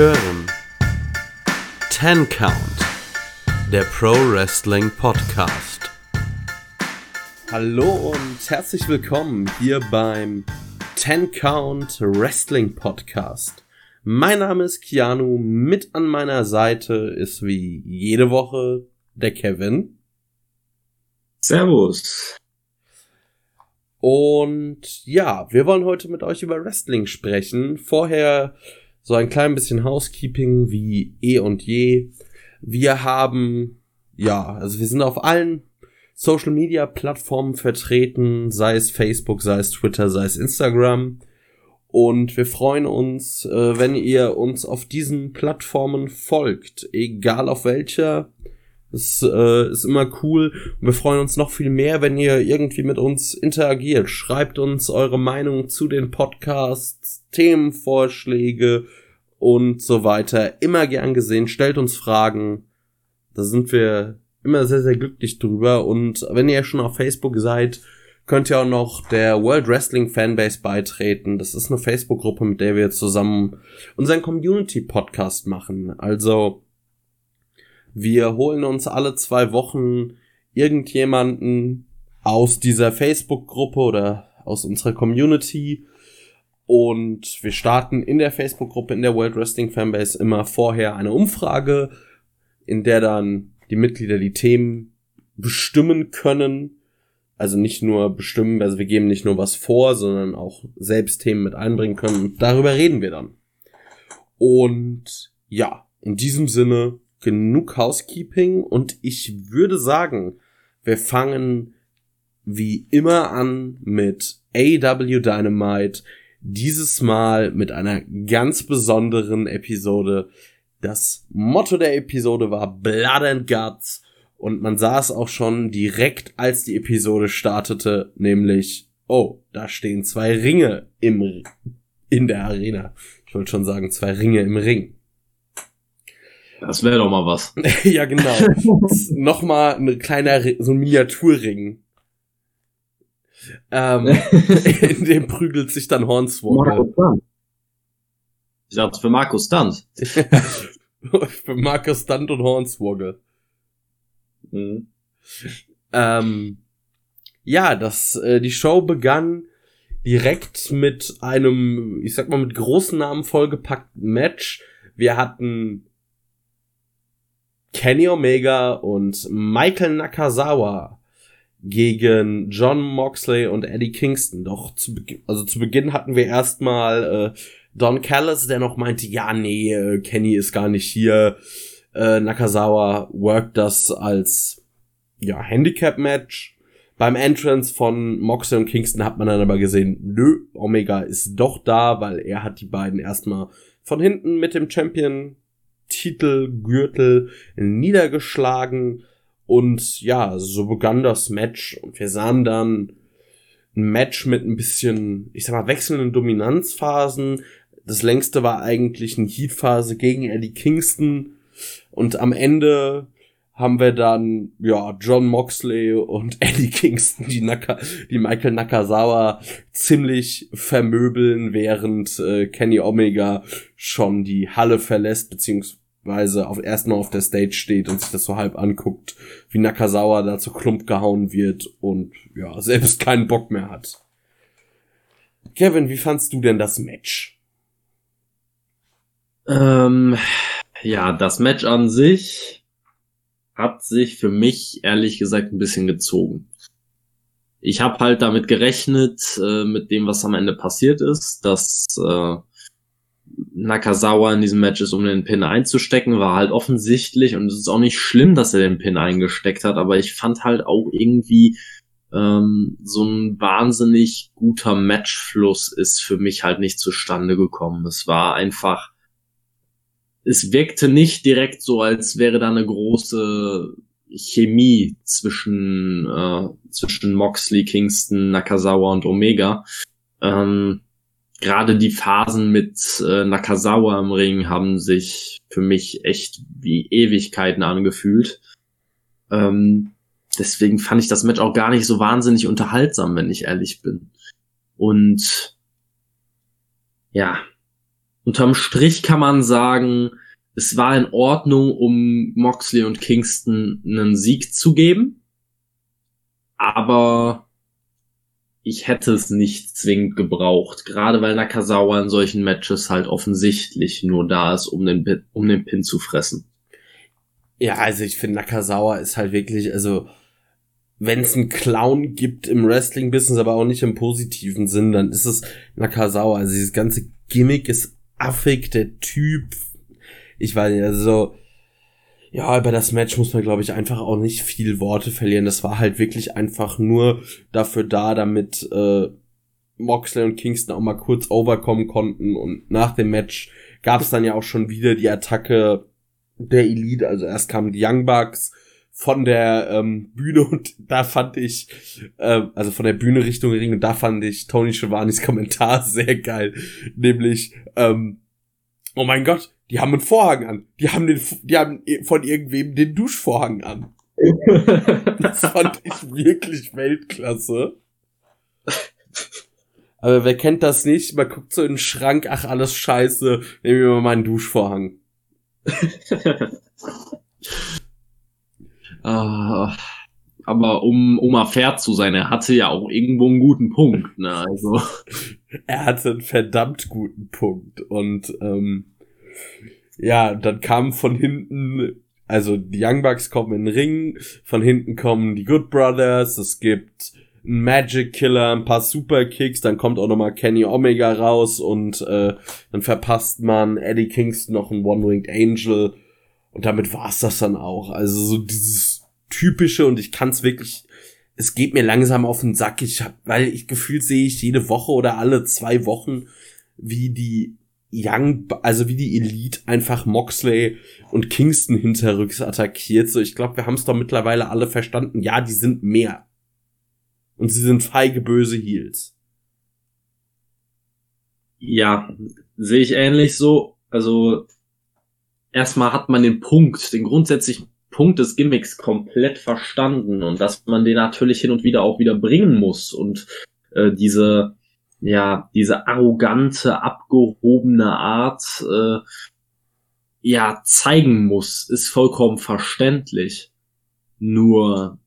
hören Ten Count, der Pro Wrestling Podcast. Hallo und herzlich willkommen hier beim Ten Count Wrestling Podcast. Mein Name ist Keanu, mit an meiner Seite ist wie jede Woche der Kevin. Servus. Und ja, wir wollen heute mit euch über Wrestling sprechen. Vorher so ein klein bisschen Housekeeping wie eh und je. Wir haben, ja, also wir sind auf allen Social Media Plattformen vertreten, sei es Facebook, sei es Twitter, sei es Instagram. Und wir freuen uns, äh, wenn ihr uns auf diesen Plattformen folgt, egal auf welcher. Das äh, ist immer cool. Und wir freuen uns noch viel mehr, wenn ihr irgendwie mit uns interagiert. Schreibt uns eure Meinung zu den Podcasts, Themenvorschläge und so weiter. Immer gern gesehen. Stellt uns Fragen. Da sind wir immer sehr, sehr glücklich drüber. Und wenn ihr schon auf Facebook seid, könnt ihr auch noch der World Wrestling Fanbase beitreten. Das ist eine Facebook-Gruppe, mit der wir zusammen unseren Community-Podcast machen. Also wir holen uns alle zwei Wochen irgendjemanden aus dieser Facebook-Gruppe oder aus unserer Community und wir starten in der Facebook-Gruppe, in der World Wrestling Fanbase immer vorher eine Umfrage, in der dann die Mitglieder die Themen bestimmen können. Also nicht nur bestimmen, also wir geben nicht nur was vor, sondern auch selbst Themen mit einbringen können. Und darüber reden wir dann. Und ja, in diesem Sinne genug Housekeeping und ich würde sagen, wir fangen wie immer an mit AW Dynamite. Dieses Mal mit einer ganz besonderen Episode. Das Motto der Episode war Blood and Guts und man sah es auch schon direkt, als die Episode startete, nämlich, oh, da stehen zwei Ringe im, in der Arena. Ich wollte schon sagen, zwei Ringe im Ring. Das wäre doch mal was. ja, genau. Nochmal eine kleine, so ein Miniaturring. Ähm, in dem prügelt sich dann Hornswoggle. Ich dachte für Markus Stunt. für Markus Stunt und Hornswoggle. Mhm. Ähm, ja, das, äh, die Show begann direkt mit einem, ich sag mal, mit großen Namen vollgepackten Match. Wir hatten Kenny Omega und Michael Nakazawa gegen John Moxley und Eddie Kingston. Doch zu, also zu Beginn hatten wir erstmal äh, Don Callis, der noch meinte, ja, nee, äh, Kenny ist gar nicht hier. Äh, Nakazawa worked das als ja, Handicap-Match. Beim Entrance von Moxley und Kingston hat man dann aber gesehen, nö, Omega ist doch da, weil er hat die beiden erstmal von hinten mit dem Champion Titelgürtel niedergeschlagen. Und ja, so begann das Match. Und wir sahen dann ein Match mit ein bisschen, ich sag mal, wechselnden Dominanzphasen. Das längste war eigentlich eine Heatphase gegen Eddie Kingston. Und am Ende haben wir dann, ja, John Moxley und Eddie Kingston, die, Naka, die Michael Nakazawa ziemlich vermöbeln, während äh, Kenny Omega schon die Halle verlässt, beziehungsweise auf, erstmal auf der Stage steht und sich das so halb anguckt, wie Nakazawa da zu Klump gehauen wird und ja, selbst keinen Bock mehr hat. Kevin, wie fandst du denn das Match? Ähm, ja, das Match an sich hat sich für mich ehrlich gesagt ein bisschen gezogen. Ich habe halt damit gerechnet, äh, mit dem, was am Ende passiert ist, dass äh, Nakazawa in diesem Match ist, um den Pin einzustecken, war halt offensichtlich und es ist auch nicht schlimm, dass er den Pin eingesteckt hat, aber ich fand halt auch irgendwie ähm, so ein wahnsinnig guter Matchfluss ist für mich halt nicht zustande gekommen. Es war einfach es wirkte nicht direkt so, als wäre da eine große Chemie zwischen, äh, zwischen Moxley, Kingston, Nakazawa und Omega. Ähm, Gerade die Phasen mit äh, Nakazawa im Ring haben sich für mich echt wie Ewigkeiten angefühlt. Ähm, deswegen fand ich das Match auch gar nicht so wahnsinnig unterhaltsam, wenn ich ehrlich bin. Und ja, unterm Strich kann man sagen, es war in Ordnung, um Moxley und Kingston einen Sieg zu geben. Aber ich hätte es nicht zwingend gebraucht, gerade weil Nakazawa in solchen Matches halt offensichtlich nur da ist, um den, um den Pin zu fressen. Ja, also ich finde Nakazawa ist halt wirklich, also wenn es einen Clown gibt im Wrestling-Business, aber auch nicht im positiven Sinn, dann ist es Nakazawa. Also dieses ganze Gimmick ist affig, der Typ. Ich weiß nicht, also ja, über das Match muss man, glaube ich, einfach auch nicht viel Worte verlieren. Das war halt wirklich einfach nur dafür da, damit äh, Moxley und Kingston auch mal kurz overkommen konnten. Und nach dem Match gab es dann ja auch schon wieder die Attacke der Elite. Also erst kamen die Young Bucks von der ähm, Bühne und da fand ich, äh, also von der Bühne Richtung Ring und da fand ich Tony Schiavonis Kommentar sehr geil. Nämlich, ähm, oh mein Gott, die haben einen Vorhang an. Die haben den, die haben von irgendwem den Duschvorhang an. das fand ich wirklich Weltklasse. Aber wer kennt das nicht? Man guckt so in den Schrank, ach, alles scheiße, nehmen wir mal einen Duschvorhang. uh, aber um, um fair zu sein, er hatte ja auch irgendwo einen guten Punkt, ne, also. er hatte einen verdammt guten Punkt und, ähm, ja, dann kam von hinten, also die Young Bucks kommen in den Ring, von hinten kommen die Good Brothers, es gibt einen Magic Killer, ein paar Super Kicks, dann kommt auch nochmal Kenny Omega raus und äh, dann verpasst man Eddie Kingston noch einen One-Winged Angel und damit war's das dann auch. Also so dieses typische und ich kann's wirklich, es geht mir langsam auf den Sack, ich hab, weil ich gefühlt sehe ich jede Woche oder alle zwei Wochen, wie die Young, also wie die Elite einfach Moxley und Kingston hinterrücks attackiert. So, ich glaube, wir haben es doch mittlerweile alle verstanden. Ja, die sind mehr. Und sie sind feige böse Heels. Ja, sehe ich ähnlich so. Also erstmal hat man den Punkt, den grundsätzlichen Punkt des Gimmicks komplett verstanden und dass man den natürlich hin und wieder auch wieder bringen muss und äh, diese ja, diese arrogante, abgehobene Art, äh, ja, zeigen muss, ist vollkommen verständlich. Nur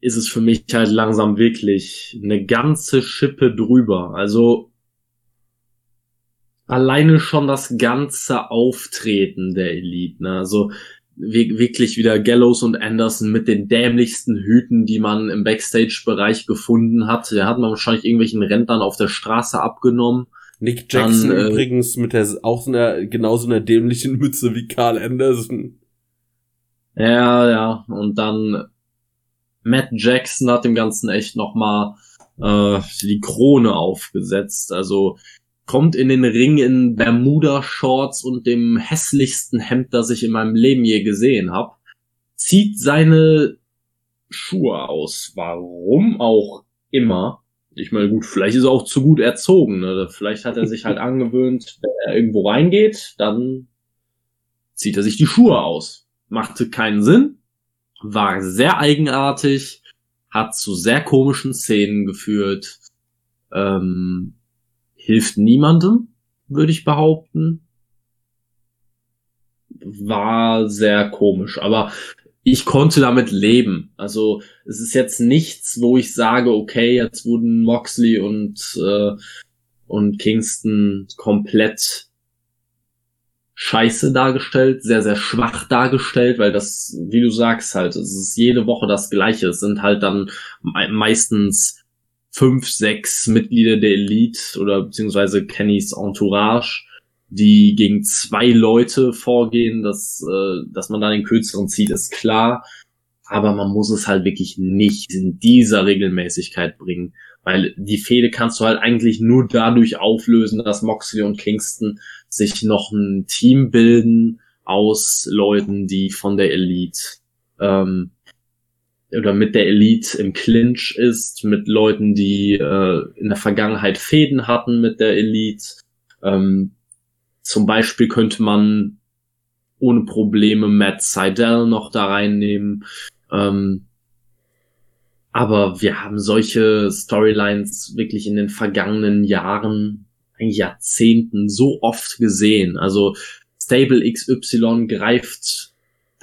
ist es für mich halt langsam wirklich eine ganze Schippe drüber. Also alleine schon das ganze Auftreten der Elite. Ne? Also wirklich wieder Gallows und Anderson mit den dämlichsten Hüten, die man im Backstage-Bereich gefunden hat. Der hat man wahrscheinlich irgendwelchen Rentnern auf der Straße abgenommen. Nick Jackson Dann, äh, übrigens mit der auch so einer genauso einer dämlichen Mütze wie Carl Anderson. Ja, ja. Und dann Matt Jackson hat dem Ganzen echt nochmal äh, die Krone aufgesetzt. Also kommt in den Ring in Bermuda-Shorts und dem hässlichsten Hemd, das ich in meinem Leben je gesehen habe, zieht seine Schuhe aus. Warum auch immer. Ich meine, gut, vielleicht ist er auch zu gut erzogen. Ne? Vielleicht hat er sich halt angewöhnt, wenn er irgendwo reingeht, dann zieht er sich die Schuhe aus. Machte keinen Sinn, war sehr eigenartig, hat zu sehr komischen Szenen geführt. Ähm, hilft niemandem, würde ich behaupten. War sehr komisch, aber ich konnte damit leben. Also es ist jetzt nichts, wo ich sage, okay, jetzt wurden Moxley und äh, und Kingston komplett scheiße dargestellt, sehr, sehr schwach dargestellt, weil das, wie du sagst, halt, es ist jede Woche das Gleiche. Es sind halt dann meistens fünf, sechs Mitglieder der Elite oder beziehungsweise Kennys Entourage, die gegen zwei Leute vorgehen, dass, äh, dass man da den kürzeren zieht, ist klar. Aber man muss es halt wirklich nicht in dieser Regelmäßigkeit bringen. Weil die Fehde kannst du halt eigentlich nur dadurch auflösen, dass Moxley und Kingston sich noch ein Team bilden aus Leuten, die von der Elite ähm, oder mit der Elite im Clinch ist, mit Leuten, die äh, in der Vergangenheit Fäden hatten mit der Elite. Ähm, zum Beispiel könnte man ohne Probleme Matt Seidel noch da reinnehmen. Ähm, aber wir haben solche Storylines wirklich in den vergangenen Jahren Jahrzehnten so oft gesehen. Also Stable XY greift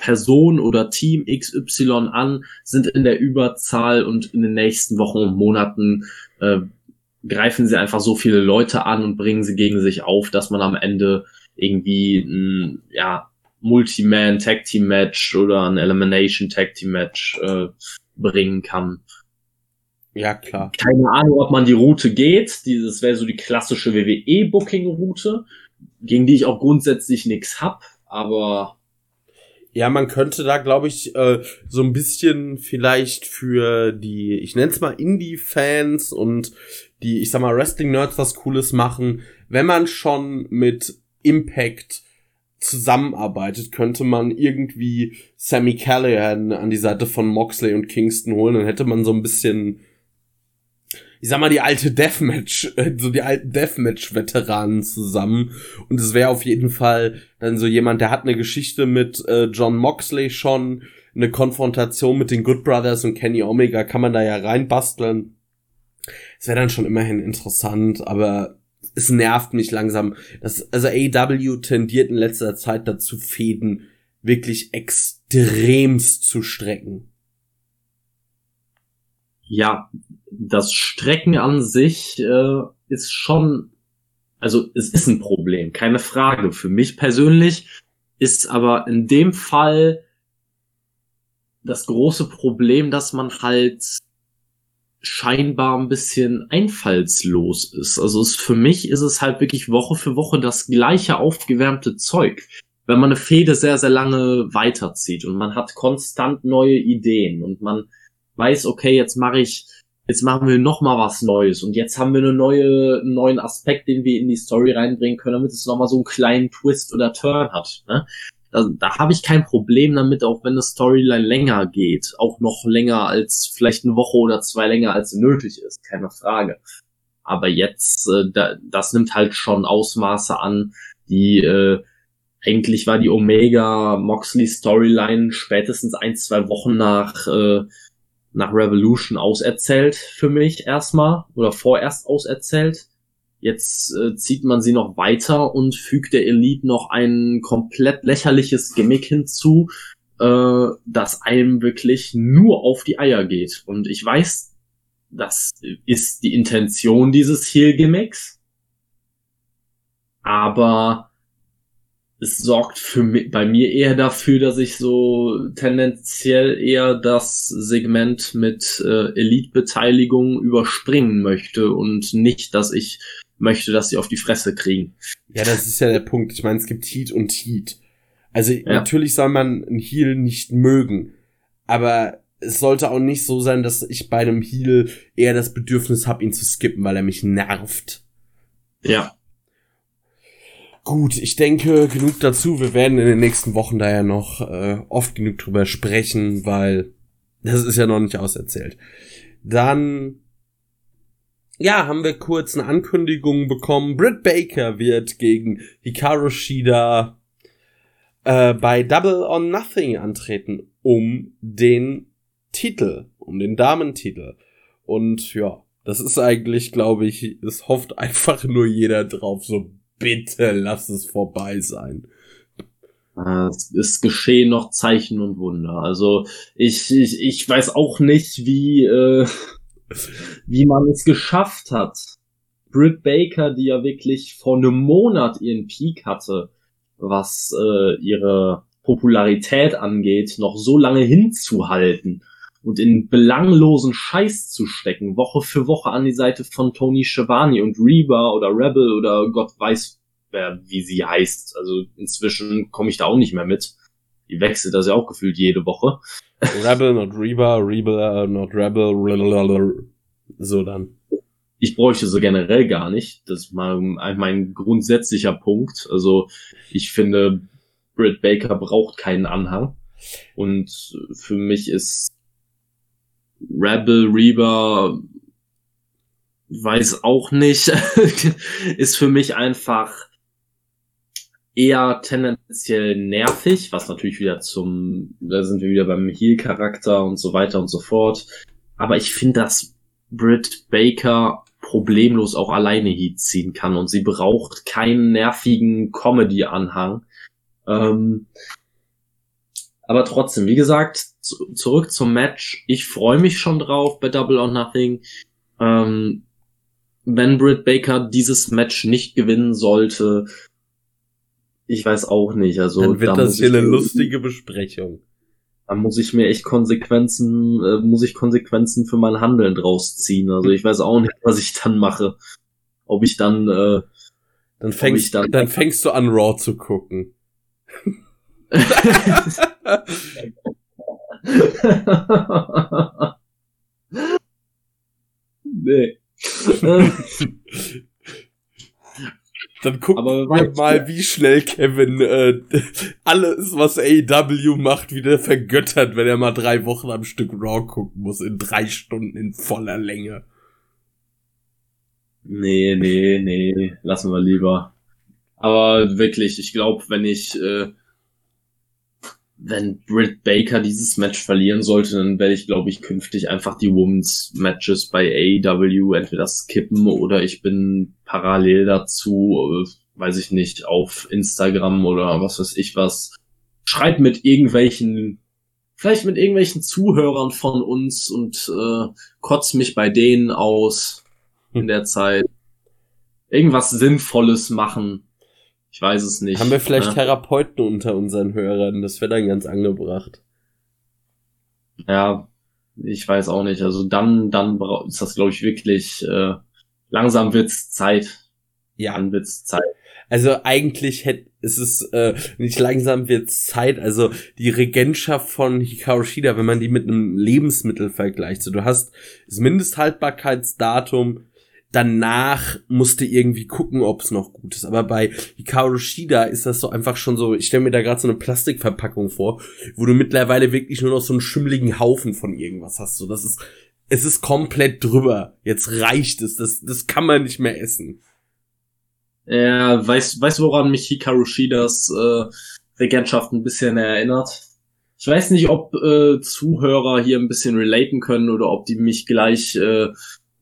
Person oder Team XY an, sind in der Überzahl und in den nächsten Wochen und Monaten äh, greifen sie einfach so viele Leute an und bringen sie gegen sich auf, dass man am Ende irgendwie ein ja, Multi-Man Tag Team Match oder ein Elimination Tag Team Match äh, bringen kann. Ja, klar. Keine Ahnung, ob man die Route geht. Dieses wäre so die klassische WWE-Booking-Route, gegen die ich auch grundsätzlich nichts hab, aber. Ja, man könnte da, glaube ich, äh, so ein bisschen vielleicht für die, ich nenne es mal Indie-Fans und die, ich sag mal, Wrestling-Nerds was Cooles machen, wenn man schon mit Impact zusammenarbeitet, könnte man irgendwie Sammy Callahan an die Seite von Moxley und Kingston holen, dann hätte man so ein bisschen ich sag mal, die alte Deathmatch, äh, so die alten Deathmatch-Veteranen zusammen. Und es wäre auf jeden Fall dann so jemand, der hat eine Geschichte mit äh, John Moxley schon, eine Konfrontation mit den Good Brothers und Kenny Omega kann man da ja reinbasteln. Es wäre dann schon immerhin interessant, aber es nervt mich langsam. Das, also AW tendiert in letzter Zeit dazu, Fäden wirklich extremst zu strecken. Ja, das Strecken an sich äh, ist schon, also es ist ein Problem, keine Frage. Für mich persönlich ist aber in dem Fall das große Problem, dass man halt scheinbar ein bisschen einfallslos ist. Also es, für mich ist es halt wirklich Woche für Woche das gleiche aufgewärmte Zeug. Wenn man eine Fehde sehr, sehr lange weiterzieht und man hat konstant neue Ideen und man weiß, okay, jetzt mache ich jetzt machen wir noch mal was Neues und jetzt haben wir eine neue, einen neuen Aspekt, den wir in die Story reinbringen können, damit es noch mal so einen kleinen Twist oder Turn hat. Ne? Da, da habe ich kein Problem damit, auch wenn eine Storyline länger geht, auch noch länger als vielleicht eine Woche oder zwei länger als nötig ist, keine Frage. Aber jetzt, äh, da, das nimmt halt schon Ausmaße an, die äh, eigentlich war die Omega Moxley Storyline spätestens ein, zwei Wochen nach äh, nach Revolution auserzählt für mich erstmal oder vorerst auserzählt. Jetzt äh, zieht man sie noch weiter und fügt der Elite noch ein komplett lächerliches Gimmick hinzu, äh, das einem wirklich nur auf die Eier geht. Und ich weiß, das ist die Intention dieses Heel-Gimmicks. Aber es sorgt für mich, bei mir eher dafür, dass ich so tendenziell eher das Segment mit äh, Elite-Beteiligung überspringen möchte und nicht, dass ich möchte, dass sie auf die Fresse kriegen. Ja, das ist ja der Punkt. Ich meine, es gibt Heat und Heat. Also ja. natürlich soll man einen Heal nicht mögen, aber es sollte auch nicht so sein, dass ich bei einem Heal eher das Bedürfnis habe, ihn zu skippen, weil er mich nervt. Ja. Gut, ich denke, genug dazu. Wir werden in den nächsten Wochen da ja noch äh, oft genug drüber sprechen, weil das ist ja noch nicht auserzählt. Dann, ja, haben wir kurz eine Ankündigung bekommen. Britt Baker wird gegen Hikaru Shida äh, bei Double or Nothing antreten, um den Titel, um den Damentitel. Und ja, das ist eigentlich, glaube ich, es hofft einfach nur jeder drauf, so bitte lass es vorbei sein. Es geschehen noch Zeichen und Wunder. Also ich, ich, ich weiß auch nicht, wie, äh, wie man es geschafft hat. Britt Baker, die ja wirklich vor einem Monat ihren Peak hatte, was äh, ihre Popularität angeht, noch so lange hinzuhalten und in belanglosen Scheiß zu stecken, Woche für Woche an die Seite von Tony Schiavone und Reba oder Rebel oder Gott weiß wer, wie sie heißt. Also inzwischen komme ich da auch nicht mehr mit. Die wechselt das ja auch gefühlt jede Woche. Rebel, not Reba, Reba, not Rebel, so dann. Ich bräuchte so generell gar nicht. Das ist mal mein grundsätzlicher Punkt. Also ich finde, Britt Baker braucht keinen Anhang. Und für mich ist Rebel, Reba, weiß auch nicht, ist für mich einfach eher tendenziell nervig, was natürlich wieder zum, da sind wir wieder beim Heel-Charakter und so weiter und so fort. Aber ich finde, dass Britt Baker problemlos auch alleine Heat ziehen kann und sie braucht keinen nervigen Comedy-Anhang. Ähm, aber trotzdem, wie gesagt, zu, zurück zum Match. Ich freue mich schon drauf bei Double or Nothing. Ähm, wenn Britt Baker dieses Match nicht gewinnen sollte, ich weiß auch nicht. Also dann wird da das hier eine lustige Besprechung. Da muss ich mir echt Konsequenzen, äh, muss ich Konsequenzen für mein Handeln draus ziehen. Also ich weiß auch nicht, was ich dann mache. Ob ich dann, äh, dann fängst, dann, dann fängst du an Raw zu gucken. nee. Dann gucken wir mal, wie schnell Kevin äh, alles, was AEW macht, wieder vergöttert, wenn er mal drei Wochen am Stück Raw gucken muss, in drei Stunden in voller Länge. Nee, nee, nee, lassen wir lieber. Aber wirklich, ich glaube, wenn ich äh, wenn Britt Baker dieses Match verlieren sollte, dann werde ich, glaube ich, künftig einfach die Women's Matches bei AEW entweder skippen oder ich bin parallel dazu, äh, weiß ich nicht, auf Instagram oder was weiß ich was, schreibt mit irgendwelchen, vielleicht mit irgendwelchen Zuhörern von uns und äh, kotzt mich bei denen aus in der Zeit. Irgendwas Sinnvolles machen ich weiß es nicht. Haben wir vielleicht ne? Therapeuten unter unseren Hörern? Das wäre dann ganz angebracht. Ja, ich weiß auch nicht. Also dann, dann ist das, glaube ich, wirklich äh, langsam wird's Zeit. Ja. Dann wird's Zeit. Also eigentlich hätte ist es äh, nicht langsam wird's Zeit. Also die Regentschaft von Hikaru Shida, wenn man die mit einem Lebensmittel vergleicht, so du hast das Mindesthaltbarkeitsdatum danach musste irgendwie gucken, ob es noch gut ist. Aber bei Hikaru Shida ist das so einfach schon so, ich stelle mir da gerade so eine Plastikverpackung vor, wo du mittlerweile wirklich nur noch so einen schimmligen Haufen von irgendwas hast. So, das ist, es ist komplett drüber. Jetzt reicht es. Das, das kann man nicht mehr essen. Ja, weißt, weißt woran mich Hikaru Shidas äh, Regentschaft ein bisschen erinnert? Ich weiß nicht, ob äh, Zuhörer hier ein bisschen relaten können oder ob die mich gleich äh,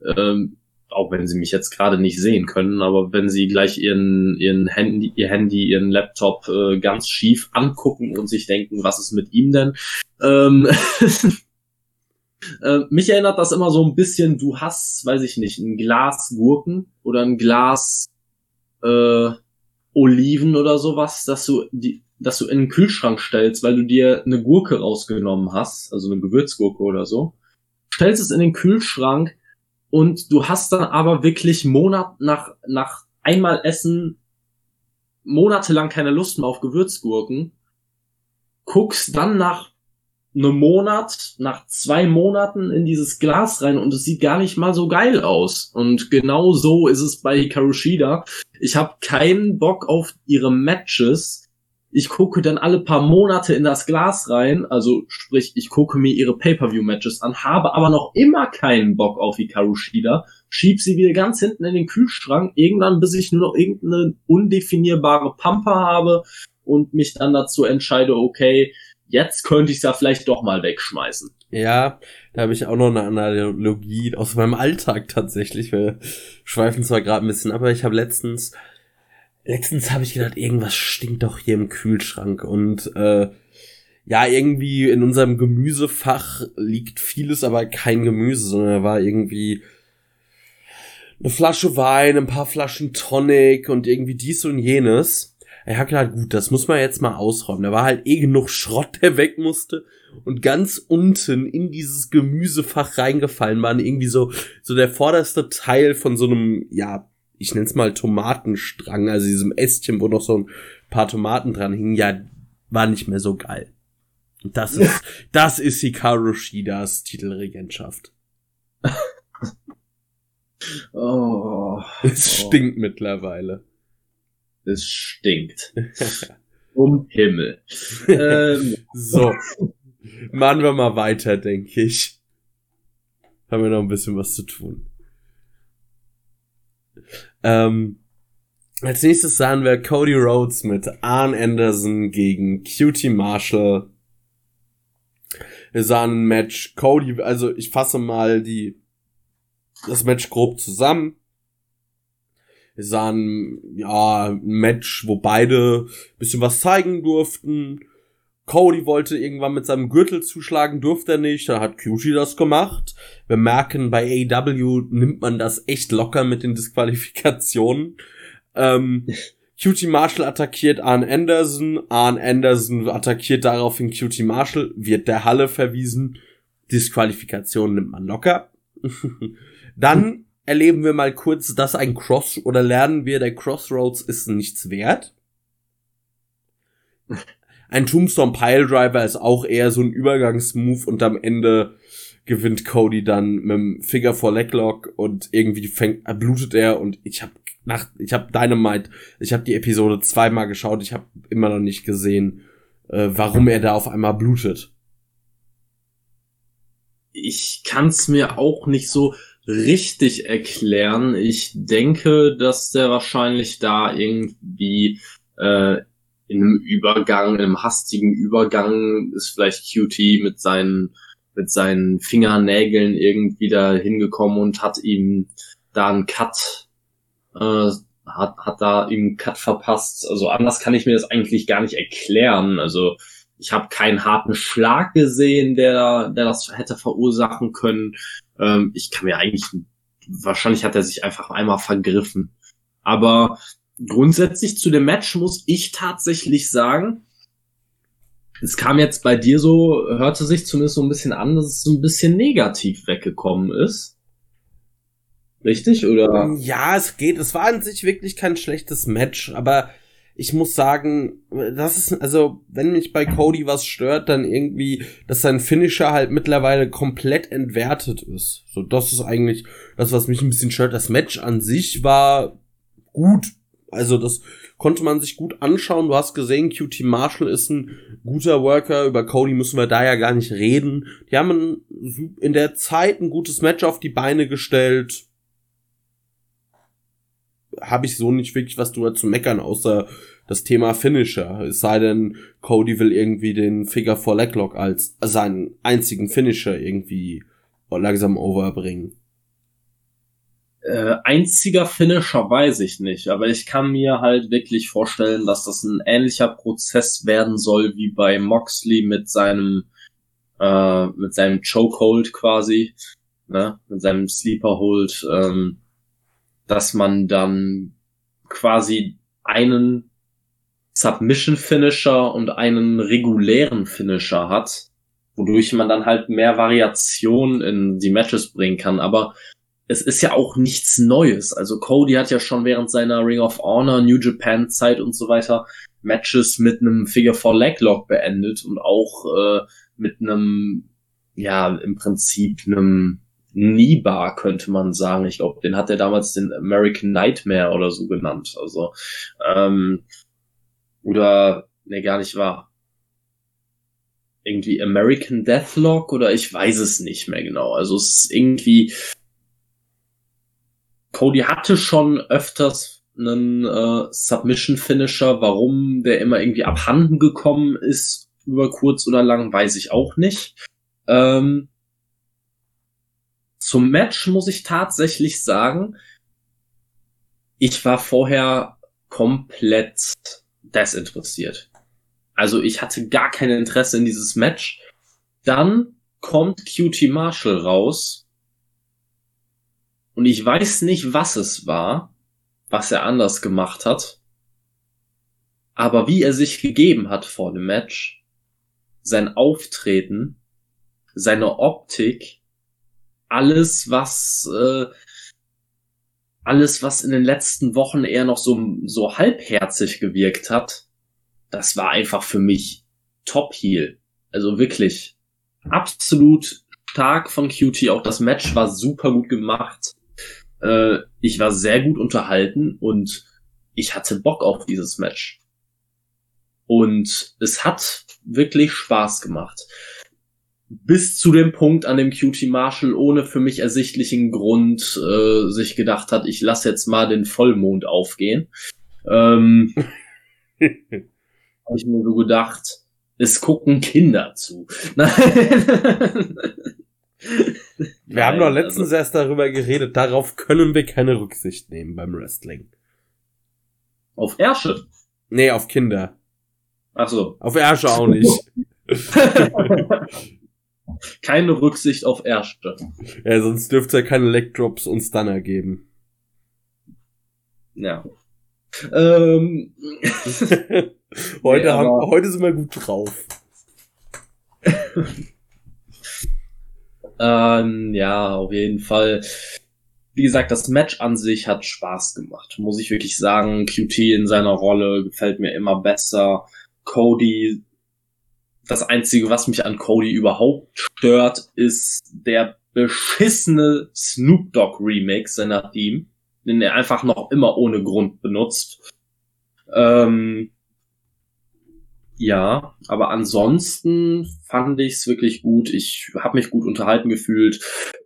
ähm, auch wenn sie mich jetzt gerade nicht sehen können, aber wenn sie gleich ihren, ihren Handy, ihr Handy, ihren Laptop äh, ganz schief angucken und sich denken, was ist mit ihm denn? Ähm, äh, mich erinnert das immer so ein bisschen, du hast, weiß ich nicht, ein Glas Gurken oder ein Glas äh, Oliven oder sowas, dass du die, dass du in den Kühlschrank stellst, weil du dir eine Gurke rausgenommen hast, also eine Gewürzgurke oder so, stellst es in den Kühlschrank, und du hast dann aber wirklich Monat nach, nach einmal Essen monatelang keine Lust mehr auf Gewürzgurken, guckst dann nach einem Monat, nach zwei Monaten in dieses Glas rein und es sieht gar nicht mal so geil aus. Und genau so ist es bei Hikaru Ich habe keinen Bock auf ihre Matches, ich gucke dann alle paar Monate in das Glas rein, also sprich, ich gucke mir ihre Pay-Per-View-Matches an, habe aber noch immer keinen Bock auf Hikaru Shida, schieb sie wieder ganz hinten in den Kühlschrank, irgendwann bis ich nur noch irgendeine undefinierbare Pampa habe und mich dann dazu entscheide, okay, jetzt könnte ich es ja vielleicht doch mal wegschmeißen. Ja, da habe ich auch noch eine Analogie aus meinem Alltag tatsächlich. Wir schweifen zwar gerade ein bisschen, aber ich habe letztens letztens habe ich gedacht, irgendwas stinkt doch hier im Kühlschrank und äh, ja, irgendwie in unserem Gemüsefach liegt vieles, aber kein Gemüse, sondern da war irgendwie eine Flasche Wein, ein paar Flaschen Tonic und irgendwie dies und jenes. Ich hab gedacht, gut, das muss man jetzt mal ausräumen. Da war halt eh genug Schrott, der weg musste. Und ganz unten in dieses Gemüsefach reingefallen waren irgendwie so, so der vorderste Teil von so einem, ja, ich nenne es mal Tomatenstrang, also diesem Ästchen, wo noch so ein paar Tomaten dran hingen, ja, war nicht mehr so geil. Das ist, das ist Hikaru Shidas Titelregentschaft. oh, es oh. stinkt mittlerweile. Es stinkt. um Himmel. ähm. So. Machen wir mal weiter, denke ich. Haben wir noch ein bisschen was zu tun. Ähm, als nächstes sahen wir Cody Rhodes mit Arn Anderson gegen Cutie Marshall. Wir sahen ein Match Cody, also ich fasse mal die, das Match grob zusammen. Wir sahen, ja, ein Match, wo beide bisschen was zeigen durften. Cody wollte irgendwann mit seinem Gürtel zuschlagen, durfte er nicht, dann hat Cutie das gemacht. Wir merken, bei AEW nimmt man das echt locker mit den Disqualifikationen. Ähm, Cutie Marshall attackiert Arn Anderson, Arn Anderson attackiert daraufhin Cutie Marshall, wird der Halle verwiesen. Disqualifikation nimmt man locker. Dann erleben wir mal kurz, dass ein Cross oder lernen wir, der Crossroads ist nichts wert. Ein Tombstone Piledriver ist auch eher so ein Übergangsmove und am Ende gewinnt Cody dann mit dem Figure for Leglock und irgendwie fängt, blutet er und ich habe nach, ich habe Dynamite, ich habe die Episode zweimal geschaut, ich habe immer noch nicht gesehen, äh, warum er da auf einmal blutet. Ich kann's mir auch nicht so richtig erklären. Ich denke, dass der wahrscheinlich da irgendwie äh, in einem Übergang, in einem hastigen Übergang ist vielleicht QT mit seinen mit seinen Fingernägeln irgendwie da hingekommen und hat ihm da einen Cut äh, hat, hat da ihm Cut verpasst. Also anders kann ich mir das eigentlich gar nicht erklären. Also ich habe keinen harten Schlag gesehen, der, der das hätte verursachen können. Ähm, ich kann mir eigentlich, wahrscheinlich hat er sich einfach einmal vergriffen. Aber grundsätzlich zu dem Match muss ich tatsächlich sagen, es kam jetzt bei dir so, hörte sich zumindest so ein bisschen an, dass es so ein bisschen negativ weggekommen ist. Richtig, oder? Ja, es geht. Es war an sich wirklich kein schlechtes Match, aber ich muss sagen, das ist, also, wenn mich bei Cody was stört, dann irgendwie, dass sein Finisher halt mittlerweile komplett entwertet ist. So, das ist eigentlich das, was mich ein bisschen stört. Das Match an sich war gut. Also, das konnte man sich gut anschauen. Du hast gesehen, QT Marshall ist ein guter Worker. Über Cody müssen wir da ja gar nicht reden. Die haben in der Zeit ein gutes Match auf die Beine gestellt habe ich so nicht wirklich was drüber zu meckern, außer das Thema Finisher. Es sei denn, Cody will irgendwie den Figure for Leglock als seinen einzigen Finisher irgendwie langsam overbringen. Äh, einziger Finisher weiß ich nicht, aber ich kann mir halt wirklich vorstellen, dass das ein ähnlicher Prozess werden soll wie bei Moxley mit seinem äh, mit seinem Chokehold quasi, ne, mit seinem Sleeper Hold. Ähm, dass man dann quasi einen Submission Finisher und einen regulären Finisher hat, wodurch man dann halt mehr Variation in die Matches bringen kann. Aber es ist ja auch nichts Neues. Also Cody hat ja schon während seiner Ring of Honor, New Japan Zeit und so weiter Matches mit einem Figure for Leglock beendet und auch äh, mit einem, ja, im Prinzip einem Nibar, könnte man sagen. Ich glaube, den hat er damals den American Nightmare oder so genannt. Also, ähm, oder, ne, gar nicht wahr. Irgendwie American Deathlock oder ich weiß es nicht mehr genau. Also es ist irgendwie. Cody hatte schon öfters einen äh, Submission Finisher. Warum der immer irgendwie abhanden gekommen ist, über kurz oder lang, weiß ich auch nicht. Ähm, zum Match muss ich tatsächlich sagen, ich war vorher komplett desinteressiert. Also ich hatte gar kein Interesse in dieses Match. Dann kommt QT Marshall raus und ich weiß nicht, was es war, was er anders gemacht hat. Aber wie er sich gegeben hat vor dem Match, sein Auftreten, seine Optik, alles, was äh, alles, was in den letzten Wochen eher noch so, so halbherzig gewirkt hat, das war einfach für mich Top Heel. Also wirklich absolut stark von QT. Auch das Match war super gut gemacht. Äh, ich war sehr gut unterhalten und ich hatte Bock auf dieses Match. Und es hat wirklich Spaß gemacht bis zu dem Punkt, an dem QT Marshall ohne für mich ersichtlichen Grund äh, sich gedacht hat, ich lasse jetzt mal den Vollmond aufgehen. Ähm, Habe ich mir so gedacht, es gucken Kinder zu. Wir haben doch letztens also, erst darüber geredet, darauf können wir keine Rücksicht nehmen beim Wrestling. Auf Ärsche? Nee, auf Kinder. Ach so. Auf Ärsche auch nicht. Keine Rücksicht auf Ärsche. Ja, sonst dürfte es ja keine Leg-Drops und Stunner geben. Ja. Ähm, heute, Nee, haben, heute sind wir gut drauf. ähm, ja, auf jeden Fall. Wie gesagt, das Match an sich hat Spaß gemacht, muss ich wirklich sagen. QT in seiner Rolle gefällt mir immer besser. Cody, das Einzige, was mich an Cody überhaupt stört, ist der beschissene Snoop Dogg Remix seiner Theme, den er einfach noch immer ohne Grund benutzt. Ähm, ja, aber ansonsten fand ich es wirklich gut. Ich habe mich gut unterhalten gefühlt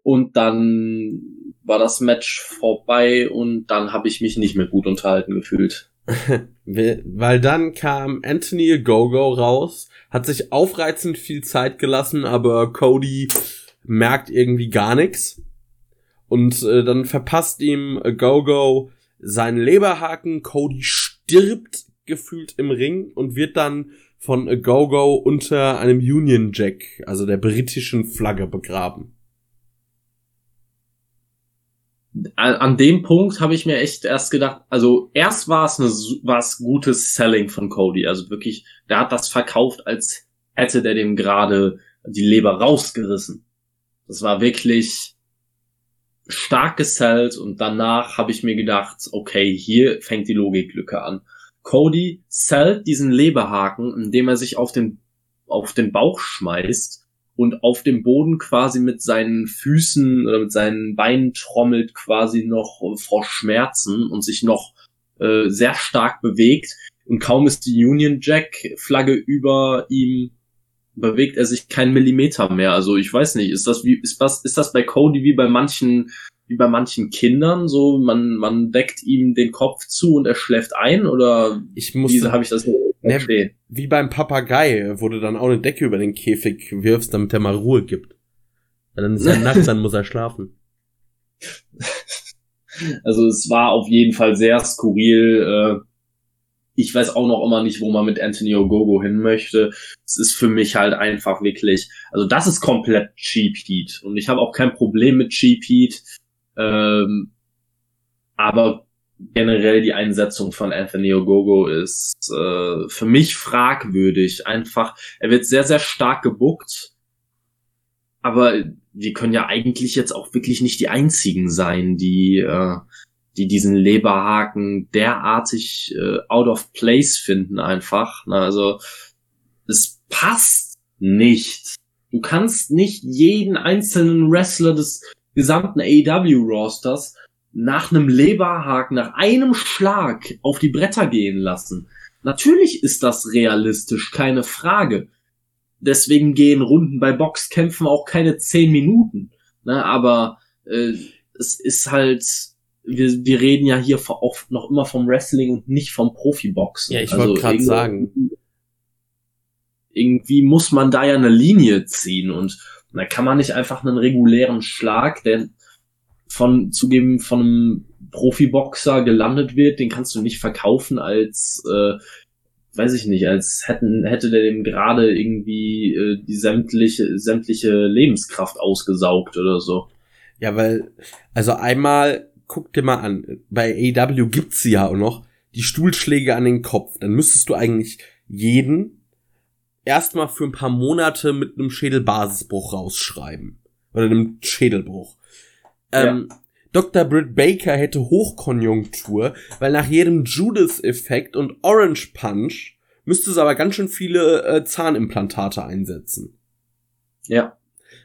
und dann war das Match vorbei und dann habe ich mich nicht mehr gut unterhalten gefühlt. We- Weil dann kam Anthony Gogo raus, hat sich aufreizend viel Zeit gelassen, aber Cody merkt irgendwie gar nichts. Und äh, dann verpasst ihm Gogo seinen Leberhaken. Cody stirbt gefühlt im Ring und wird dann von Gogo unter einem Union Jack, also der britischen Flagge, begraben. An, dem Punkt habe ich mir echt erst gedacht, also erst war es eine es gutes Selling von Cody, also wirklich, der hat das verkauft, als hätte der dem gerade die Leber rausgerissen. Das war wirklich stark gesellt und danach habe ich mir gedacht, okay, hier fängt die Logiklücke an. Cody sellt diesen Leberhaken, indem er sich auf den auf den Bauch schmeißt und auf dem Boden quasi mit seinen Füßen oder mit seinen Beinen trommelt quasi noch vor Schmerzen und sich noch äh, sehr stark bewegt. Und kaum ist die Union Jack Flagge über ihm, bewegt er sich keinen Millimeter mehr. Also ich weiß nicht, ist das wie, ist das, ist das bei Cody wie bei manchen, wie bei manchen Kindern so, man, man deckt ihm den Kopf zu und er schläft ein oder Ich wie musste, habe ich das nicht Ne, wie beim Papagei, wo du dann auch eine Decke über den Käfig wirfst, damit er mal Ruhe gibt. Weil dann ist er nackt, dann muss er schlafen. Also es war auf jeden Fall sehr skurril. Äh, ich weiß auch noch immer nicht, wo man mit Anthony Ogogo hin möchte. Es ist für mich halt einfach wirklich, also das ist komplett Cheap Heat und ich habe auch kein Problem mit Cheap Heat. Ähm, aber generell die Einsetzung von Anthony Ogogo ist äh, für mich fragwürdig. Einfach, er wird sehr, sehr stark gebuckt. Aber wir können ja eigentlich jetzt auch wirklich nicht die einzigen sein, die, äh, die diesen Leberhaken derartig äh, out of place finden einfach. Na, also es passt nicht. Du kannst nicht jeden einzelnen Wrestler des gesamten AEW-Rosters nach einem Leberhaken, nach einem Schlag auf die Bretter gehen lassen. Natürlich ist das realistisch, keine Frage. Deswegen gehen Runden bei Boxkämpfen auch keine zehn Minuten. Ne, aber äh, es ist halt, wir, wir reden ja hier auch noch immer vom Wrestling und nicht vom Profiboxen. Ja, ich Also wollte gerade irgendwo- sagen. Irgendwie muss man da ja eine Linie ziehen und da kann man nicht einfach einen regulären Schlag, der von zugeben von einem Profiboxer gelandet wird, den kannst du nicht verkaufen als äh, weiß ich nicht, als hätten hätte der dem gerade irgendwie äh, die sämtliche sämtliche Lebenskraft ausgesaugt oder so. Ja, weil, also einmal, guck dir mal an, bei AEW gibt's ja auch noch, die Stuhlschläge an den Kopf. Dann müsstest du eigentlich jeden erstmal für ein paar Monate mit einem Schädelbasisbruch rausschreiben. Oder einem Schädelbruch. Ähm, Dr. Britt Baker hätte Hochkonjunktur, weil nach jedem Judas-Effekt und Orange Punch müsste es aber ganz schön viele äh, Zahnimplantate einsetzen. Ja.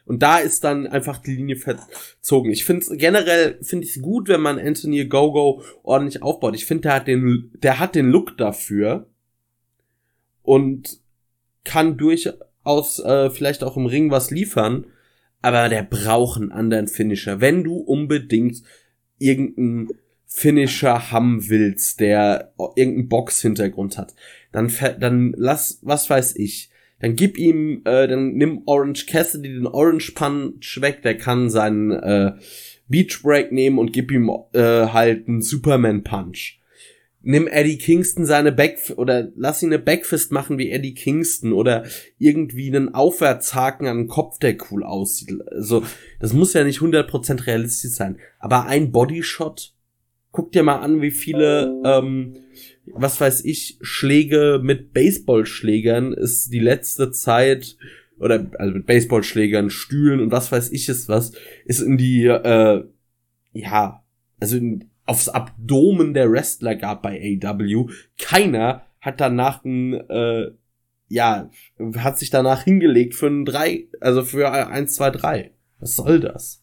Und da ist dann einfach die Linie verzogen. Ich finde es generell finde ich es gut, wenn man Anthony Gogo ordentlich aufbaut. Ich finde, der hat den der hat den Look dafür und kann durchaus äh, vielleicht auch im Ring was liefern, aber der braucht einen anderen Finisher. Wenn du unbedingt irgendeinen Finisher haben willst, der irgendeinen Box-Hintergrund hat, dann dann lass was weiß ich dann gib ihm, äh, dann nimm Orange Cassidy den Orange Punch weg, der kann seinen äh, Beach Break nehmen und gib ihm äh, halt einen Superman Punch. Nimm Eddie Kingston seine Back oder lass ihn eine Backfist machen wie Eddie Kingston oder irgendwie einen Aufwärtshaken an den Kopf, der cool aussieht. Also, das muss ja nicht 100% realistisch sein, aber ein Bodyshot, guck dir mal an, wie viele ähm, was weiß ich, Schläge mit Baseballschlägern ist die letzte Zeit oder also mit Baseballschlägern, Stühlen und was weiß ich ist was, ist in die äh, ja, also in, aufs Abdomen der Wrestler gab bei AW. Keiner hat danach ein, äh, ja, hat sich danach hingelegt für ein 3, also für 1, 2, 3. Was soll das?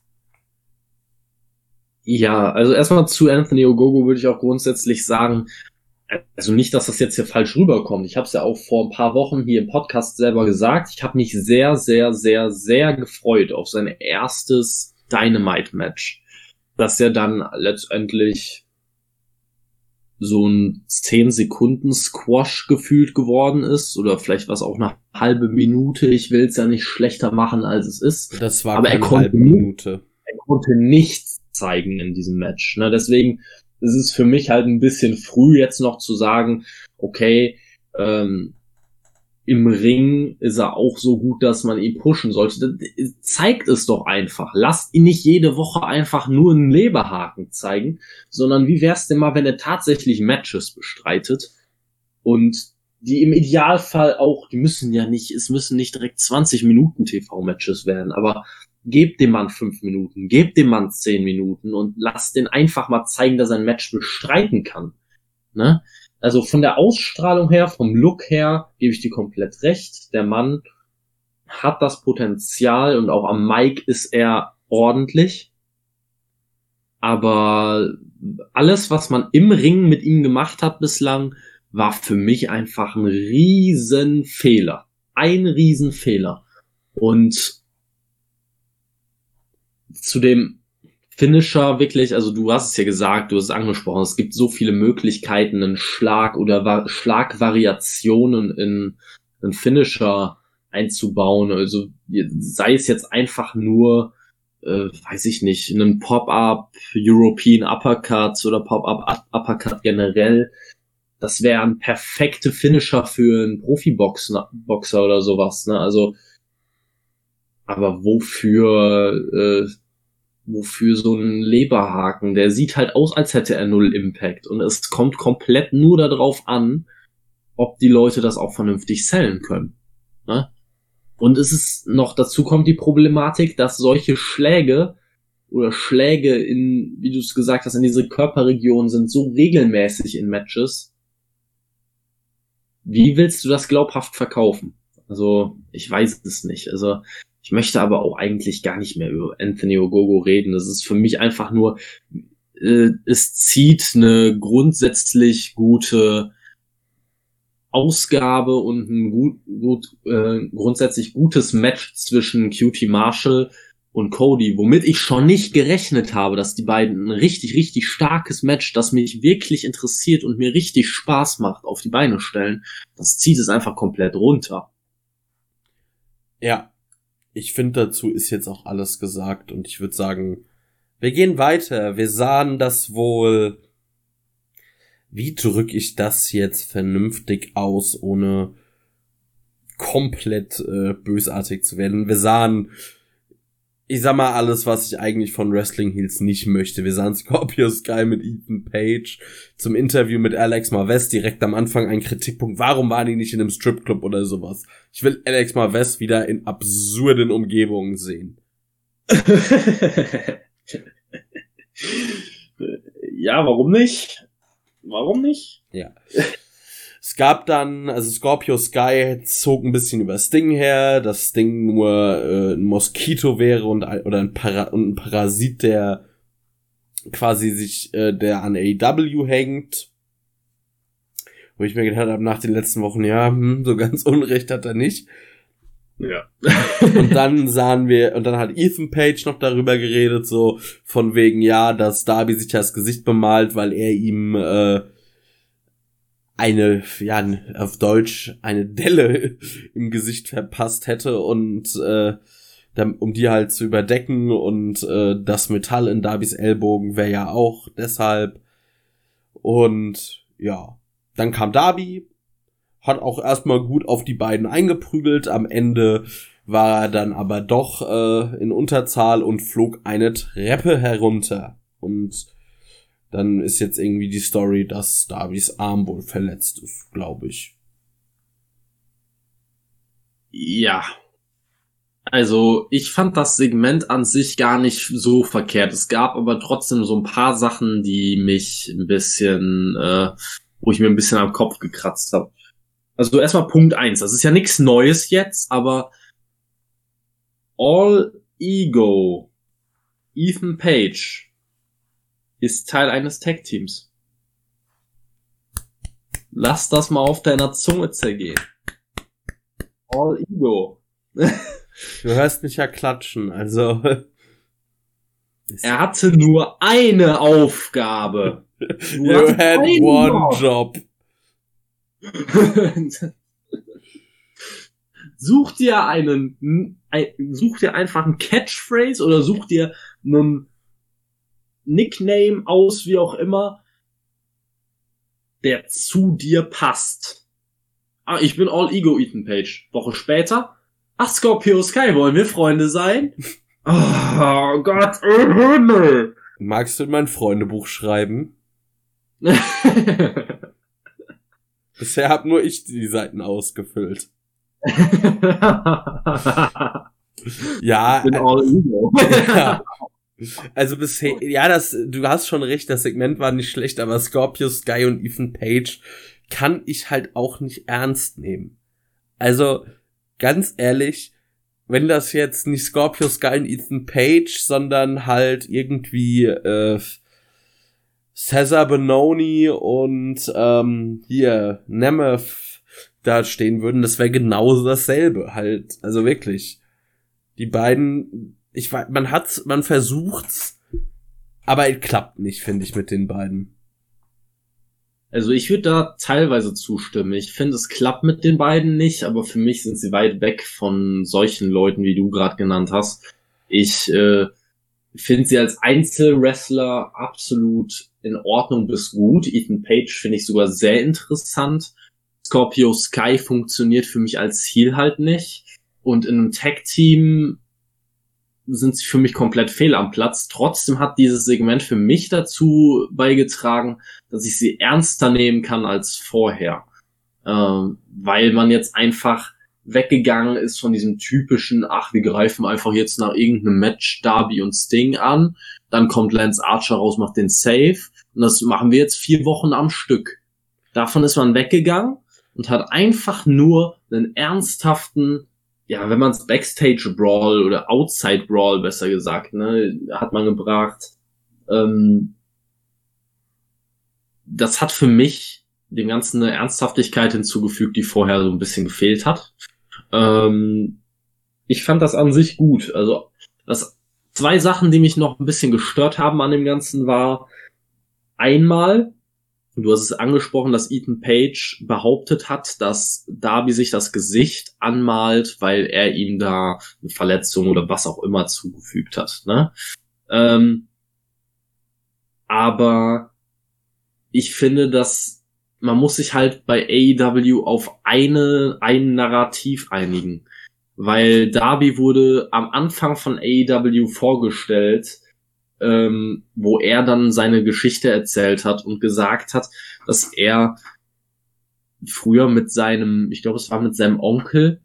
Ja, also erstmal zu Anthony Ogogo würde ich auch grundsätzlich sagen, also nicht, dass das jetzt hier falsch rüberkommt. Ich habe es ja auch vor ein paar Wochen hier im Podcast selber gesagt. Ich habe mich sehr, sehr, sehr, sehr gefreut auf sein erstes Dynamite-Match dass er dann letztendlich so ein 10 Sekunden Squash gefühlt geworden ist oder vielleicht was auch eine halbe Minute. Ich will es ja nicht schlechter machen, als es ist. Das war aber er konnte, Minute. er konnte nichts zeigen in diesem Match. Ne? Deswegen ist es für mich halt ein bisschen früh jetzt noch zu sagen, okay, ähm, im Ring ist er auch so gut, dass man ihn pushen sollte. Zeigt es doch einfach. Lasst ihn nicht jede Woche einfach nur einen Leberhaken zeigen, sondern wie wär's denn mal, wenn er tatsächlich Matches bestreitet und die im Idealfall auch, die müssen ja nicht, es müssen nicht direkt 20 Minuten TV-Matches werden, aber gebt dem Mann fünf Minuten, gebt dem Mann zehn Minuten und lasst den einfach mal zeigen, dass er ein Match bestreiten kann. Ne? Also von der Ausstrahlung her, vom Look her, gebe ich dir komplett recht. Der Mann hat das Potenzial und auch am Mic ist er ordentlich. Aber alles, was man im Ring mit ihm gemacht hat bislang, war für mich einfach ein Riesenfehler. Ein Riesenfehler. Und zu dem Finisher wirklich, also du hast es ja gesagt, du hast es angesprochen, es gibt so viele Möglichkeiten, einen Schlag oder Va Schlagvariationen in einen Finisher einzubauen. Also sei es jetzt einfach nur, äh, weiß ich nicht, einen Pop-up European Uppercut oder Pop-up Uppercut generell. Das wäre ein perfekte Finisher für einen Profiboxer oder sowas. Ne? Also, aber wofür äh, wofür so ein Leberhaken, der sieht halt aus, als hätte er null Impact. Und es kommt komplett nur darauf an, ob die Leute das auch vernünftig sellen können. Ne? Und es ist noch dazu kommt die Problematik, dass solche Schläge oder Schläge in, wie du es gesagt hast, in diese Körperregionen sind so regelmäßig in Matches. Wie willst du das glaubhaft verkaufen? Also, ich weiß es nicht. Also, ich möchte aber auch eigentlich gar nicht mehr über Anthony Ogogo reden. Das ist für mich einfach nur, äh, es zieht eine grundsätzlich gute Ausgabe und ein gut, gut äh, grundsätzlich gutes Match zwischen Cutie Marshall und Cody, womit ich schon nicht gerechnet habe, dass die beiden ein richtig, richtig starkes Match, das mich wirklich interessiert und mir richtig Spaß macht, auf die Beine stellen. Das zieht es einfach komplett runter. Ja, ich finde, dazu ist jetzt auch alles gesagt und ich würde sagen, wir gehen weiter. Wir sahen das wohl. Wie drücke ich das jetzt vernünftig aus, ohne komplett äh, bösartig zu werden? Wir sahen ich sag mal alles, was ich eigentlich von Wrestling Heels nicht möchte. Wir sahen Scorpio Sky mit Ethan Page zum Interview mit Alex Marvez direkt am Anfang ein Kritikpunkt. Warum waren die nicht in einem Stripclub oder sowas? Ich will Alex Marvez wieder in absurden Umgebungen sehen. ja, warum nicht? Warum nicht? Ja. Es gab dann, also Scorpio Sky zog ein bisschen über Sting her, dass Sting nur äh, ein Moskito wäre und oder ein, Para und ein Parasit, der quasi sich, äh, der an AEW hängt. Wo ich mir gedacht habe, nach den letzten Wochen, ja, hm, so ganz Unrecht hat er nicht. Ja. und dann sahen wir, und dann hat Ethan Page noch darüber geredet, so von wegen, ja, dass Darby sich das Gesicht bemalt, weil er ihm äh, eine, ja, auf Deutsch eine Delle im Gesicht verpasst hätte und äh, um die halt zu überdecken und äh, das Metall in Darbys Ellbogen wäre ja auch deshalb und ja, dann kam Darby, hat auch erstmal gut auf die beiden eingeprügelt. Am Ende war er dann aber doch äh, in Unterzahl und flog eine Treppe herunter. Und dann ist jetzt irgendwie die Story, dass Darbys Arm wohl verletzt ist, glaube ich. Ja. Also, ich fand das Segment an sich gar nicht so verkehrt. Es gab aber trotzdem so ein paar Sachen, die mich ein bisschen, äh, wo ich mir ein bisschen am Kopf gekratzt habe. Also erstmal Punkt eins. Das ist ja nichts Neues jetzt, aber All Ego, Ethan Page, ist Teil eines Tag-Teams. Lass das mal auf deiner Zunge zergehen. All Ego. du hörst mich ja klatschen, also. er hatte nur eine Aufgabe. you had one job. such dir einen, ein, such dir einfach einen Catchphrase oder such dir einen Nickname aus, wie auch immer, der zu dir passt. Ah, ich bin All Ego Ethan Page. Woche später. Ach, Scorpio Sky, wollen wir Freunde sein? Oh Gott, oh Himmel. Magst du in mein Freundebuch schreiben? Bisher hab nur ich die Seiten ausgefüllt. ja. Ich bin all ego. ja. Also bisher, ja, das, du hast schon recht, das Segment war nicht schlecht, aber Scorpio Sky und Ethan Page kann ich halt auch nicht ernst nehmen. Also, ganz ehrlich, wenn das jetzt nicht Scorpio Sky und Ethan Page, sondern halt irgendwie äh, Cesar Benoni und ähm, hier Nemeth da stehen würden, das wäre genauso dasselbe halt. Also wirklich. Die beiden, ich weiß, man hat's, man versucht's, aber es klappt nicht, finde ich, mit den beiden. Also ich würde da teilweise zustimmen. Ich finde, es klappt mit den beiden nicht, aber für mich sind sie weit weg von solchen Leuten, wie du gerade genannt hast. Ich äh, finde sie als Einzelwrestler absolut in Ordnung bis gut. Ethan Page finde ich sogar sehr interessant. Scorpio Sky funktioniert für mich als Heal halt nicht. Und in einem Tag-Team sind sie für mich komplett fehl am Platz. Trotzdem hat dieses Segment für mich dazu beigetragen, dass ich sie ernster nehmen kann als vorher. Ähm, weil man jetzt einfach weggegangen ist von diesem typischen, ach, wir greifen einfach jetzt nach irgendeinem Match Darby und Sting an. Dann kommt Lance Archer raus, macht den Save. Und das machen wir jetzt vier Wochen am Stück. Davon ist man weggegangen und hat einfach nur einen ernsthaften, ja, wenn man es Backstage Brawl oder Outside Brawl besser gesagt, ne, hat man gebracht. Ähm, das hat für mich dem Ganzen eine Ernsthaftigkeit hinzugefügt, die vorher so ein bisschen gefehlt hat. Ähm, ich fand das an sich gut. Also, das zwei Sachen, die mich noch ein bisschen gestört haben an dem Ganzen war einmal, Du hast es angesprochen, dass Ethan Page behauptet hat, dass Darby sich das Gesicht anmalt, weil er ihm da eine Verletzung oder was auch immer zugefügt hat. Ne? Ähm, aber ich finde, dass man muss sich halt bei AEW auf eine, ein Narrativ einigen. Weil Darby wurde am Anfang von AEW vorgestellt ähm, wo er dann seine Geschichte erzählt hat und gesagt hat, dass er früher mit seinem, ich glaube, es war mit seinem Onkel,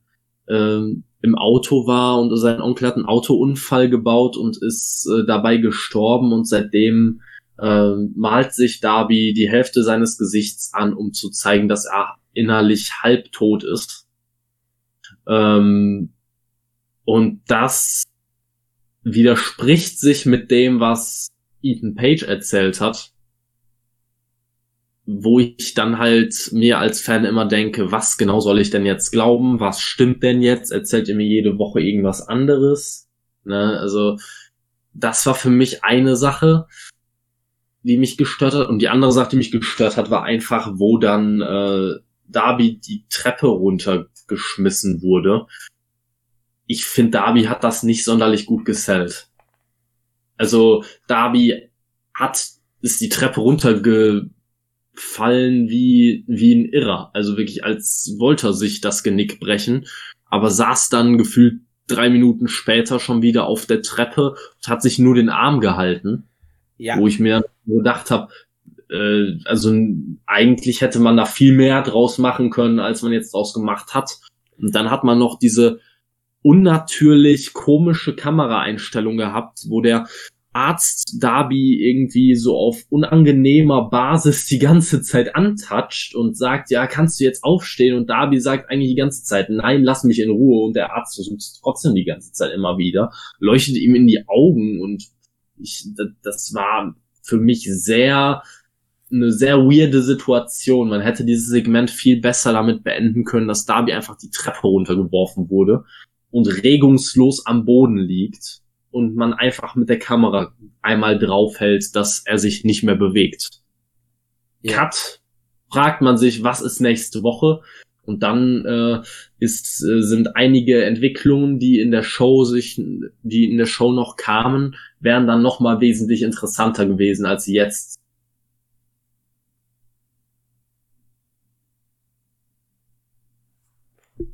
ähm, im Auto war und sein Onkel hat einen Autounfall gebaut und ist äh, dabei gestorben und seitdem äh, malt sich Darby die Hälfte seines Gesichts an, um zu zeigen, dass er innerlich halbtot ist. Ähm, und das widerspricht sich mit dem, was Ethan Page erzählt hat, wo ich dann halt mir als Fan immer denke, was genau soll ich denn jetzt glauben? Was stimmt denn jetzt? Erzählt ihr mir jede Woche irgendwas anderes? Ne? Also, das war für mich eine Sache, die mich gestört hat. Und die andere Sache, die mich gestört hat, war einfach, wo dann äh, Darby die Treppe runtergeschmissen wurde ich finde, Darby hat das nicht sonderlich gut gesellt. Also Darby hat ist die Treppe runterge fallen wie, wie ein Irrer. Also wirklich, als wollte er sich das Genick brechen, aber saß dann gefühlt drei Minuten später schon wieder auf der Treppe und hat sich nur den Arm gehalten. Ja. Wo ich mir gedacht habe, äh, also eigentlich hätte man da viel mehr draus machen können, als man jetzt draus gemacht hat. Und dann hat man noch diese unnatürlich komische Kameraeinstellung gehabt, wo der Arzt Darby irgendwie so auf unangenehmer Basis die ganze Zeit antatscht und sagt, ja, kannst du jetzt aufstehen? Und Darby sagt eigentlich die ganze Zeit, nein, lass mich in Ruhe. Und der Arzt versucht es trotzdem die ganze Zeit immer wieder, leuchtet ihm in die Augen und ich, das war für mich sehr, eine sehr weirde Situation. Man hätte dieses Segment viel besser damit beenden können, dass Darby einfach die Treppe runtergeworfen wurde und regungslos am Boden liegt und man einfach mit der Kamera einmal draufhält, dass er sich nicht mehr bewegt. Ja. Cut. Fragt man sich, was ist nächste Woche? Und dann äh, ist, äh, sind einige Entwicklungen, die in der Show sich, die in der Show noch kamen, wären dann noch mal wesentlich interessanter gewesen als jetzt.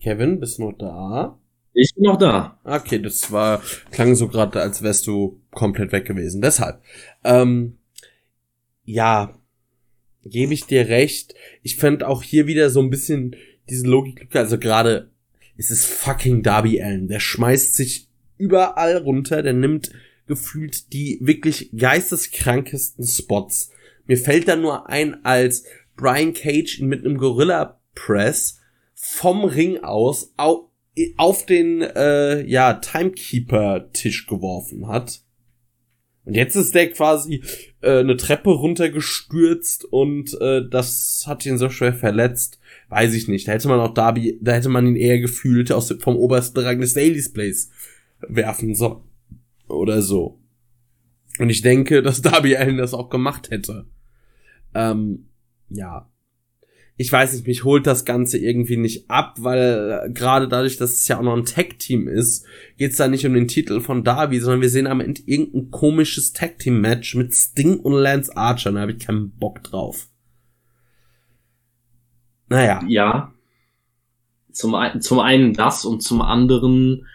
Kevin, bist du noch da? Ich bin noch da. Okay, das war, klang so gerade, als wärst du komplett weg gewesen. Deshalb. Ähm, ja, gebe ich dir recht. Ich fände auch hier wieder so ein bisschen diese Logik, also gerade, es ist fucking Darby Allen. Der schmeißt sich überall runter, der nimmt gefühlt die wirklich geisteskrankesten Spots. Mir fällt da nur ein, als Brian Cage mit einem Gorilla Press vom Ring aus au auf den äh, ja Timekeeper-Tisch geworfen hat. Und jetzt ist der quasi äh, eine Treppe runtergestürzt und äh, das hat ihn so schwer verletzt. Weiß ich nicht. Da hätte man auch Darby, da hätte man ihn eher gefühlt aus vom obersten Rang des Daily's Place werfen sollen. Oder so. Und ich denke, dass Darby Allen das auch gemacht hätte. Ähm, ja ich weiß nicht, mich holt das Ganze irgendwie nicht ab, weil äh, gerade dadurch, dass es ja auch noch ein Tag-Team ist, geht's da nicht um den Titel von Darby, sondern wir sehen am Ende irgendein komisches Tag-Team-Match mit Sting und Lance Archer. Da habe ich keinen Bock drauf. Naja. Ja. Zum, ein, zum einen das und zum anderen,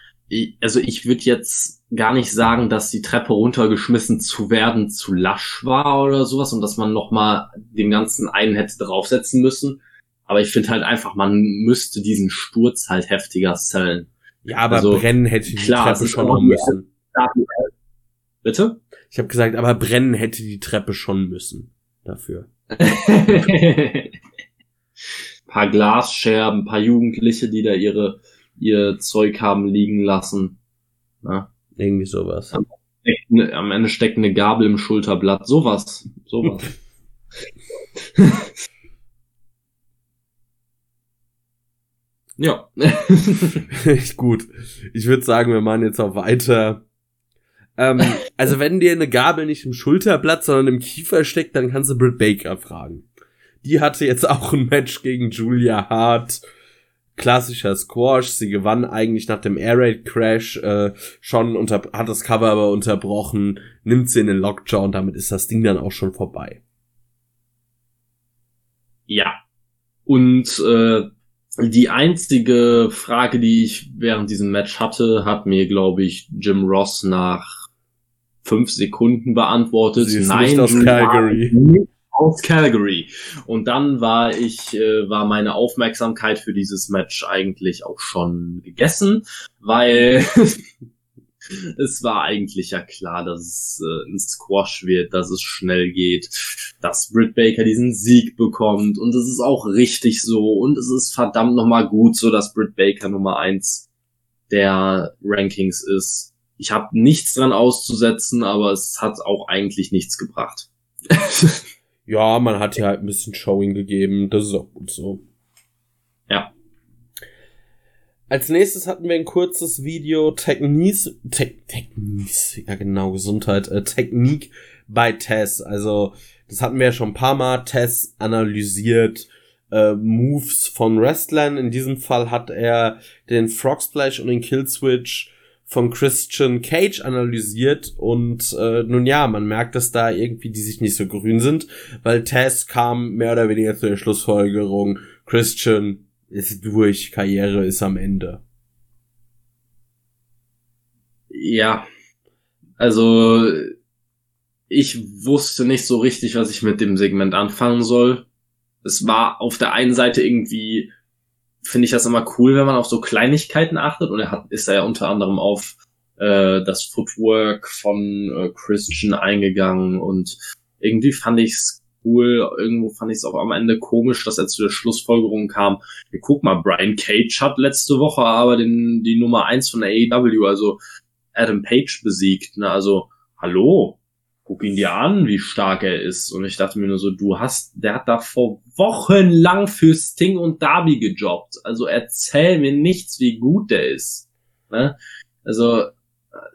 also ich würde jetzt gar nicht sagen, dass die Treppe runtergeschmissen zu werden zu lasch war oder sowas und dass man nochmal den ganzen einen hätte draufsetzen müssen. Aber ich finde halt einfach, man müsste diesen Sturz halt heftiger zählen. Ja, aber also, brennen hätte die klar, Treppe schon noch müssen. Bitte? Ich habe gesagt, aber brennen hätte die Treppe schon müssen dafür. paar Glasscherben, paar Jugendliche, die da ihre ihr Zeug haben liegen lassen. Na? Irgendwie sowas. Am, am Ende steckt eine Gabel im Schulterblatt. Sowas. Sowas. ja. Gut. Ich würde sagen, wir machen jetzt auch weiter. Ähm, also wenn dir eine Gabel nicht im Schulterblatt, sondern im Kiefer steckt, dann kannst du Britt Baker fragen. Die hatte jetzt auch ein Match gegen Julia Hart klassischer Squash. Sie gewann eigentlich nach dem Air Raid Crash äh, schon unter hat das Cover aber unterbrochen, nimmt sie in den Lockjaw und damit ist das Ding dann auch schon vorbei. Ja. Und äh, die einzige Frage, die ich während diesem Match hatte, hat mir, glaube ich, Jim Ross nach fünf Sekunden beantwortet. Sie ist Nein, nicht aus Calgary aus Calgary. Und dann war ich, äh, war meine Aufmerksamkeit für dieses Match eigentlich auch schon gegessen, weil es war eigentlich ja klar, dass es äh, ein Squash wird, dass es schnell geht, dass Britt Baker diesen Sieg bekommt und es ist auch richtig so und es ist verdammt nochmal gut so, dass Britt Baker Nummer eins der Rankings ist. Ich habe nichts dran auszusetzen, aber es hat auch eigentlich nichts gebracht. ja, man hat ja halt ein bisschen Showing gegeben. Das ist auch gut so. Ja. Als nächstes hatten wir ein kurzes Video Techniques, Te Techniques, ja genau, Gesundheit, äh, Technik bei Tess. Also, das hatten wir ja schon ein paar Mal. Tess analysiert äh, Moves von Wrestlern. In diesem Fall hat er den Frog Splash und den Kill Switch von Christian Cage analysiert und äh, nun ja, man merkt, dass da irgendwie die sich nicht so grün sind, weil Tess kam mehr oder weniger zu der Schlussfolgerung, Christian ist durch, Karriere ist am Ende. Ja, also ich wusste nicht so richtig, was ich mit dem Segment anfangen soll. Es war auf der einen Seite irgendwie finde ich das immer cool, wenn man auf so Kleinigkeiten achtet. Und er hat, ist er ja unter anderem auf äh, das Footwork von äh, Christian eingegangen. Und irgendwie fand ich es cool, irgendwo fand ich es auch am Ende komisch, dass er zu der Schlussfolgerung kam, ja, guck mal, Brian Cage hat letzte Woche aber den, die Nummer eins von der AEW, also Adam Page besiegt, ne, also, hallo, guck ihn dir an, wie stark er ist. Und ich dachte mir nur so, du hast, der hat da vor Wochen lang für Sting und Darby gejobbt. Also erzähl mir nichts, wie gut der ist. Ne? Also,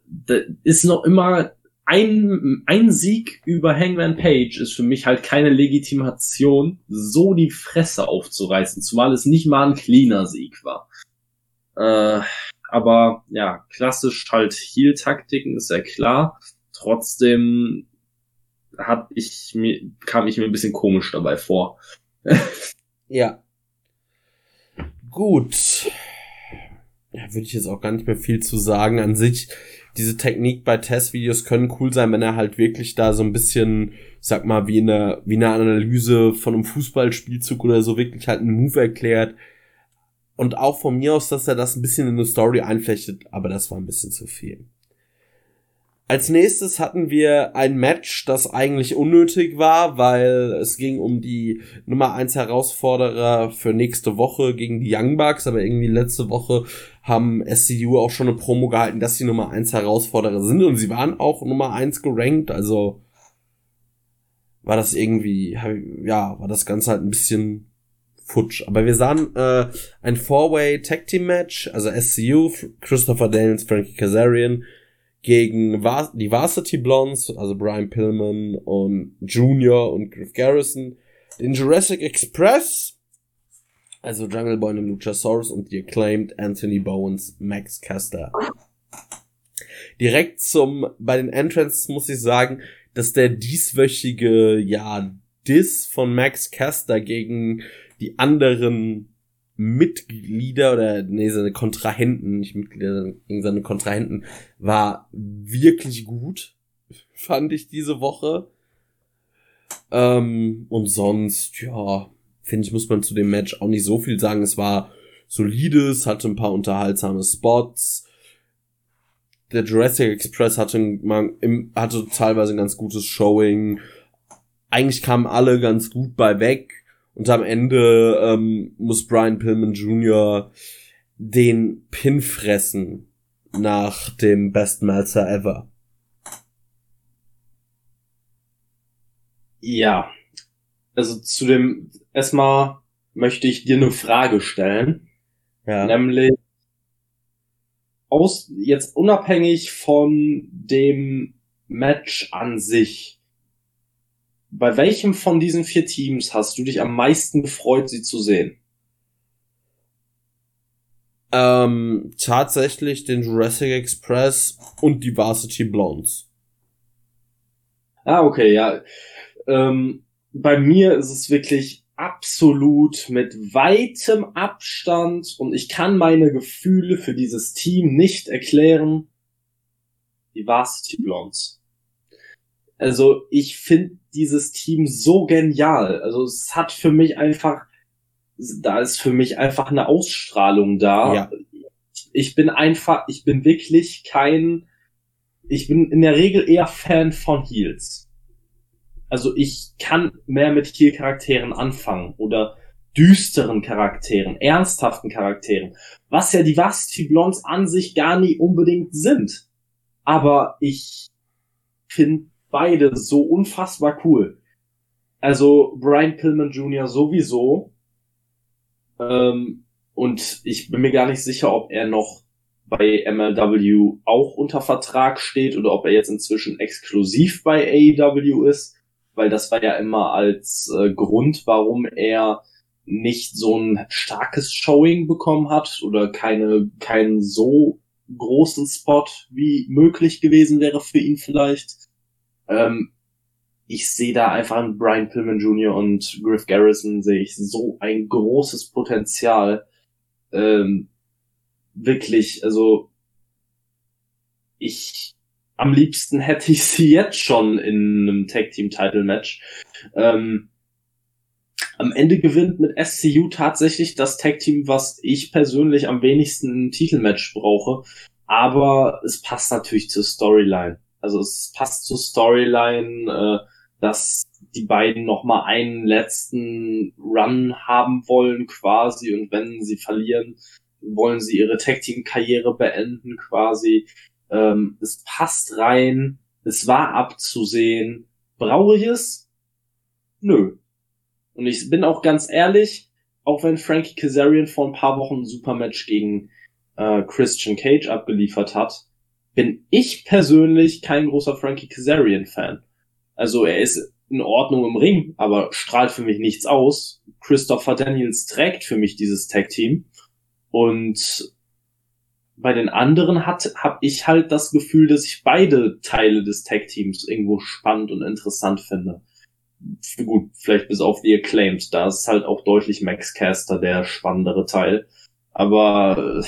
da ist noch immer ein, ein Sieg über Hangman Page ist für mich halt keine Legitimation, so die Fresse aufzureißen, zumal es nicht mal ein cleaner Sieg war. Äh, aber ja, klassisch halt Heal-Taktiken ist ja klar trotzdem hab ich mir, kam ich mir ein bisschen komisch dabei vor. ja. Gut. Ja, würde ich jetzt auch gar nicht mehr viel zu sagen. An sich, diese Technik bei Testvideos können cool sein, wenn er halt wirklich da so ein bisschen, sag mal, wie eine, wie eine Analyse von einem Fußballspielzug oder so wirklich halt einen Move erklärt. Und auch von mir aus, dass er das ein bisschen in eine Story einflechtet, aber das war ein bisschen zu viel. Als nächstes hatten wir ein Match, das eigentlich unnötig war, weil es ging um die Nummer 1 Herausforderer für nächste Woche gegen die Young Bucks, aber irgendwie letzte Woche haben SCU auch schon eine Promo gehalten, dass sie Nummer 1 Herausforderer sind. Und sie waren auch Nummer 1 gerankt, also war das irgendwie, ja, war das Ganze halt ein bisschen futsch. Aber wir sahen äh, ein Four-Way Tag Team Match, also SCU, Christopher Daniels, Frankie Kazarian, gegen die Varsity Blondes, also Brian Pillman und Junior und Griff Garrison, den Jurassic Express, also Jungle Boy und Luchasaurus und die Acclaimed Anthony Bowens, Max Caster. Direkt zum, bei den Entrances muss ich sagen, dass der dieswöchige, ja, Diss von Max Caster gegen die anderen Mitglieder oder nee, seine Kontrahenten, nicht Mitglieder, gegen seine Kontrahenten, war wirklich gut, fand ich diese Woche. Ähm, und sonst, ja, finde ich, muss man zu dem Match auch nicht so viel sagen. Es war solides, hatte ein paar unterhaltsame Spots. Der Jurassic Express hatte, man, hatte teilweise ein ganz gutes Showing. Eigentlich kamen alle ganz gut bei weg und am Ende ähm, muss Brian Pillman Jr. den Pin fressen nach dem Best Melzer ever. Ja. Also zu dem, erstmal möchte ich dir eine Frage stellen. Ja. Nämlich, aus, jetzt unabhängig von dem Match an sich, bei welchem von diesen vier Teams hast du dich am meisten gefreut, sie zu sehen? Ähm, tatsächlich den Jurassic Express und die Varsity Blondes. Ah, okay, ja. Ähm, bei mir ist es wirklich absolut mit weitem Abstand und ich kann meine Gefühle für dieses Team nicht erklären. Die Varsity Blondes. Also ich finde dieses Team so genial. Also es hat für mich einfach, da ist für mich einfach eine Ausstrahlung da. Ja. Ich bin einfach, ich bin wirklich kein, ich bin in der Regel eher Fan von Heels. Also ich kann mehr mit Heel-Charakteren anfangen oder düsteren Charakteren, ernsthaften Charakteren, was ja die Vasti Blondes an sich gar nie unbedingt sind. Aber ich finde beide so unfassbar cool. Also Brian Pillman Jr. sowieso. Ähm, und ich bin mir gar nicht sicher, ob er noch bei MLW auch unter Vertrag steht oder ob er jetzt inzwischen exklusiv bei AEW ist, weil das war ja immer als äh, Grund, warum er nicht so ein starkes Showing bekommen hat oder keine keinen so großen Spot wie möglich gewesen wäre für ihn vielleicht. Ähm, ich sehe da einfach an Brian Pillman Jr. und Griff Garrison sehe ich so ein großes Potenzial. Ähm, wirklich, also ich am liebsten hätte ich sie jetzt schon in einem Tag Team Title Match. Ähm, am Ende gewinnt mit SCU tatsächlich das Tag Team, was ich persönlich am wenigsten im Titelmatch brauche. Aber es passt natürlich zur Storyline. Also es passt zur Storyline, äh, dass die beiden noch mal einen letzten Run haben wollen quasi und wenn sie verlieren, wollen sie ihre Tag Team Karriere beenden quasi. Ähm, es passt rein, es war abzusehen. Brauche ich es? Nö. Und ich bin auch ganz ehrlich, auch wenn Frankie Kazarian vor ein paar Wochen ein Supermatch gegen äh, Christian Cage abgeliefert hat, bin ich persönlich kein großer Frankie Kazarian Fan. Also er ist in Ordnung im Ring, aber strahlt für mich nichts aus. Christopher Daniels trägt für mich dieses Tag Team und bei den anderen hat habe ich halt das Gefühl, dass ich beide Teile des Tag Teams irgendwo spannend und interessant finde. Gut, vielleicht bis auf die Acclaimed, da ist halt auch deutlich Max Caster der spannendere Teil. Aber äh,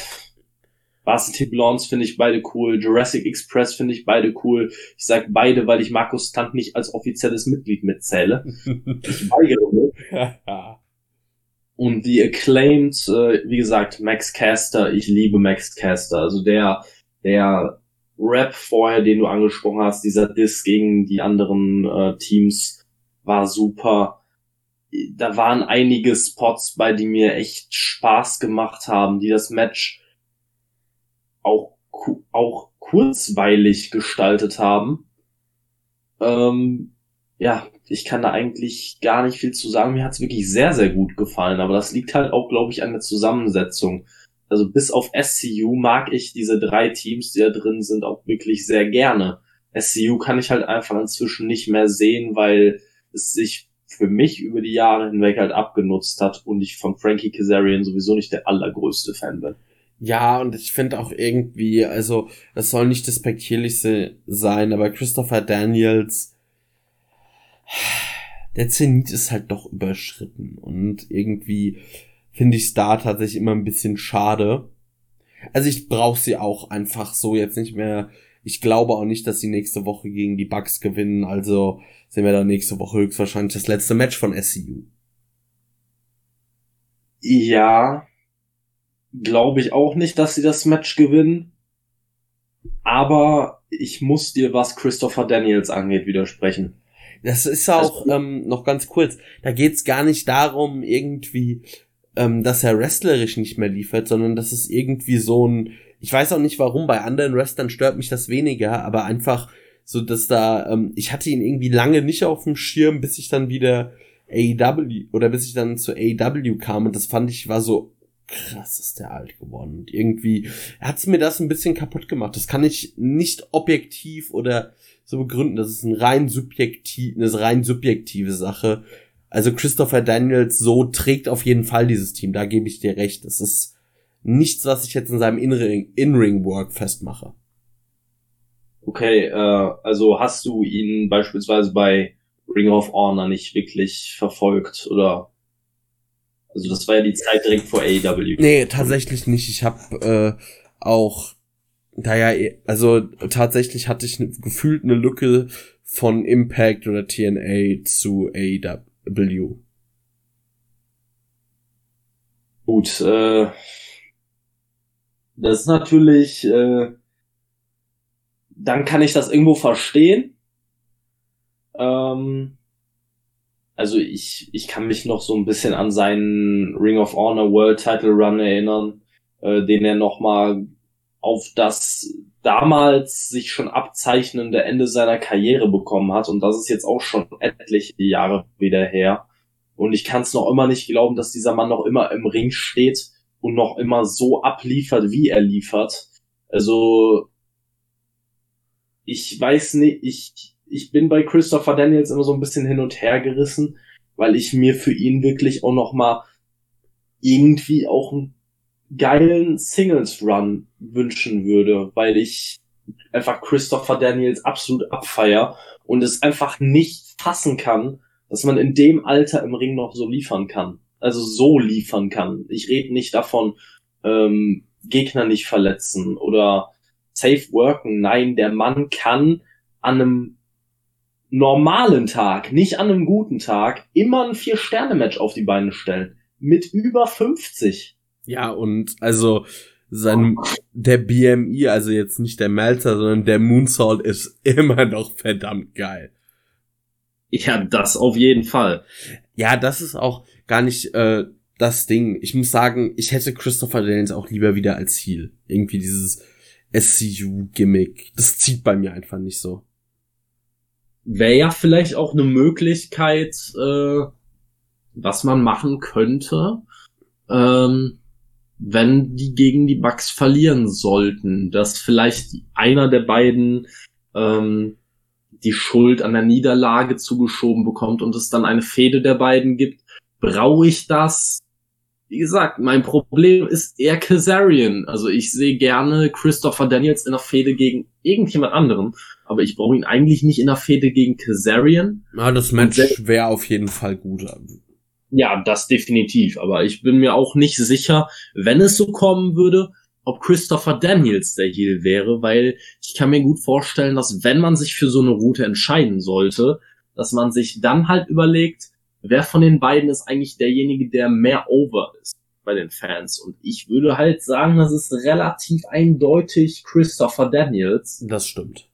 Varsity Blondes finde ich beide cool. Jurassic Express finde ich beide cool. Ich sag beide, weil ich Markus Stunt nicht als offizielles Mitglied mitzähle. ich weigere mich. Und die Acclaimed, äh, wie gesagt, Max Caster, ich liebe Max Caster. Also der, der Rap vorher, den du angesprochen hast, dieser Diss gegen die anderen äh, Teams war super. Da waren einige Spots bei, die mir echt Spaß gemacht haben, die das Match auch, auch kurzweilig gestaltet haben. Ähm, ja, ich kann da eigentlich gar nicht viel zu sagen. Mir hat's wirklich sehr, sehr gut gefallen, aber das liegt halt auch, glaube ich, an der Zusammensetzung. Also bis auf SCU mag ich diese drei Teams, die da drin sind, auch wirklich sehr gerne. SCU kann ich halt einfach inzwischen nicht mehr sehen, weil es sich für mich über die Jahre hinweg halt abgenutzt hat und ich von Frankie Kazarian sowieso nicht der allergrößte Fan bin. Ja, und ich finde auch irgendwie, also, das soll nicht despektierlich sein, aber Christopher Daniels, der Zenit ist halt doch überschritten und irgendwie finde ich da tatsächlich immer ein bisschen schade. Also ich brauche sie auch einfach so jetzt nicht mehr. Ich glaube auch nicht, dass sie nächste Woche gegen die Bucks gewinnen, also sehen wir dann nächste Woche höchstwahrscheinlich das letzte Match von SCU. Ja, glaube ich auch nicht, dass sie das Match gewinnen. Aber ich muss dir, was Christopher Daniels angeht, widersprechen. Das ist auch also, ähm, noch ganz kurz. Da geht's gar nicht darum, irgendwie, ähm, dass er wrestlerisch nicht mehr liefert, sondern das ist irgendwie so ein. Ich weiß auch nicht warum. Bei anderen Wrestlern stört mich das weniger, aber einfach so, dass da. Ähm, ich hatte ihn irgendwie lange nicht auf dem Schirm, bis ich dann wieder AEW oder bis ich dann zu AEW kam und das fand ich war so krass ist der alt geworden. Und irgendwie hat's mir das ein bisschen kaputt gemacht. Das kann ich nicht objektiv oder so begründen. Das ist ein rein subjektiv, eine rein subjektive Sache. Also Christopher Daniels so trägt auf jeden Fall dieses Team. Da gebe ich dir recht. Das ist nichts, was ich jetzt in seinem In-Ring-Work festmache. Okay, äh, also hast du ihn beispielsweise bei Ring of Honor nicht wirklich verfolgt oder also das war ja die Zeit direkt vor AEW. Nee, tatsächlich nicht. Ich habe äh, auch da ja, also tatsächlich hatte ich gefühlt eine Lücke von Impact oder TNA zu AEW. Gut, äh, das ist natürlich, äh, dann kann ich das irgendwo verstehen. Ähm, also ich, ich kann mich noch so ein bisschen an seinen Ring of Honor World Title Run erinnern, äh, den er nochmal auf das damals sich schon abzeichnende Ende seiner Karriere bekommen hat. Und das ist jetzt auch schon etliche Jahre wieder her. Und ich kann es noch immer nicht glauben, dass dieser Mann noch immer im Ring steht und noch immer so abliefert, wie er liefert. Also ich weiß nicht, ich ich bin bei Christopher Daniels immer so ein bisschen hin und her gerissen, weil ich mir für ihn wirklich auch noch mal irgendwie auch ein geilen Singles Run wünschen würde, weil ich einfach Christopher Daniels absolut abfeier und es einfach nicht fassen kann, dass man in dem Alter im Ring noch so liefern kann. Also so liefern kann. Ich rede nicht davon, ähm, Gegner nicht verletzen oder safe worken. Nein, der Mann kann an einem normalen Tag, nicht an einem guten Tag, immer ein Vier-Sterne-Match auf die Beine stellen. Mit über 50. Ja, und also sein der BMI, also jetzt nicht der Melzer, sondern der Moonsault ist immer noch verdammt geil. Ja, das auf jeden Fall. Ja, das ist auch gar nicht äh, das Ding. Ich muss sagen, ich hätte Christopher Daniels auch lieber wieder als Heal. Irgendwie dieses SCU-Gimmick. Das zieht bei mir einfach nicht so. Wäre ja vielleicht auch eine Möglichkeit, äh, was man machen könnte, ähm, wenn die gegen die Bucks verlieren sollten, dass vielleicht einer der beiden ähm, die Schuld an der Niederlage zugeschoben bekommt und es dann eine Fehde der beiden gibt. Brauche ich das? Wie gesagt, mein Problem ist eher Kazarian. Also ich sehe gerne Christopher Daniels in der Fehde gegen irgendjemand anderen, aber ich brauche ihn eigentlich nicht in der Fehde gegen Kazarian. Ja, das Match wäre auf jeden Fall gut. Ja, das definitiv. Aber ich bin mir auch nicht sicher, wenn es so kommen würde, ob Christopher Daniels der Heel wäre, weil ich kann mir gut vorstellen, dass wenn man sich für so eine Route entscheiden sollte, dass man sich dann halt überlegt, wer von den beiden ist eigentlich derjenige, der mehr over ist bei den Fans. Und ich würde halt sagen, das ist relativ eindeutig Christopher Daniels. Das stimmt.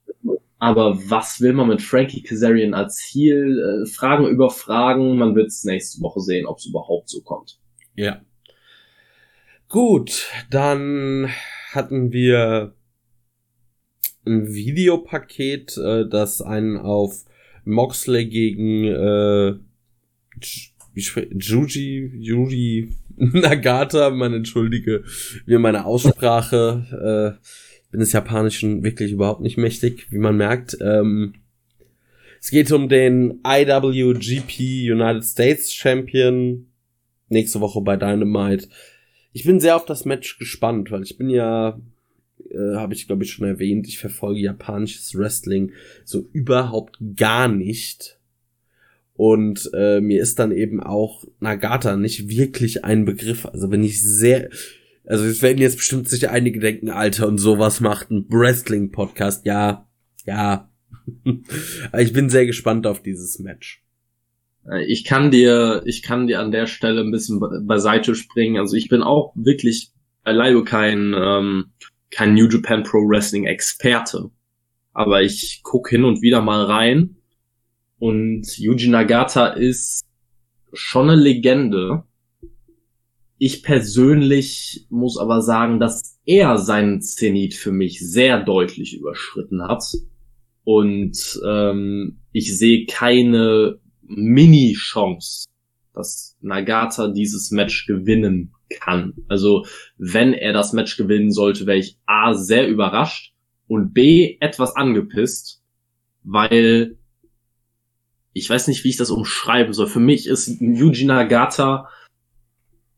Aber was will man mit Frankie Kazarian als Heel? Äh, Fragen über Fragen. Man wird es nächste Woche sehen, ob es überhaupt so kommt. Ja. Gut, dann hatten wir ein Videopaket, äh, das einen auf Moxley gegen äh, Juji, Juji Nagata, man entschuldige mir meine Aussprache. Äh, bin des Japanischen wirklich überhaupt nicht mächtig, wie man merkt. Ähm, es geht um den IWGP United States Champion. Nächste Woche bei Dynamite. Ich bin sehr auf das Match gespannt, weil ich bin ja, äh, habe ich glaube ich schon erwähnt, ich verfolge japanisches Wrestling so überhaupt gar nicht. Und äh, mir ist dann eben auch Nagata nicht wirklich ein Begriff. Also wenn ich sehr, also es werden jetzt bestimmt sich einige denken, Alter, und sowas macht ein Wrestling-Podcast. Ja, ja. ich bin sehr gespannt auf dieses Match. Ich kann dir, ich kann dir an der Stelle ein bisschen beiseite springen. Also ich bin auch wirklich beileibe kein, ähm, kein New Japan Pro Wrestling Experte. Aber ich guck hin und wieder mal rein. Und Yuji Nagata ist schon eine Legende. Ich persönlich muss aber sagen, dass er seinen Zenit für mich sehr deutlich überschritten hat. Und ähm, ich sehe keine Mini-Chance, dass Nagata dieses Match gewinnen kann. Also wenn er das Match gewinnen sollte, wäre ich A sehr überrascht und B etwas angepisst, weil ich weiß nicht, wie ich das umschreiben soll. Für mich ist Yuji Nagata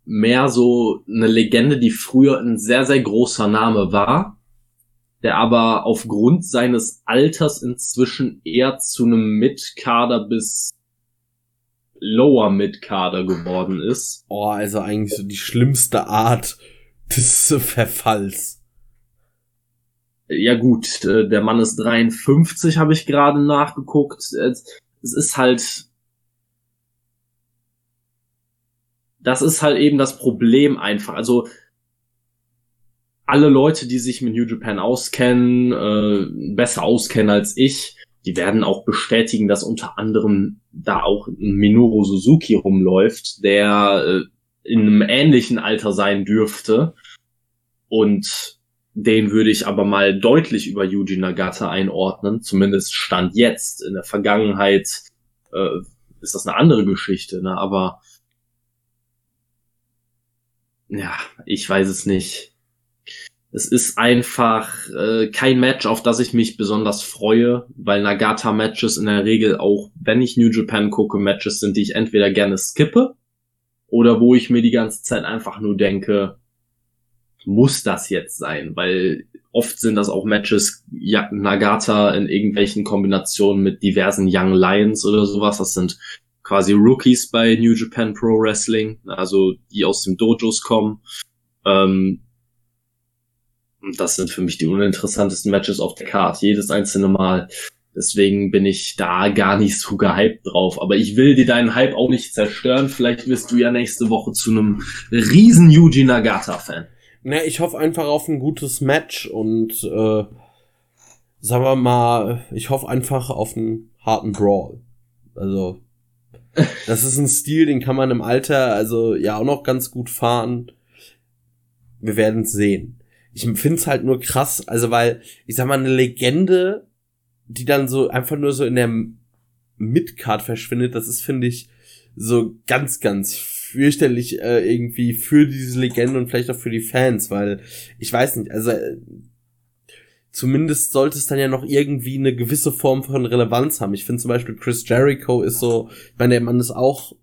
mehr so eine Legende, die früher ein sehr, sehr großer Name war, der aber aufgrund seines Alters inzwischen eher zu einem Mitkader bis Lower Mid-Kader geworden ist. Oh, also eigentlich so die schlimmste Art des Verfalls. Ja gut, äh, der Mann ist 53, habe ich gerade nachgeguckt. Es ist halt das ist halt eben das Problem einfach. Also alle Leute, die sich mit New Japan auskennen, äh, besser auskennen als ich, die werden auch bestätigen, dass unter anderem da auch Minoru Suzuki rumläuft, der äh, in einem ähnlichen Alter sein dürfte. Und den würde ich aber mal deutlich über Yuji Nagata einordnen, zumindest Stand jetzt. In der Vergangenheit äh, ist das eine andere Geschichte, ne? aber ja, ich weiß es nicht. Es ist einfach äh, kein Match, auf das ich mich besonders freue, weil Nagata-Matches in der Regel auch, wenn ich New Japan gucke, Matches sind, die ich entweder gerne skippe oder wo ich mir die ganze Zeit einfach nur denke, muss das jetzt sein, weil oft sind das auch Matches, ja, Nagata in irgendwelchen Kombinationen mit diversen Young Lions oder sowas. Das sind quasi Rookies bei New Japan Pro Wrestling, also die aus dem Dojos kommen. Ähm, das sind für mich die uninteressantesten Matches auf der Card, jedes einzelne Mal. Deswegen bin ich da gar nicht so gehypt drauf. Aber ich will dir deinen Hype auch nicht zerstören. Vielleicht wirst du ja nächste Woche zu einem riesen Yuji Nagata-Fan. Ne, ich hoffe einfach auf ein gutes Match und äh, sagen wir mal, ich hoffe einfach auf einen harten Brawl. Also, das ist ein Stil, den kann man im Alter also ja auch noch ganz gut fahren. Wir werden es sehen. Ich finde es halt nur krass, also weil, ich sag mal, eine Legende, die dann so einfach nur so in der Midcard verschwindet, das ist, finde ich, so ganz, ganz fürchterlich äh, irgendwie für diese Legende und vielleicht auch für die Fans, weil ich weiß nicht, also äh, zumindest sollte es dann ja noch irgendwie eine gewisse Form von Relevanz haben. Ich finde zum Beispiel Chris Jericho ist so, ich meine, der Mann ist auch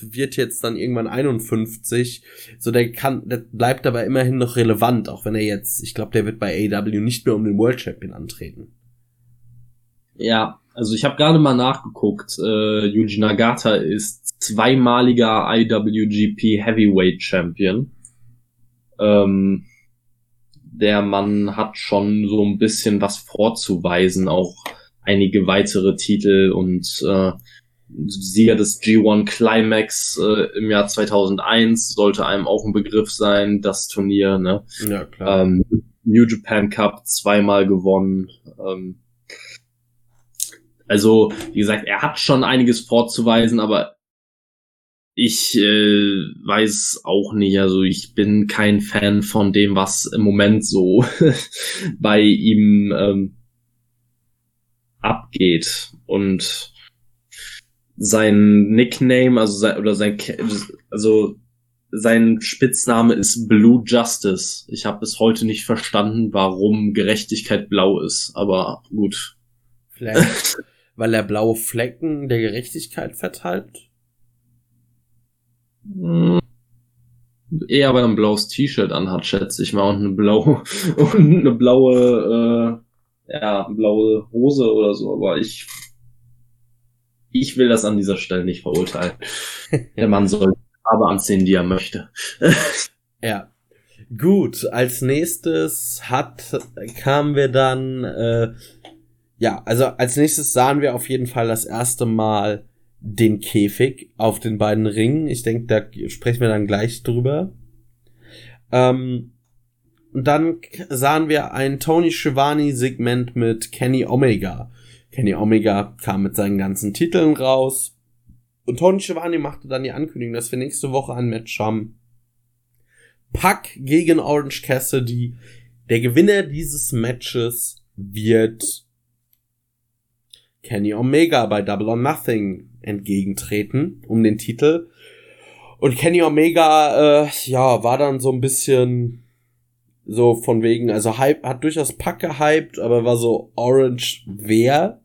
wird jetzt dann irgendwann 51, so der kann, der bleibt aber immerhin noch relevant, auch wenn er jetzt, ich glaube, der wird bei AW nicht mehr um den World Champion antreten. Ja, also ich habe gerade mal nachgeguckt. Äh, Yuji Nagata ist zweimaliger IWGP Heavyweight Champion. Ähm, der Mann hat schon so ein bisschen was vorzuweisen, auch einige weitere Titel und äh, Sieger des G1 Climax äh, im Jahr 2001 sollte einem auch ein Begriff sein, das Turnier. Ne? Ja, klar. Ähm, New Japan Cup zweimal gewonnen. Ähm, also, wie gesagt, er hat schon einiges vorzuweisen, aber ich äh, weiß auch nicht. Also ich bin kein Fan von dem, was im Moment so bei ihm ähm, abgeht. Und sein Nickname, also sein, oder sein, also sein Spitzname ist Blue Justice. Ich habe bis heute nicht verstanden, warum Gerechtigkeit blau ist, aber gut. Vielleicht, weil er blaue Flecken der Gerechtigkeit verteilt? Eher weil er ein blaues T-Shirt anhat, schätze ich mal, und eine blaue, und eine blaue, äh, ja, blaue Hose oder so, aber ich ich will das an dieser Stelle nicht verurteilen. Der Mann soll aber anziehen, die er möchte. ja. Gut, als nächstes hat, kamen wir dann, äh, ja, also als nächstes sahen wir auf jeden Fall das erste Mal den Käfig auf den beiden Ringen. Ich denke, da sprechen wir dann gleich drüber. Ähm, dann sahen wir ein Tony Schiavone Segment mit Kenny Omega. Kenny Omega kam mit seinen ganzen Titeln raus. Und Tony Schiavone machte dann die Ankündigung, dass wir nächste Woche ein Match haben. Pack gegen Orange Cassidy. Der Gewinner dieses Matches wird Kenny Omega bei Double or Nothing entgegentreten um den Titel. Und Kenny Omega, äh, ja, war dann so ein bisschen so von wegen, also Hype, hat durchaus Pack gehypt, aber war so Orange wer?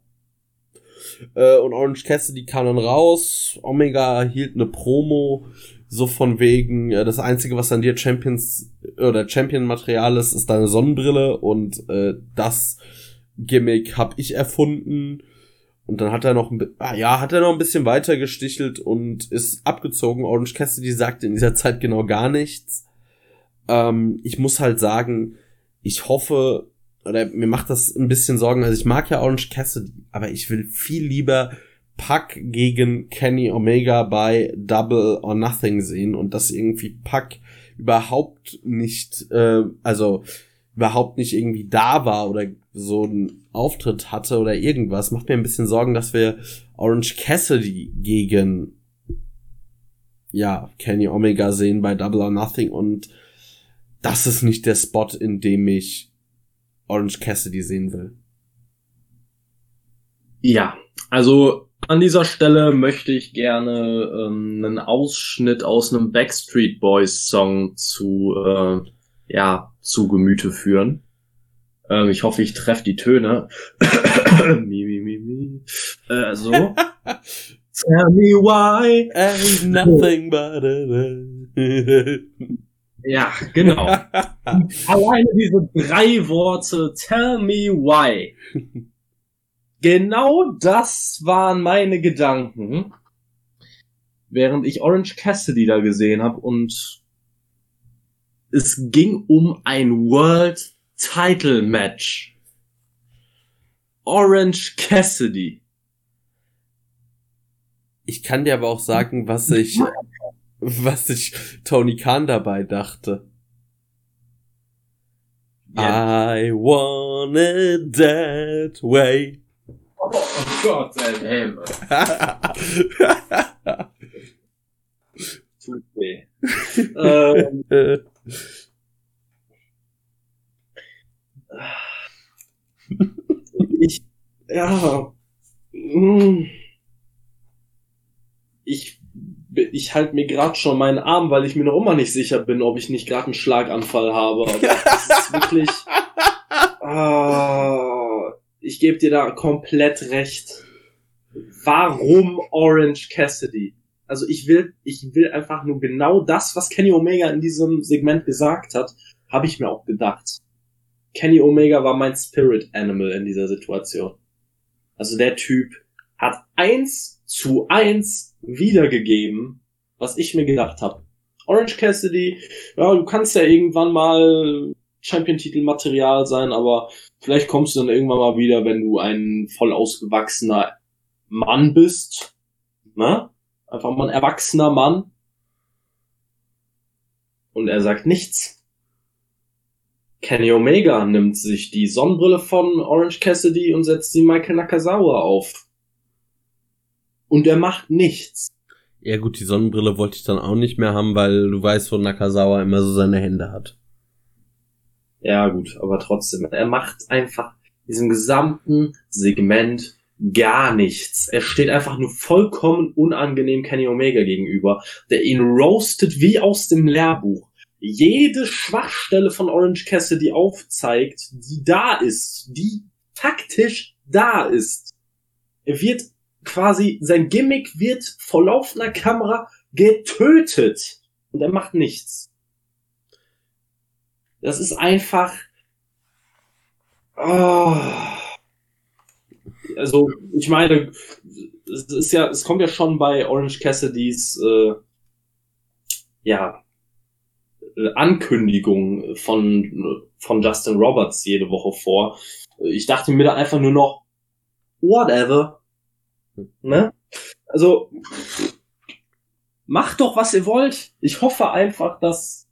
Äh, und Orange Cassidy kam dann raus. Omega hielt eine Promo, so von wegen, äh, das Einzige, was an dir Champions oder Champion-Material ist, ist deine Sonnenbrille und äh, das Gimmick hab ich erfunden. Und dann hat er noch ein, ah, ja, hat er noch ein bisschen weiter gestichelt und ist abgezogen. Orange Cassidy sagte in dieser Zeit genau gar nichts. Ähm, ich muss halt sagen, ich hoffe, oder mir macht das ein bisschen Sorgen. Also ich mag ja Orange Cassidy, aber ich will viel lieber Puck gegen Kenny Omega bei Double or Nothing sehen und dass irgendwie Puck überhaupt nicht, äh, also überhaupt nicht irgendwie da war oder so einen Auftritt hatte oder irgendwas, macht mir ein bisschen Sorgen, dass wir Orange Cassidy gegen ja, Kenny Omega sehen bei Double or Nothing und das ist nicht der Spot, in dem ich Orange Cassidy sehen will. Ja, also an dieser Stelle möchte ich gerne ähm, einen Ausschnitt aus einem Backstreet Boys Song zu äh, ja zu Gemüte führen. Ähm, ich hoffe, ich treffe die Töne. mi, mi, mi, mi. Äh, so. Tell me why. Ain't nothing but a Ja, genau. Alleine diese drei Worte, tell me why. Genau das waren meine Gedanken, während ich Orange Cassidy da gesehen habe und es ging um ein World Title Match. Orange Cassidy. Ich kann dir aber auch sagen, was ich, was ich Tony Khan dabei dachte. Yeah. I want it that way. Oh, Gott, ey, Tut weh. ähm, ich, ja, hm. ich, ich halte mir gerade schon meinen Arm, weil ich mir noch immer nicht sicher bin, ob ich nicht gerade einen Schlaganfall habe. Das ist wirklich, ah, ich gebe dir da komplett recht. Warum Orange Cassidy? Also ich will, ich will einfach nur genau das, was Kenny Omega in diesem Segment gesagt hat, habe ich mir auch gedacht. Kenny Omega war mein Spirit Animal in dieser Situation. Also der Typ hat eins zu eins wiedergegeben, was ich mir gedacht habe. Orange Cassidy, ja, du kannst ja irgendwann mal Champion-Titel-Material sein, aber vielleicht kommst du dann irgendwann mal wieder, wenn du ein voll ausgewachsener Mann bist. Ne? Einfach mal ein erwachsener Mann. Und er sagt nichts. Kenny Omega nimmt sich die Sonnenbrille von Orange Cassidy und setzt sie Michael Nakazawa auf. Und er macht nichts. Ja gut, die Sonnenbrille wollte ich dann auch nicht mehr haben, weil du weißt, wo Nakazawa immer so seine Hände hat. Ja gut, aber trotzdem, er macht einfach diesem gesamten Segment gar nichts. Er steht einfach nur vollkommen unangenehm Kenny Omega gegenüber, der ihn roastet wie aus dem Lehrbuch jede Schwachstelle von Orange Cassidy aufzeigt, die da ist, die faktisch da ist. Er wird quasi, sein Gimmick wird vor laufender Kamera getötet und er macht nichts. Das ist einfach. Oh. Also, ich meine, es ist ja, es kommt ja schon bei Orange Cassidys äh, ja, Ankündigung von, von Justin Roberts jede Woche vor. Ich dachte mir da einfach nur noch, whatever. Ne? Also, macht doch, was ihr wollt. Ich hoffe einfach, dass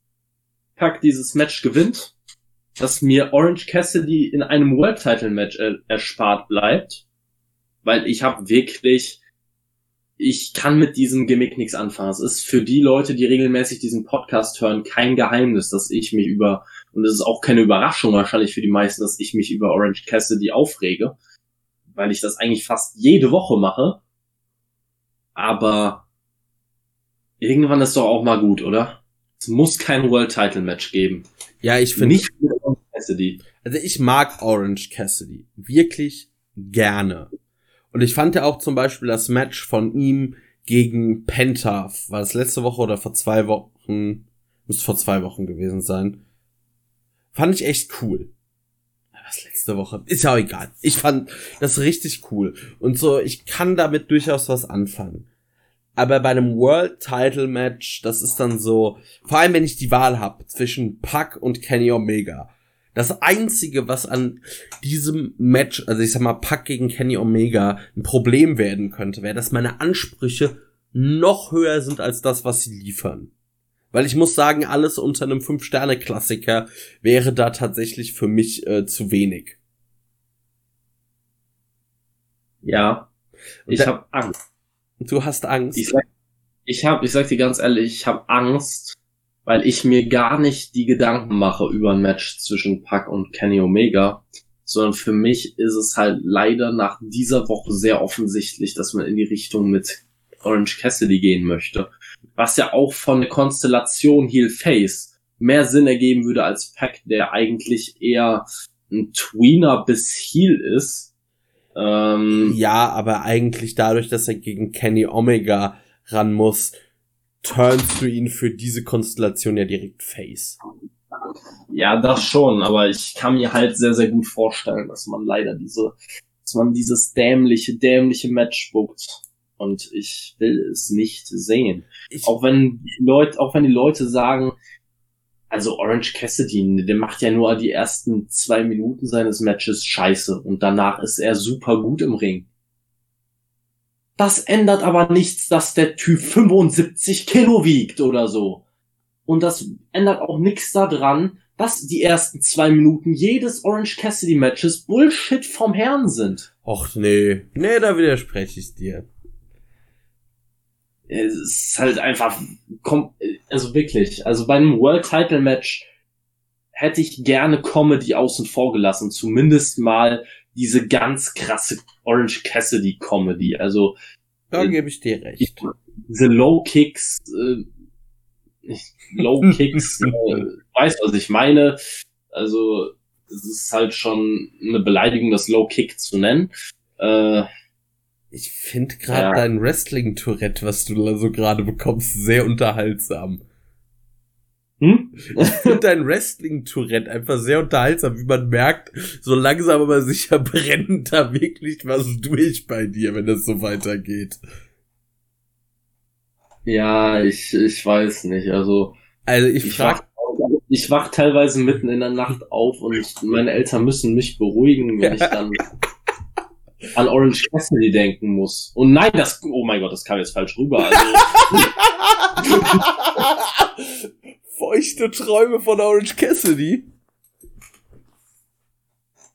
Pack dieses Match gewinnt, dass mir Orange Cassidy in einem World Title Match erspart bleibt, weil ich habe wirklich ich kann mit diesem Gimmick nichts anfangen. Es ist für die Leute, die regelmäßig diesen Podcast hören, kein Geheimnis, dass ich mich über, und es ist auch keine Überraschung wahrscheinlich für die meisten, dass ich mich über Orange Cassidy aufrege, weil ich das eigentlich fast jede Woche mache. Aber irgendwann ist doch auch mal gut, oder? Es muss kein World Title Match geben. Ja, ich finde. Nicht mit Orange Cassidy. Also ich mag Orange Cassidy. Wirklich gerne. Und ich fand ja auch zum Beispiel das Match von ihm gegen Penta, war das letzte Woche oder vor zwei Wochen, müsste vor zwei Wochen gewesen sein. Fand ich echt cool. Was letzte Woche? Ist ja auch egal. Ich fand das richtig cool. Und so, ich kann damit durchaus was anfangen. Aber bei einem World Title Match, das ist dann so, vor allem wenn ich die Wahl habe zwischen Puck und Kenny Omega, das einzige, was an diesem Match, also ich sag mal, Pack gegen Kenny Omega ein Problem werden könnte, wäre, dass meine Ansprüche noch höher sind als das, was sie liefern. Weil ich muss sagen, alles unter einem Fünf-Sterne-Klassiker wäre da tatsächlich für mich äh, zu wenig. Ja, ich habe Angst. Du hast Angst. Ich sag, ich hab, ich sag dir ganz ehrlich, ich habe Angst, weil ich mir gar nicht die Gedanken mache über ein Match zwischen Pac und Kenny Omega, sondern für mich ist es halt leider nach dieser Woche sehr offensichtlich, dass man in die Richtung mit Orange Cassidy gehen möchte. Was ja auch von der Konstellation Heel Face mehr Sinn ergeben würde als Pac, der eigentlich eher ein Tweener bis Heel ist. Ähm, ja, aber eigentlich dadurch, dass er gegen Kenny Omega ran muss, turnst du ihn für diese Konstellation ja direkt face. Ja, das schon, aber ich kann mir halt sehr, sehr gut vorstellen, dass man leider diese, dass man dieses dämliche, dämliche Match buckt. Und ich will es nicht sehen. Ich auch wenn Leute, auch wenn die Leute sagen, also Orange Cassidy, der macht ja nur die ersten zwei Minuten seines Matches scheiße und danach ist er super gut im Ring. Das ändert aber nichts, dass der Typ 75 Kilo wiegt oder so. Und das ändert auch nichts daran, dass die ersten zwei Minuten jedes Orange Cassidy Matches Bullshit vom Herrn sind. Och nee, nee, da widerspreche ich dir. Es ist halt einfach, also wirklich, also bei einem World Title Match hätte ich gerne Comedy außen vor gelassen, zumindest mal diese ganz krasse Orange Cassidy Comedy, also da äh, gebe ich dir recht. Diese Low Kicks, äh, Low Kicks, äh, weiß, was ich meine. Also, es ist halt schon eine Beleidigung, das Low Kick zu nennen. Äh, ich finde gerade ja. dein Wrestling-Tourette, was du da so gerade bekommst, sehr unterhaltsam. Hm? Ich finde dein Wrestling-Tourette einfach sehr unterhaltsam, wie man merkt, so langsam aber sicher brennt da wirklich was durch bei dir, wenn das so weitergeht. Ja, ich, ich weiß nicht. Also, also ich, ich frag, wach, ich wach teilweise mitten in der Nacht auf und ich, meine Eltern müssen mich beruhigen, wenn ich dann an Orange Cassidy denken muss. Und nein, das, oh mein Gott, das kam jetzt falsch rüber. Also, Feuchte Träume von Orange Cassidy.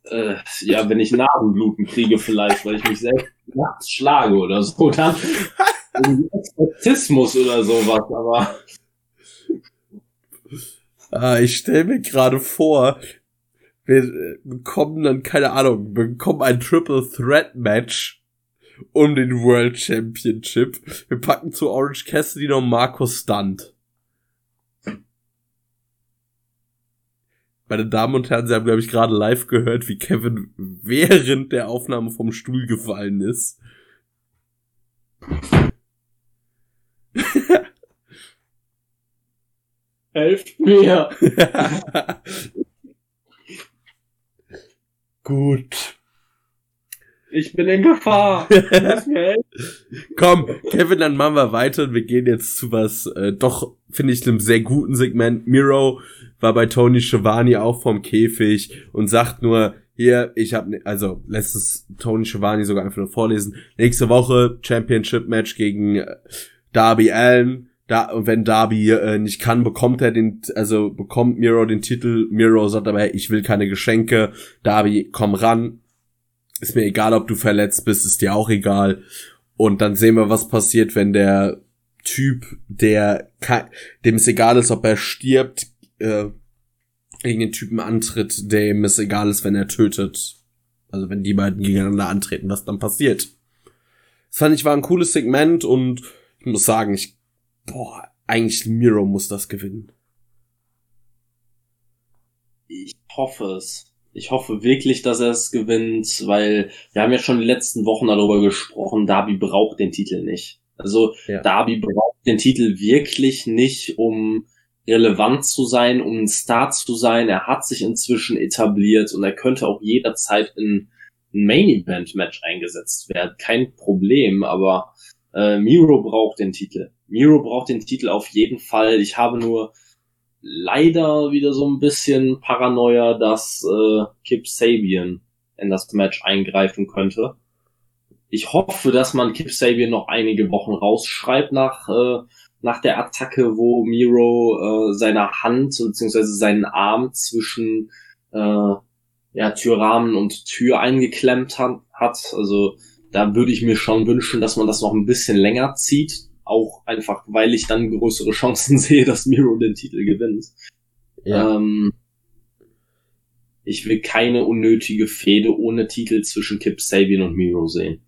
Äh, ja, wenn ich Nasenbluten kriege vielleicht, weil ich mich selbst nachts schlage oder so, dann Exorzismus oder sowas, aber. Ah, ich stelle mir gerade vor, wir äh, bekommen dann, keine Ahnung, wir bekommen ein Triple Threat Match um den World Championship. Wir packen zu Orange Cassidy noch Marco Stunt. Meine Damen und Herren, Sie haben, glaube ich, gerade live gehört, wie Kevin während der Aufnahme vom Stuhl gefallen ist. Helft mir. Gut. Ich bin in Gefahr. Komm, Kevin, dann machen wir weiter und wir gehen jetzt zu was, äh, doch, finde ich, einem sehr guten Segment. Miro war bei Tony Schiavone auch vom Käfig und sagt nur, hier, ich habe, ne, also lässt es Tony Schiavone sogar einfach nur vorlesen. Nächste Woche Championship Match gegen äh, Darby Allen. Da, und wenn Darby äh, nicht kann, bekommt er den, also bekommt Miro den Titel. Miro sagt aber, ich will keine Geschenke. Darby, komm ran. Ist mir egal, ob du verletzt bist, ist dir auch egal. Und dann sehen wir, was passiert, wenn der Typ, der dem es egal ist, ob er stirbt, äh, gegen den Typen antritt, dem es egal ist, wenn er tötet. Also wenn die beiden gegeneinander antreten, was dann passiert. Das fand ich war ein cooles Segment und ich muss sagen, ich, boah, eigentlich Miro muss das gewinnen. Ich hoffe es. Ich hoffe wirklich, dass er es gewinnt, weil wir haben ja schon die letzten Wochen darüber gesprochen, Darby braucht den Titel nicht. Also ja. Darby braucht den Titel wirklich nicht, um relevant zu sein, um ein Star zu sein. Er hat sich inzwischen etabliert und er könnte auch jederzeit in ein Main Event Match eingesetzt werden. Kein Problem, aber äh, Miro braucht den Titel. Miro braucht den Titel auf jeden Fall. Ich habe nur leider wieder so ein bisschen Paranoia, dass äh, Kip Sabian in das Match eingreifen könnte. Ich hoffe, dass man Kip Sabian noch einige Wochen rausschreibt nach äh, nach der Attacke, wo Miro äh, seine Hand bzw. seinen Arm zwischen äh, ja, Türrahmen und Tür eingeklemmt hat, hat. Also da würde ich mir schon wünschen, dass man das noch ein bisschen länger zieht. Auch einfach, weil ich dann größere Chancen sehe, dass Miro den Titel gewinnt. Ja. Ähm, ich will keine unnötige Fehde ohne Titel zwischen Kip Sabian und Miro sehen.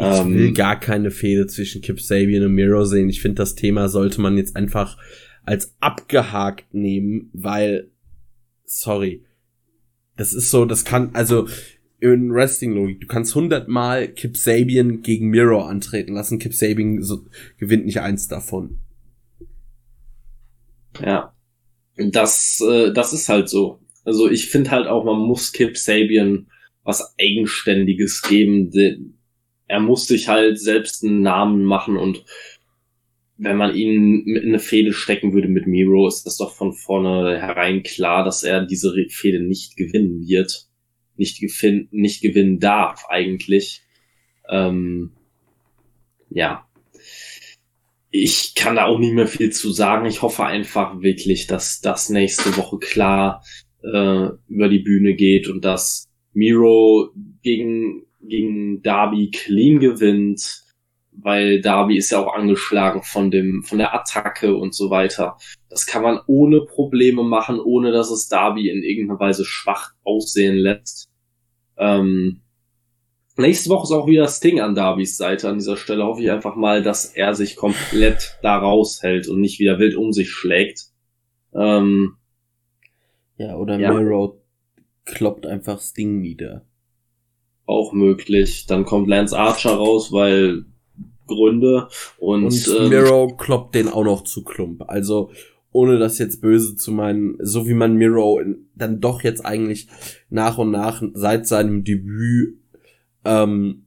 Ich ähm, will gar keine Fehde zwischen Kip Sabian und Miro sehen. Ich finde, das Thema sollte man jetzt einfach als abgehakt nehmen, weil, sorry, das ist so, das kann, also in Wrestling-Logik, du kannst hundertmal Kip Sabian gegen Miro antreten lassen. Kip Sabian so, gewinnt nicht eins davon. Ja. Das, äh, das ist halt so. Also ich finde halt auch, man muss Kip Sabian was Eigenständiges geben. Er muss sich halt selbst einen Namen machen und wenn man ihn in eine Fehde stecken würde mit Miro, ist das doch von vornherein klar, dass er diese Fehde nicht gewinnen wird. Nicht, gefin nicht gewinnen darf, eigentlich. Ähm, ja. Ich kann da auch nicht mehr viel zu sagen. Ich hoffe einfach wirklich, dass das nächste Woche klar äh, über die Bühne geht und dass Miro gegen, gegen Darby clean gewinnt, weil Darby ist ja auch angeschlagen von dem, von der Attacke und so weiter. Das kann man ohne Probleme machen, ohne dass es Darby in irgendeiner Weise schwach aussehen lässt. Ähm, nächste Woche ist auch wieder Sting an Darbys Seite. An dieser Stelle hoffe ich einfach mal, dass er sich komplett da raushält und nicht wieder wild um sich schlägt. Ähm, ja, oder ja. Miro kloppt einfach Sting nieder. Auch möglich. Dann kommt Lance Archer raus, weil Gründe und, und ähm, Miro kloppt den auch noch zu Klump. Also ohne das jetzt böse zu meinen, so wie man Miro dann doch jetzt eigentlich nach und nach seit seinem Debüt ähm,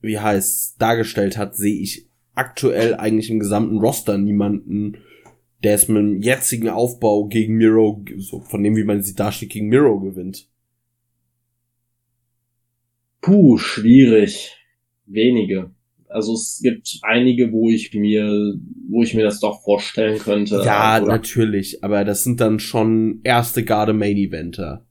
wie heißt dargestellt hat, sehe ich aktuell eigentlich im gesamten Roster niemanden, der es mit dem jetzigen Aufbau gegen Miro, so von dem, wie man sie darstellt, gegen Miro gewinnt. Puh, schwierig. Wenige. Also es gibt einige, wo ich mir, wo ich mir das doch vorstellen könnte. Ja, oder? natürlich, aber das sind dann schon erste Garde Main Eventer.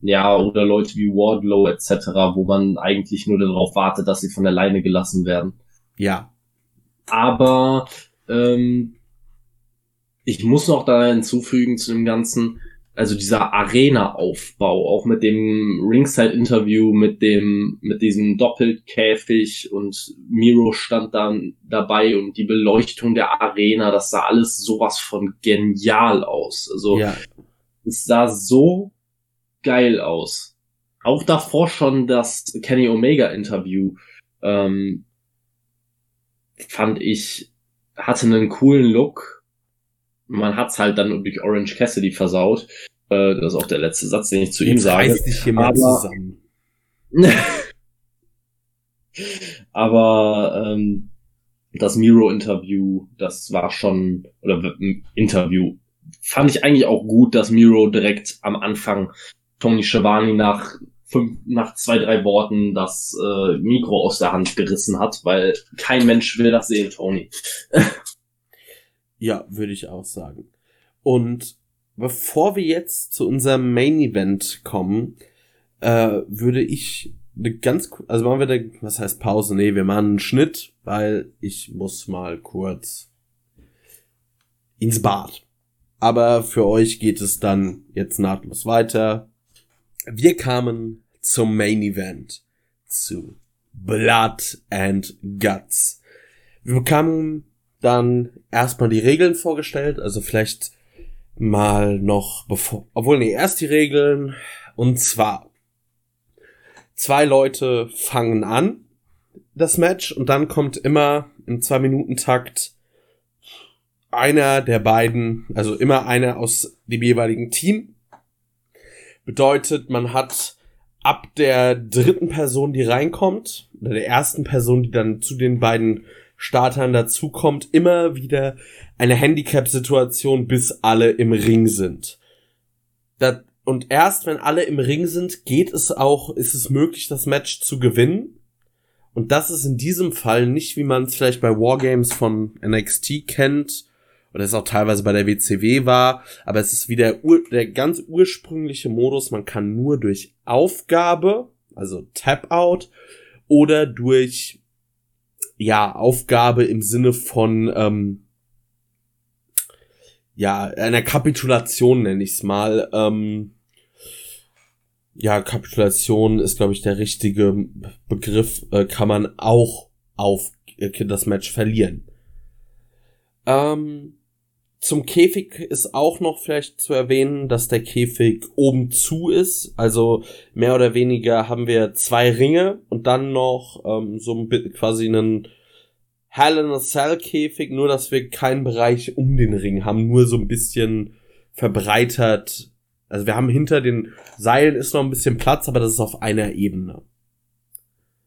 Ja, oder Leute wie Wardlow etc., wo man eigentlich nur darauf wartet, dass sie von der Leine gelassen werden. Ja. Aber ähm, ich muss noch da hinzufügen zu dem Ganzen, also dieser Arena-Aufbau, auch mit dem Ringside-Interview, mit dem, mit diesem Doppelkäfig und Miro stand dann dabei und die Beleuchtung der Arena, das sah alles sowas von genial aus. Also, ja. es sah so geil aus. Auch davor schon das Kenny Omega-Interview, ähm, fand ich, hatte einen coolen Look, man hat's halt dann durch Orange Cassidy versaut. Äh, das ist auch der letzte Satz, den ich zu Jetzt ihm sage. Dich hier mal aber, zusammen. aber ähm, das Miro-Interview, das war schon, oder Interview, fand ich eigentlich auch gut, dass Miro direkt am Anfang Tony Schiavone nach fünf, nach zwei, drei Worten das äh, Mikro aus der Hand gerissen hat, weil kein Mensch will das sehen, Tony. Ja, würde ich auch sagen. Und bevor wir jetzt zu unserem Main Event kommen, äh, würde ich eine ganz, also machen wir eine, was heißt Pause? Nee, wir machen einen Schnitt, weil ich muss mal kurz ins Bad. Aber für euch geht es dann jetzt nahtlos weiter. Wir kamen zum Main Event, zu Blood and Guts. Wir bekamen dann erstmal die Regeln vorgestellt, also vielleicht mal noch bevor, obwohl nee, erst die Regeln und zwar zwei Leute fangen an das Match und dann kommt immer im zwei Minuten Takt einer der beiden, also immer einer aus dem jeweiligen Team. Bedeutet, man hat ab der dritten Person, die reinkommt, oder der ersten Person, die dann zu den beiden Startern dazu kommt, immer wieder eine Handicap-Situation, bis alle im Ring sind. Das, und erst wenn alle im Ring sind, geht es auch, ist es möglich, das Match zu gewinnen. Und das ist in diesem Fall nicht, wie man es vielleicht bei Wargames von NXT kennt, oder es auch teilweise bei der WCW war, aber es ist wie der, der ganz ursprüngliche Modus, man kann nur durch Aufgabe, also Tap-Out, oder durch ja, Aufgabe im Sinne von, ähm, ja, einer Kapitulation nenne ich es mal. Ähm, ja, Kapitulation ist, glaube ich, der richtige Begriff, äh, kann man auch auf äh, das Match verlieren. Ähm, zum Käfig ist auch noch vielleicht zu erwähnen, dass der Käfig oben zu ist. Also mehr oder weniger haben wir zwei Ringe und dann noch ähm, so ein quasi einen Hell in a Cell Käfig, nur dass wir keinen Bereich um den Ring haben, nur so ein bisschen verbreitert. Also wir haben hinter den Seilen ist noch ein bisschen Platz, aber das ist auf einer Ebene.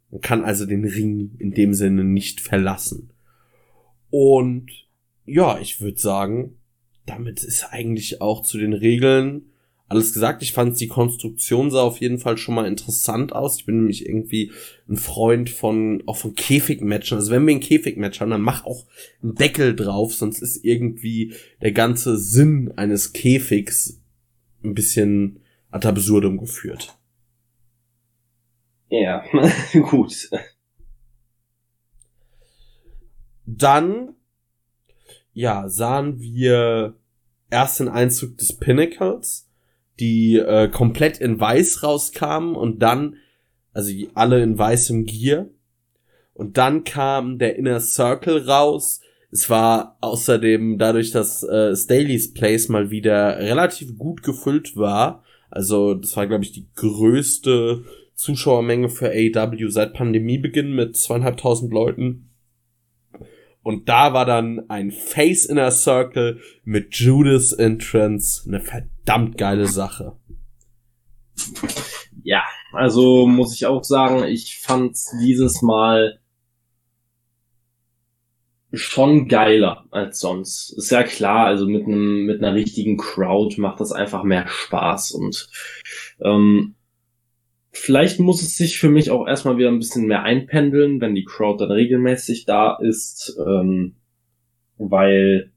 Man kann also den Ring in dem Sinne nicht verlassen. Und ja, ich würde sagen, damit ist eigentlich auch zu den Regeln alles gesagt. Ich fand die Konstruktion sah auf jeden Fall schon mal interessant aus. Ich bin nämlich irgendwie ein Freund von auch von Käfigmatchen. Also wenn wir ein Käfigmatch haben, dann mach auch einen Deckel drauf, sonst ist irgendwie der ganze Sinn eines Käfigs ein bisschen ad absurdum geführt. Ja, gut. Dann ja, sahen wir erst den Einzug des Pinnacles, die äh, komplett in weiß rauskamen und dann, also alle in weißem Gear. Und dann kam der Inner Circle raus. Es war außerdem dadurch, dass äh, Staley's Place mal wieder relativ gut gefüllt war. Also das war, glaube ich, die größte Zuschauermenge für AEW seit Pandemiebeginn mit zweieinhalbtausend Leuten. Und da war dann ein Face Inner Circle mit Judas Entrance eine verdammt geile Sache. Ja, also muss ich auch sagen, ich fand dieses Mal schon geiler als sonst. Ist ja klar, also mit einem mit einer richtigen Crowd macht das einfach mehr Spaß und ähm, Vielleicht muss es sich für mich auch erstmal wieder ein bisschen mehr einpendeln, wenn die Crowd dann regelmäßig da ist, ähm, weil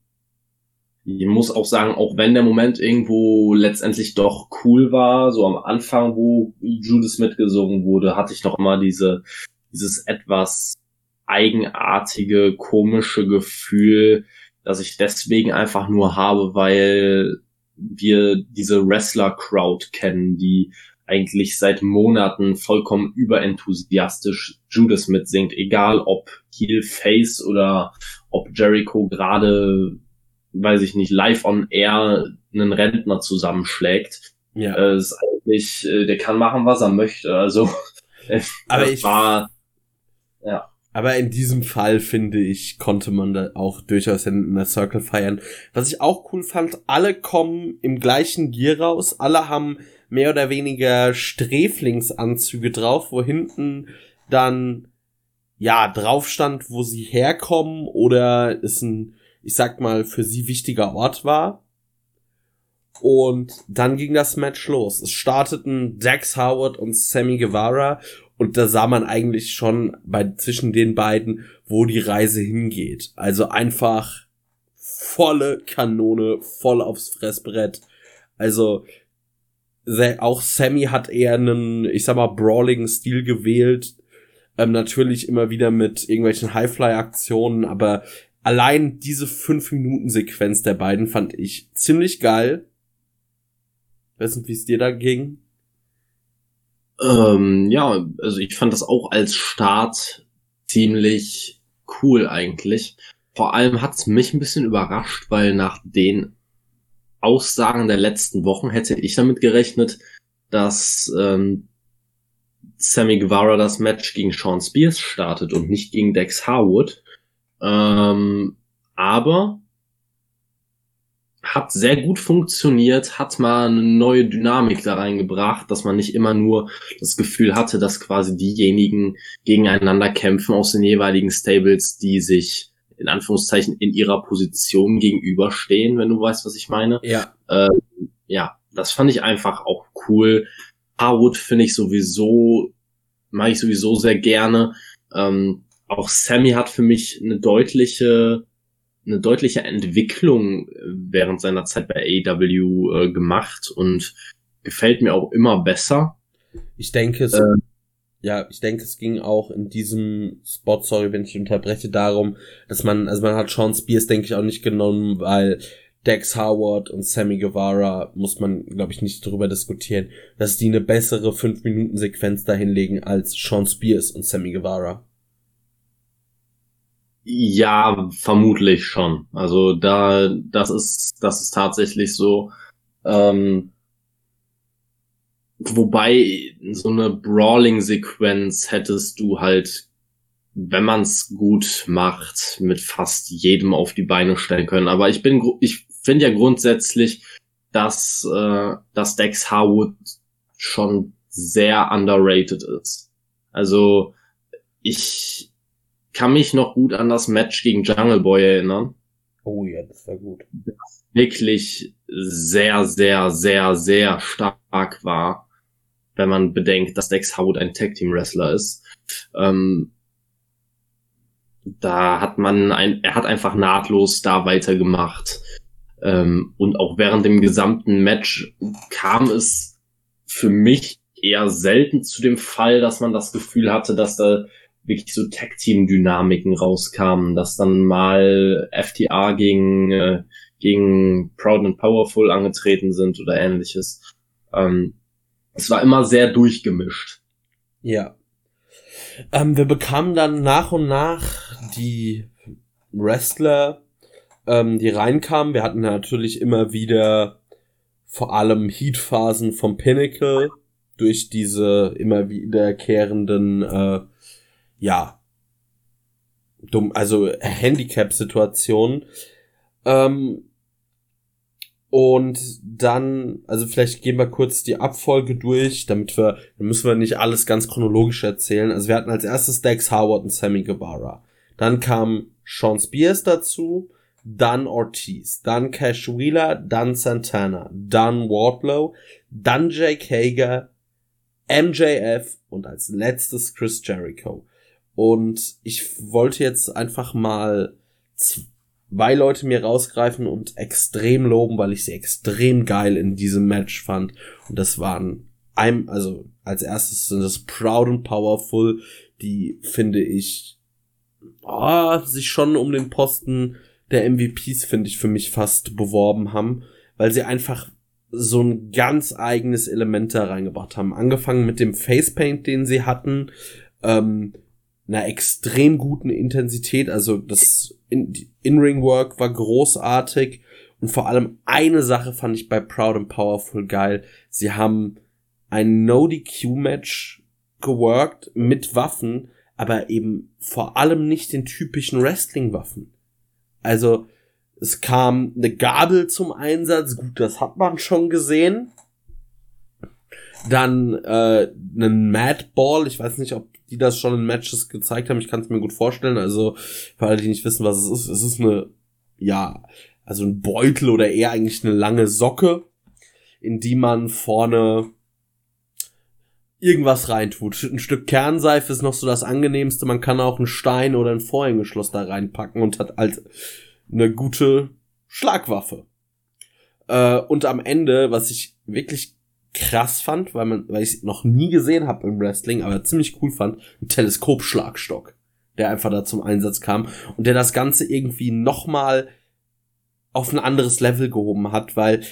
ich muss auch sagen, auch wenn der Moment irgendwo letztendlich doch cool war, so am Anfang, wo Judas mitgesungen wurde, hatte ich doch immer diese, dieses etwas eigenartige, komische Gefühl, dass ich deswegen einfach nur habe, weil wir diese Wrestler-Crowd kennen, die eigentlich seit Monaten vollkommen überenthusiastisch Judas mitsingt, egal ob Heel Face oder ob Jericho gerade, weiß ich nicht, live on air einen Rentner zusammenschlägt. Ja. Äh, ist eigentlich, äh, der kann machen, was er möchte. Also, aber ich war, ja. Aber in diesem Fall, finde ich, konnte man da auch durchaus in der Circle feiern. Was ich auch cool fand, alle kommen im gleichen Gear raus, alle haben mehr oder weniger Sträflingsanzüge drauf, wo hinten dann ja drauf stand, wo sie herkommen oder es ein, ich sag mal, für sie wichtiger Ort war. Und dann ging das Match los. Es starteten Dax Howard und Sammy Guevara und da sah man eigentlich schon bei zwischen den beiden, wo die Reise hingeht. Also einfach volle Kanone, voll aufs Fressbrett. Also auch Sammy hat eher einen, ich sag mal, brawling Stil gewählt. Ähm, natürlich immer wieder mit irgendwelchen Highfly-Aktionen, aber allein diese 5-Minuten-Sequenz der beiden fand ich ziemlich geil. Weiß nicht, wie es dir da ging. Ähm, ja, also ich fand das auch als Start ziemlich cool eigentlich. Vor allem hat's mich ein bisschen überrascht, weil nach den Aussagen der letzten Wochen hätte ich damit gerechnet, dass ähm, Sammy Guevara das Match gegen Sean Spears startet und nicht gegen Dex Harwood. Ähm, aber hat sehr gut funktioniert, hat mal eine neue Dynamik da reingebracht, dass man nicht immer nur das Gefühl hatte, dass quasi diejenigen gegeneinander kämpfen aus den jeweiligen Stables, die sich in Anführungszeichen in ihrer Position gegenüberstehen, wenn du weißt, was ich meine. Ja. Äh, ja, das fand ich einfach auch cool. Harwood finde ich sowieso, mag ich sowieso sehr gerne. Ähm, auch Sammy hat für mich eine deutliche, eine deutliche Entwicklung äh, während seiner Zeit bei AEW äh, gemacht und gefällt mir auch immer besser. Ich denke, es, äh, ja, ich denke, es ging auch in diesem Spot, sorry, wenn ich unterbreche, darum, dass man, also man hat Sean Spears, denke ich, auch nicht genommen, weil Dex Howard und Sammy Guevara muss man, glaube ich, nicht darüber diskutieren, dass die eine bessere 5-Minuten-Sequenz dahinlegen als Sean Spears und Sammy Guevara. Ja, vermutlich schon. Also da, das ist, das ist tatsächlich so. Ähm, Wobei so eine Brawling-Sequenz hättest du halt wenn man es gut macht, mit fast jedem auf die Beine stellen können. Aber ich bin, ich finde ja grundsätzlich, dass, äh, dass Dex Harwood schon sehr underrated ist. Also ich kann mich noch gut an das Match gegen Jungle Boy erinnern. Oh ja, das war gut. Das wirklich sehr, sehr, sehr, sehr stark war, wenn man bedenkt, dass Dex Howard ein Tag Team Wrestler ist. Ähm, da hat man ein, er hat einfach nahtlos da weitergemacht. Ähm, und auch während dem gesamten Match kam es für mich eher selten zu dem Fall, dass man das Gefühl hatte, dass da wirklich so Tag-Team-Dynamiken rauskamen, dass dann mal FTA gegen, äh, gegen Proud and Powerful angetreten sind oder ähnliches. Ähm, es war immer sehr durchgemischt. Ja. Ähm, wir bekamen dann nach und nach die Wrestler, ähm, die reinkamen. Wir hatten natürlich immer wieder vor allem Heatphasen vom Pinnacle durch diese immer wiederkehrenden äh, ja, dumm, also Handicap-Situation. Ähm, und dann, also vielleicht gehen wir kurz die Abfolge durch, damit wir, dann müssen wir nicht alles ganz chronologisch erzählen. Also wir hatten als erstes Dex Howard und Sammy Guevara. Dann kam Sean Spears dazu, dann Ortiz, dann Cash Wheeler, dann Santana, dann Wardlow, dann Jake Hager, MJF und als letztes Chris Jericho. Und ich wollte jetzt einfach mal zwei Leute mir rausgreifen und extrem loben, weil ich sie extrem geil in diesem Match fand. Und das waren einem, also als erstes sind das Proud and Powerful, die finde ich, oh, sich schon um den Posten der MVPs, finde ich, für mich fast beworben haben, weil sie einfach so ein ganz eigenes Element da reingebracht haben. Angefangen mit dem Facepaint, den sie hatten, ähm, einer extrem guten Intensität. Also das In-Ring-Work war großartig. Und vor allem eine Sache fand ich bei Proud and Powerful geil. Sie haben ein No-DQ-Match geworkt mit Waffen, aber eben vor allem nicht den typischen Wrestling-Waffen. Also es kam eine Gabel zum Einsatz, gut, das hat man schon gesehen. Dann äh, einen Mad Ball, ich weiß nicht, ob die das schon in Matches gezeigt haben. Ich kann es mir gut vorstellen. Also für alle, die nicht wissen, was es ist, es ist eine, ja, also ein Beutel oder eher eigentlich eine lange Socke, in die man vorne irgendwas reintut. Ein Stück Kernseife ist noch so das angenehmste. Man kann auch einen Stein oder ein Vorhängeschloss da reinpacken und hat halt eine gute Schlagwaffe. Äh, und am Ende, was ich wirklich krass fand, weil man, weil ich noch nie gesehen habe im Wrestling, aber ziemlich cool fand, ein Teleskopschlagstock, der einfach da zum Einsatz kam und der das Ganze irgendwie nochmal auf ein anderes Level gehoben hat, weil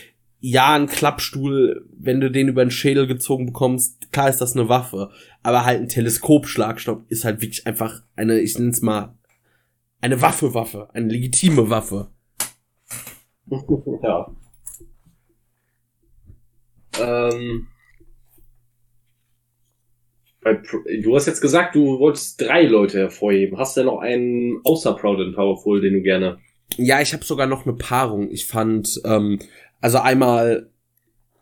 ja, ein Klappstuhl, wenn du den über den Schädel gezogen bekommst, klar ist das eine Waffe, aber halt ein Teleskopschlagstock ist halt wirklich einfach eine, ich nenn's mal, eine Waffe-Waffe, eine legitime Waffe. Ja. Ähm, du hast jetzt gesagt, du wolltest drei Leute hervorheben. Hast du denn noch einen außer Proud and Powerful, den du gerne? Ja, ich habe sogar noch eine Paarung. Ich fand, ähm, also einmal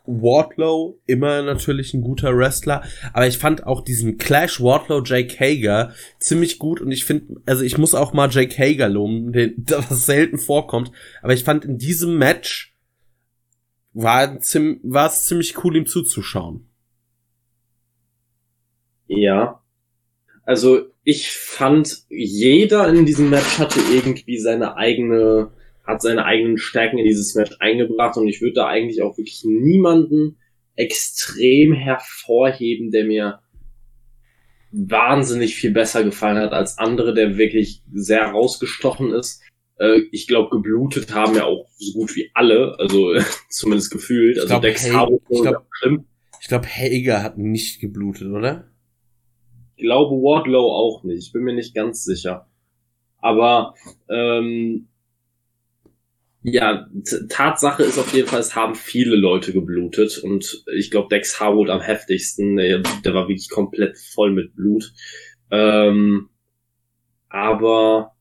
Wardlow, immer natürlich ein guter Wrestler, aber ich fand auch diesen Clash Wardlow Jake Hager ziemlich gut und ich finde, also ich muss auch mal Jake Hager loben, den, was selten vorkommt, aber ich fand in diesem Match war, war es ziemlich cool, ihm zuzuschauen. Ja. Also ich fand, jeder in diesem Match hatte irgendwie seine eigene, hat seine eigenen Stärken in dieses Match eingebracht und ich würde da eigentlich auch wirklich niemanden extrem hervorheben, der mir wahnsinnig viel besser gefallen hat als andere, der wirklich sehr rausgestochen ist. Äh, ich glaube, geblutet haben ja auch so gut wie alle, also zumindest gefühlt. Ich also glaub, Dex Harwood ich glaube, ich glaub, Hager hat nicht geblutet, oder? Ich glaube Wardlow auch nicht. Ich bin mir nicht ganz sicher. Aber ähm, ja, Tatsache ist auf jeden Fall, es haben viele Leute geblutet und ich glaube Dex Harwood am heftigsten, der, der, war wirklich komplett voll mit Blut. Ähm, aber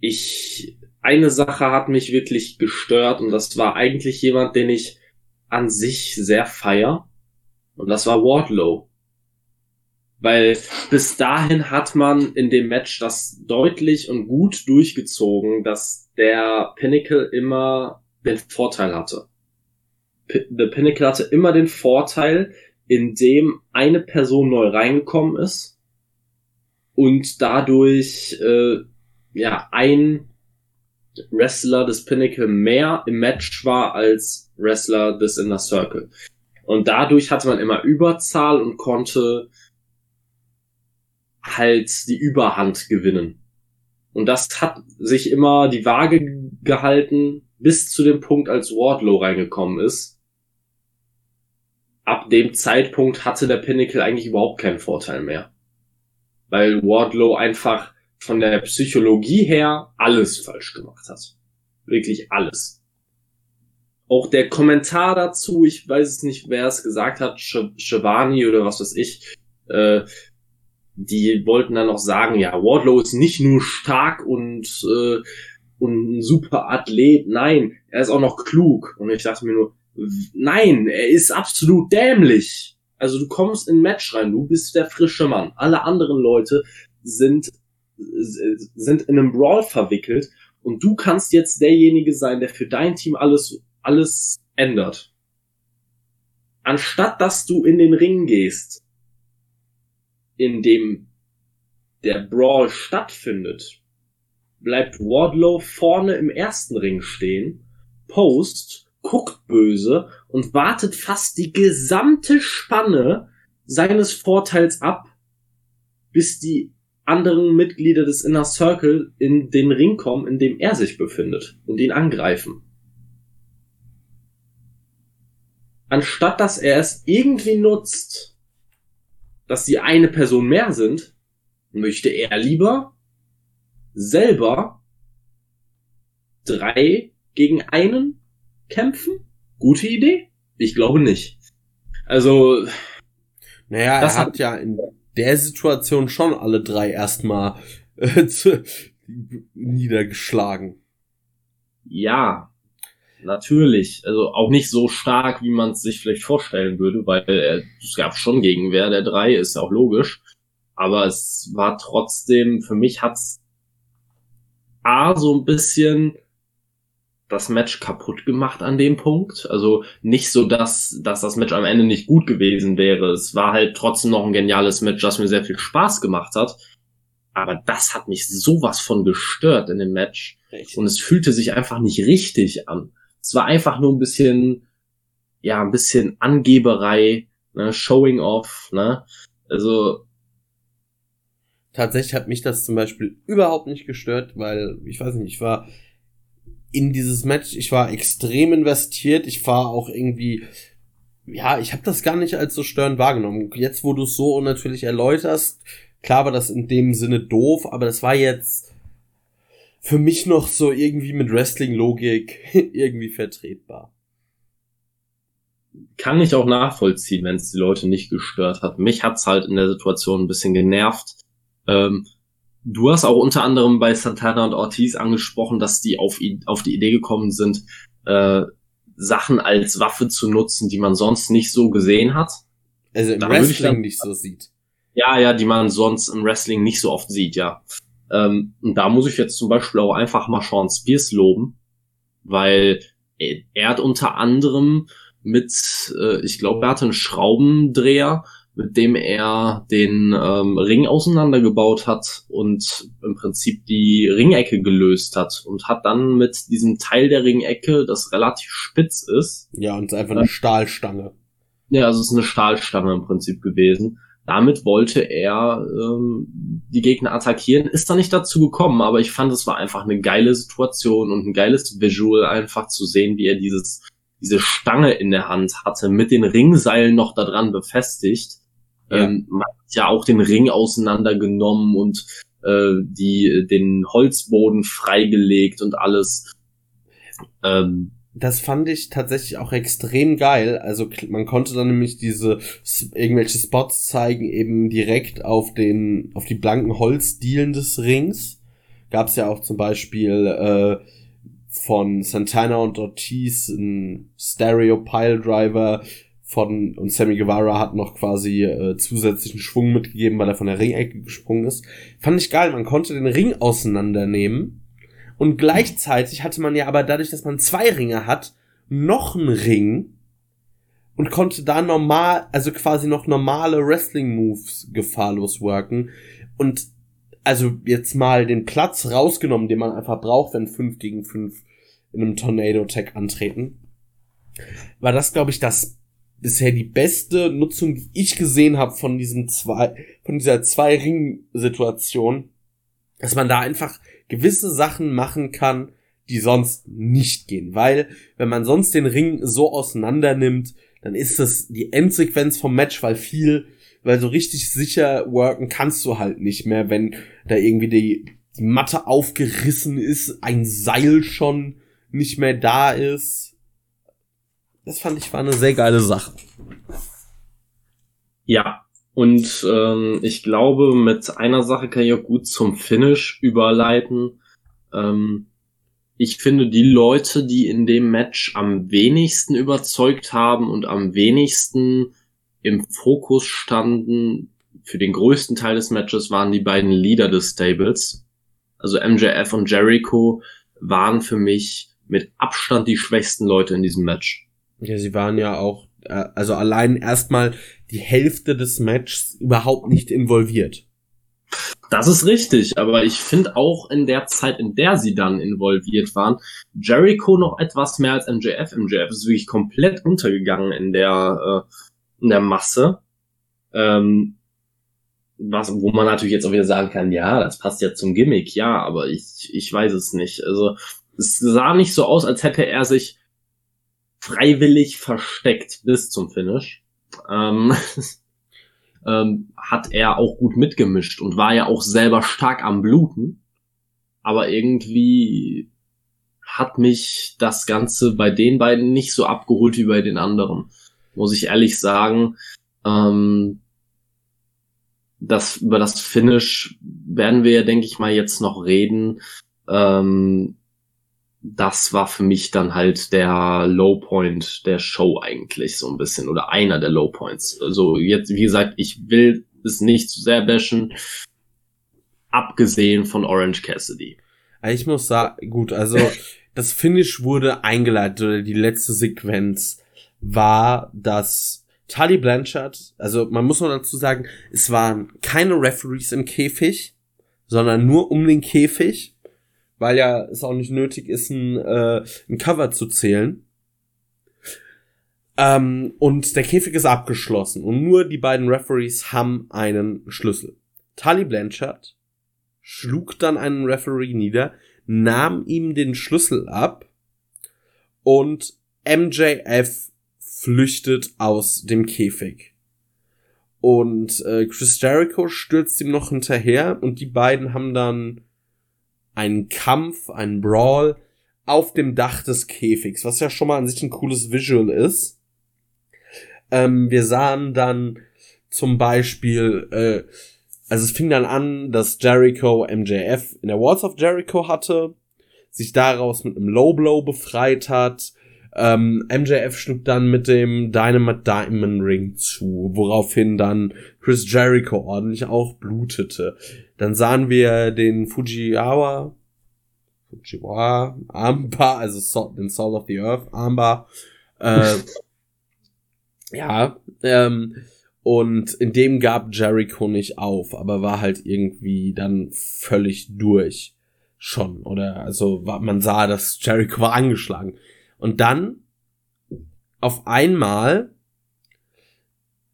ich, eine Sache hat mich wirklich gestört und das war eigentlich jemand, den ich an sich sehr feier und das war Wardlow. Weil bis dahin hat man in dem Match das deutlich und gut durchgezogen, dass der Pinnacle immer den Vorteil hatte. P The Pinnacle hatte immer den Vorteil, indem eine Person neu reingekommen ist und dadurch äh, ja ein Wrestler des Pinnacle mehr im Match war als Wrestler des Inner Circle. Und dadurch hatte man immer Überzahl und konnte halt die Überhand gewinnen. Und das hat sich immer die Waage gehalten bis zu dem Punkt, als Wardlow reingekommen ist. Ab dem Zeitpunkt hatte der Pinnacle eigentlich überhaupt keinen Vorteil mehr. Weil Wardlow einfach von der Psychologie her alles falsch gemacht hat. Wirklich alles. Auch der Kommentar dazu, ich weiß es nicht, wer es gesagt hat, Shivani oder was weiß ich, äh, die wollten dann noch sagen, ja, Wardlow ist nicht nur stark und, äh, und ein super Athlet, nein, er ist auch noch klug. Und ich dachte mir nur, nein, er ist absolut dämlich. Also du kommst in ein Match rein, du bist der frische Mann. Alle anderen Leute sind, sind in einem Brawl verwickelt und du kannst jetzt derjenige sein, der für dein Team alles, alles ändert. Anstatt dass du in den Ring gehst in dem der Brawl stattfindet, bleibt Wardlow vorne im ersten Ring stehen, post, guckt böse und wartet fast die gesamte Spanne seines Vorteils ab, bis die anderen Mitglieder des Inner Circle in den Ring kommen, in dem er sich befindet und ihn angreifen. Anstatt dass er es irgendwie nutzt, dass sie eine Person mehr sind, möchte er lieber selber drei gegen einen kämpfen? Gute Idee? Ich glaube nicht. Also. Naja, er hat ja in der Situation schon alle drei erstmal äh, niedergeschlagen. Ja, natürlich. Also auch nicht so stark, wie man es sich vielleicht vorstellen würde, weil äh, es gab schon Gegenwehr der drei, ist auch logisch. Aber es war trotzdem, für mich hat's A so ein bisschen das Match kaputt gemacht an dem Punkt. Also nicht so, dass, dass das Match am Ende nicht gut gewesen wäre. Es war halt trotzdem noch ein geniales Match, das mir sehr viel Spaß gemacht hat. Aber das hat mich sowas von gestört in dem Match. Und es fühlte sich einfach nicht richtig an. Es war einfach nur ein bisschen, ja, ein bisschen Angeberei, ne, Showing off, ne? Also. Tatsächlich hat mich das zum Beispiel überhaupt nicht gestört, weil, ich weiß nicht, ich war in dieses Match, ich war extrem investiert, ich war auch irgendwie, ja, ich habe das gar nicht als so störend wahrgenommen. Jetzt, wo du es so natürlich erläuterst, klar war das in dem Sinne doof, aber das war jetzt für mich noch so irgendwie mit Wrestling-Logik irgendwie vertretbar. Kann ich auch nachvollziehen, wenn es die Leute nicht gestört hat. Mich hat's halt in der Situation ein bisschen genervt. Ähm, du hast auch unter anderem bei Santana und Ortiz angesprochen, dass die auf, auf die Idee gekommen sind, äh, Sachen als Waffe zu nutzen, die man sonst nicht so gesehen hat. Also im da Wrestling dann, nicht so sieht. Ja, ja, die man sonst im Wrestling nicht so oft sieht, ja. Ähm, und da muss ich jetzt zum Beispiel auch einfach mal Sean Spears loben, weil er hat unter anderem mit, äh, ich glaube, er hatte einen Schraubendreher, mit dem er den ähm, Ring auseinandergebaut hat und im Prinzip die Ringecke gelöst hat und hat dann mit diesem Teil der Ringecke, das relativ spitz ist. Ja, und es ist einfach eine Stahlstange. Ja, also es ist eine Stahlstange im Prinzip gewesen. Damit wollte er ähm, die Gegner attackieren, ist da nicht dazu gekommen, aber ich fand, es war einfach eine geile Situation und ein geiles Visual, einfach zu sehen, wie er dieses, diese Stange in der Hand hatte, mit den Ringseilen noch daran befestigt. Ja. Ähm, man hat ja auch den Ring auseinandergenommen und äh, die, den Holzboden freigelegt und alles. Ähm, das fand ich tatsächlich auch extrem geil. Also man konnte dann nämlich diese irgendwelche Spots zeigen, eben direkt auf den, auf die blanken Holzdielen des Rings. Gab es ja auch zum Beispiel äh, von Santana und Ortiz ein Stereo Pile Driver von und Sammy Guevara hat noch quasi äh, zusätzlichen Schwung mitgegeben, weil er von der Ringecke gesprungen ist. Fand ich geil, man konnte den Ring auseinandernehmen und gleichzeitig hatte man ja aber dadurch, dass man zwei Ringe hat, noch einen Ring und konnte da normal, also quasi noch normale Wrestling-Moves gefahrlos worken. Und also jetzt mal den Platz rausgenommen, den man einfach braucht, wenn fünf gegen fünf in einem Tornado-Tag antreten, war das, glaube ich, das bisher die beste Nutzung, die ich gesehen habe von diesen zwei, von dieser Zwei-Ring-Situation, dass man da einfach gewisse Sachen machen kann, die sonst nicht gehen. Weil, wenn man sonst den Ring so auseinander nimmt, dann ist das die Endsequenz vom Match, weil viel, weil so richtig sicher worken kannst du halt nicht mehr, wenn da irgendwie die, die Matte aufgerissen ist, ein Seil schon nicht mehr da ist. Das fand ich war eine sehr geile Sache. Ja, und ähm, ich glaube, mit einer Sache kann ich auch gut zum Finish überleiten. Ähm, ich finde, die Leute, die in dem Match am wenigsten überzeugt haben und am wenigsten im Fokus standen für den größten Teil des Matches, waren die beiden Leader des Stables. Also MJF und Jericho waren für mich mit Abstand die schwächsten Leute in diesem Match. Ja, sie waren ja auch, äh, also allein erstmal die Hälfte des Matches überhaupt nicht involviert. Das ist richtig, aber ich finde auch in der Zeit, in der sie dann involviert waren, Jericho noch etwas mehr als MJF. MJF ist wirklich komplett untergegangen in der, äh, in der Masse. Ähm, was, wo man natürlich jetzt auch wieder sagen kann, ja, das passt ja zum Gimmick, ja, aber ich, ich weiß es nicht. Also, es sah nicht so aus, als hätte er sich freiwillig versteckt bis zum Finish ähm, ähm, hat er auch gut mitgemischt und war ja auch selber stark am Bluten. Aber irgendwie hat mich das Ganze bei den beiden nicht so abgeholt wie bei den anderen. Muss ich ehrlich sagen. Ähm, das, über das Finish werden wir ja, denke ich mal, jetzt noch reden. Ähm, das war für mich dann halt der Low Point der Show eigentlich so ein bisschen oder einer der Low Points. Also jetzt, wie gesagt, ich will es nicht zu sehr bashen, abgesehen von Orange Cassidy. Ich muss sagen, gut, also das Finish wurde eingeleitet oder die letzte Sequenz war, dass Tully Blanchard, also man muss noch dazu sagen, es waren keine Referees im Käfig, sondern nur um den Käfig weil ja es auch nicht nötig ist, ein, äh, ein Cover zu zählen. Ähm, und der Käfig ist abgeschlossen und nur die beiden Referees haben einen Schlüssel. Tully Blanchard schlug dann einen Referee nieder, nahm ihm den Schlüssel ab und MJF flüchtet aus dem Käfig. Und äh, Chris Jericho stürzt ihm noch hinterher und die beiden haben dann einen Kampf, einen Brawl auf dem Dach des Käfigs, was ja schon mal an sich ein cooles Visual ist. Ähm, wir sahen dann zum Beispiel, äh, also es fing dann an, dass Jericho MJF in der Walls of Jericho hatte, sich daraus mit einem Low Blow befreit hat. Ähm, MJF schlug dann mit dem Dynamite Diamond Ring zu, woraufhin dann Chris Jericho ordentlich auch blutete. Dann sahen wir den Fujiwara, Fujiwara Armbar, also den Soul of the Earth Armbar. Äh, ja, ähm, und in dem gab Jericho nicht auf, aber war halt irgendwie dann völlig durch schon. Oder also war, man sah, dass Jericho war angeschlagen. Und dann auf einmal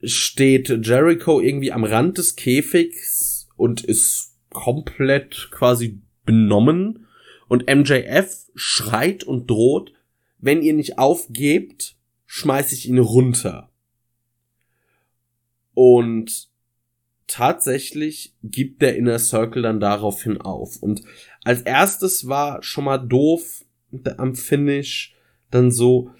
steht Jericho irgendwie am Rand des Käfigs und ist komplett quasi benommen und MJF schreit und droht, wenn ihr nicht aufgebt, schmeiß ich ihn runter. Und tatsächlich gibt der Inner Circle dann daraufhin auf. Und als erstes war schon mal doof am Finish, dann so,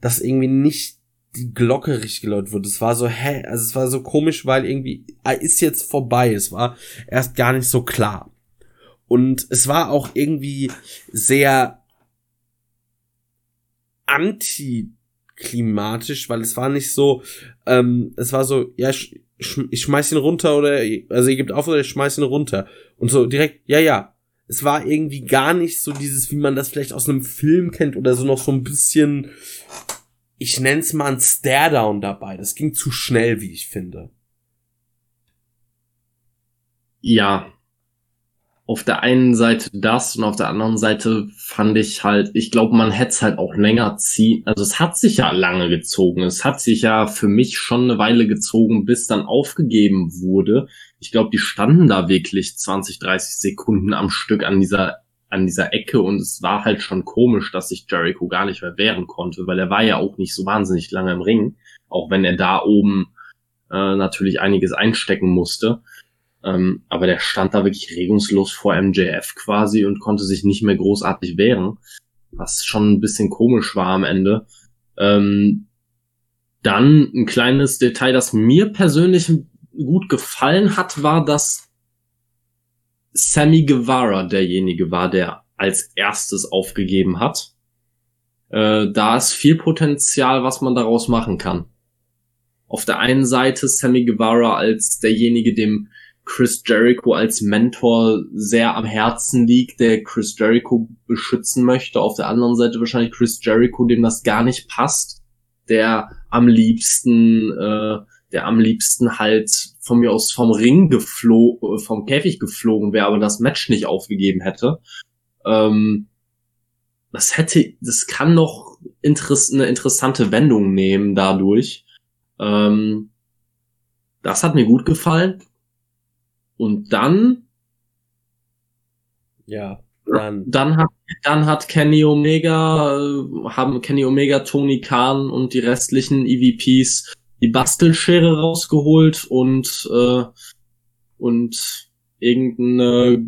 dass irgendwie nicht die Glocke richtig geläutet wird. Es war so, hä, also es war so komisch, weil irgendwie, ah, ist jetzt vorbei. Es war erst gar nicht so klar. Und es war auch irgendwie sehr antiklimatisch, weil es war nicht so, ähm, es war so, ja, ich, ich schmeiß ihn runter oder, also ihr gebt auf oder ich schmeiß ihn runter. Und so direkt, ja, ja. Es war irgendwie gar nicht so dieses, wie man das vielleicht aus einem Film kennt oder so noch so ein bisschen, ich nenn's mal ein Stare-Down dabei. Das ging zu schnell, wie ich finde. Ja, auf der einen Seite das und auf der anderen Seite fand ich halt, ich glaube, man hätte es halt auch länger ziehen. Also es hat sich ja lange gezogen. Es hat sich ja für mich schon eine Weile gezogen, bis dann aufgegeben wurde. Ich glaube, die standen da wirklich 20, 30 Sekunden am Stück an dieser an dieser Ecke und es war halt schon komisch, dass sich Jericho gar nicht mehr wehren konnte, weil er war ja auch nicht so wahnsinnig lange im Ring, auch wenn er da oben äh, natürlich einiges einstecken musste. Ähm, aber der stand da wirklich regungslos vor MJF quasi und konnte sich nicht mehr großartig wehren, was schon ein bisschen komisch war am Ende. Ähm, dann ein kleines Detail, das mir persönlich gut gefallen hat, war, dass Sammy Guevara derjenige war, der als erstes aufgegeben hat. Äh, da ist viel Potenzial, was man daraus machen kann. Auf der einen Seite Sammy Guevara als derjenige, dem Chris Jericho als Mentor sehr am Herzen liegt, der Chris Jericho beschützen möchte. Auf der anderen Seite wahrscheinlich Chris Jericho, dem das gar nicht passt, der am liebsten, äh, der am liebsten halt von mir aus vom Ring geflogen, vom Käfig geflogen wäre, aber das Match nicht aufgegeben hätte. Ähm, das hätte, das kann noch interess eine interessante Wendung nehmen dadurch. Ähm, das hat mir gut gefallen. Und dann, ja, dann, dann hat, dann hat Kenny Omega, äh, haben Kenny Omega, Tony Khan und die restlichen EVPs die Bastelschere rausgeholt und, äh, und irgendeine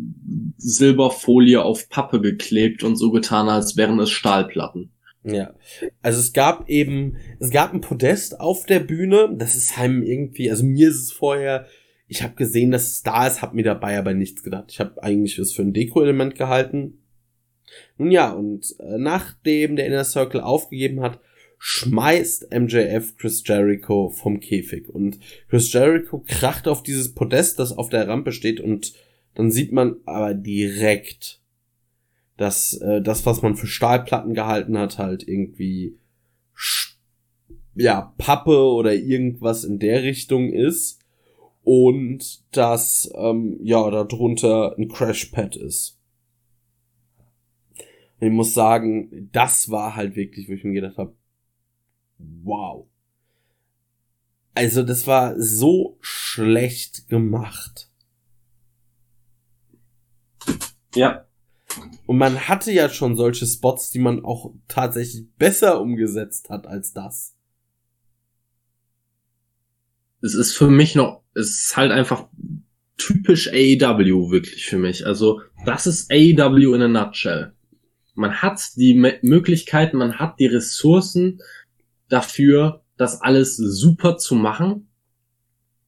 Silberfolie auf Pappe geklebt und so getan, als wären es Stahlplatten. Ja, also es gab eben, es gab ein Podest auf der Bühne, das ist heim irgendwie, also mir ist es vorher ich habe gesehen, dass es da ist, habe mir dabei aber nichts gedacht. Ich habe eigentlich es für ein Deko-Element gehalten. Nun ja, und äh, nachdem der Inner Circle aufgegeben hat, schmeißt MJF Chris Jericho vom Käfig. Und Chris Jericho kracht auf dieses Podest, das auf der Rampe steht, und dann sieht man aber direkt, dass äh, das, was man für Stahlplatten gehalten hat, halt irgendwie ja, Pappe oder irgendwas in der Richtung ist und dass ähm, ja darunter ein Crashpad ist. ich muss sagen, das war halt wirklich, wo ich mir gedacht habe, wow. Also das war so schlecht gemacht. Ja. Und man hatte ja schon solche Spots, die man auch tatsächlich besser umgesetzt hat als das. Es ist für mich noch es ist halt einfach typisch AEW wirklich für mich. Also das ist AEW in a nutshell. Man hat die Möglichkeiten, man hat die Ressourcen dafür, das alles super zu machen.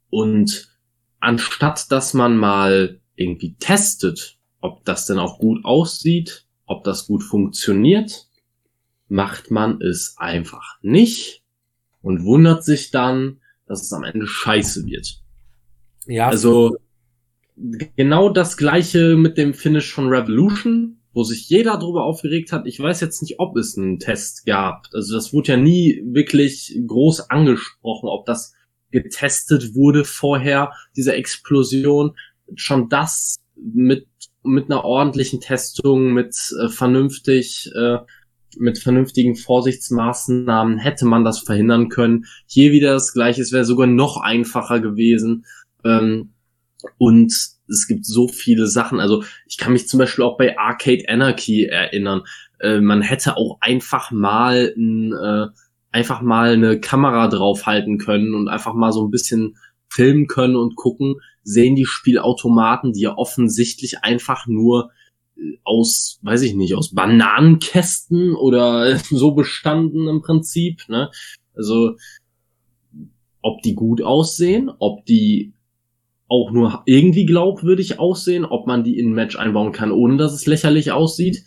Und anstatt dass man mal irgendwie testet, ob das denn auch gut aussieht, ob das gut funktioniert, macht man es einfach nicht und wundert sich dann, dass es am Ende scheiße wird. Ja. Also genau das gleiche mit dem Finish von Revolution, wo sich jeder darüber aufgeregt hat. Ich weiß jetzt nicht, ob es einen Test gab. Also das wurde ja nie wirklich groß angesprochen, ob das getestet wurde vorher, diese Explosion. Schon das mit mit einer ordentlichen Testung, mit äh, vernünftig, äh, mit vernünftigen Vorsichtsmaßnahmen hätte man das verhindern können. Hier wieder das Gleiche, es wäre sogar noch einfacher gewesen. Ähm, und es gibt so viele Sachen. Also ich kann mich zum Beispiel auch bei Arcade Anarchy erinnern. Äh, man hätte auch einfach mal ein, äh, einfach mal eine Kamera draufhalten können und einfach mal so ein bisschen filmen können und gucken, sehen die Spielautomaten, die ja offensichtlich einfach nur aus, weiß ich nicht, aus Bananenkästen oder so bestanden im Prinzip. Ne? Also ob die gut aussehen, ob die auch nur irgendwie glaubwürdig aussehen, ob man die in ein Match einbauen kann, ohne dass es lächerlich aussieht,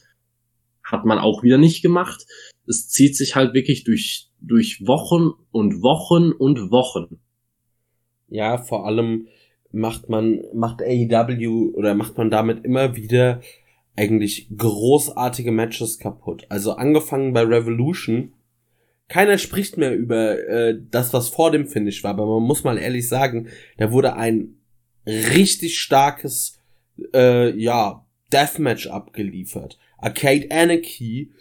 hat man auch wieder nicht gemacht. Es zieht sich halt wirklich durch, durch Wochen und Wochen und Wochen. Ja, vor allem macht man, macht AEW oder macht man damit immer wieder eigentlich großartige Matches kaputt. Also angefangen bei Revolution. Keiner spricht mehr über äh, das, was vor dem Finish war, aber man muss mal ehrlich sagen, da wurde ein richtig starkes, äh, ja, Deathmatch abgeliefert. Arcade Anarchy,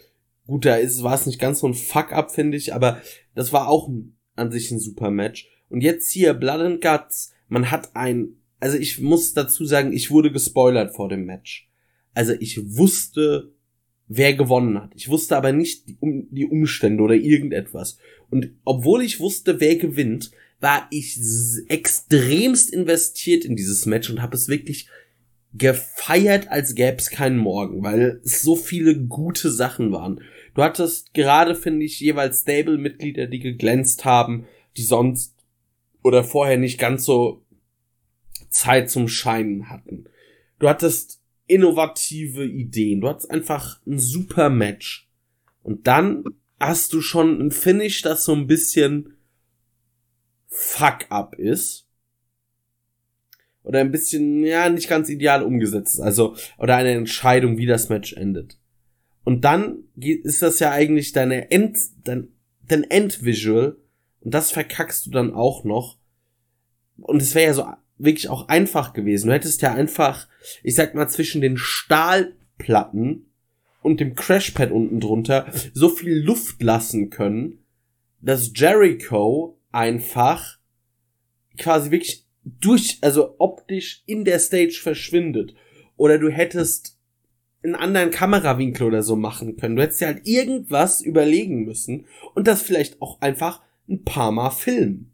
gut, da ist, war es nicht ganz so ein Fuck-up, finde ich, aber das war auch an sich ein super Match. Und jetzt hier Blood and Guts, man hat ein, also ich muss dazu sagen, ich wurde gespoilert vor dem Match. Also ich wusste, wer gewonnen hat. Ich wusste aber nicht die, um, die Umstände oder irgendetwas. Und obwohl ich wusste, wer gewinnt, war ich extremst investiert in dieses Match und habe es wirklich gefeiert, als gäbe es keinen Morgen, weil es so viele gute Sachen waren. Du hattest gerade, finde ich, jeweils Stable-Mitglieder, die geglänzt haben, die sonst oder vorher nicht ganz so Zeit zum Scheinen hatten. Du hattest innovative Ideen. Du hattest einfach ein super Match. Und dann hast du schon ein Finish, das so ein bisschen fuck up ist. Oder ein bisschen, ja, nicht ganz ideal umgesetzt ist. Also, oder eine Entscheidung, wie das Match endet. Und dann ist das ja eigentlich deine End, dein, dein Endvisual. Und das verkackst du dann auch noch. Und es wäre ja so wirklich auch einfach gewesen. Du hättest ja einfach, ich sag mal, zwischen den Stahlplatten und dem Crashpad unten drunter so viel Luft lassen können, dass Jericho einfach quasi wirklich durch, also optisch in der Stage verschwindet. Oder du hättest einen anderen Kamerawinkel oder so machen können. Du hättest ja halt irgendwas überlegen müssen und das vielleicht auch einfach ein paar Mal filmen.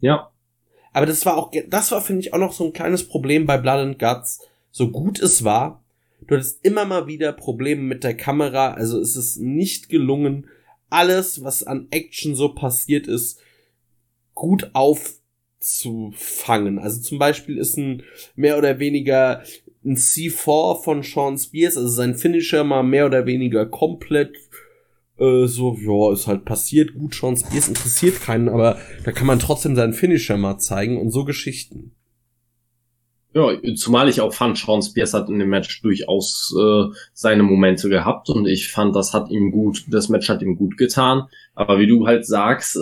Ja. Aber das war auch, das war, finde ich, auch noch so ein kleines Problem bei Blood and Guts. So gut es war, du hattest immer mal wieder Probleme mit der Kamera, also es ist nicht gelungen, alles, was an Action so passiert ist, gut aufzufangen. Also zum Beispiel ist ein mehr oder weniger ein C4 von Sean Spears, also sein Finisher mal mehr oder weniger komplett äh, so, ja, ist halt passiert, gut, Sean Spears interessiert keinen, aber da kann man trotzdem seinen Finisher mal zeigen und so Geschichten. Ja, zumal ich auch fand, Sean Spears hat in dem Match durchaus äh, seine Momente gehabt und ich fand, das hat ihm gut, das Match hat ihm gut getan. Aber wie du halt sagst, äh,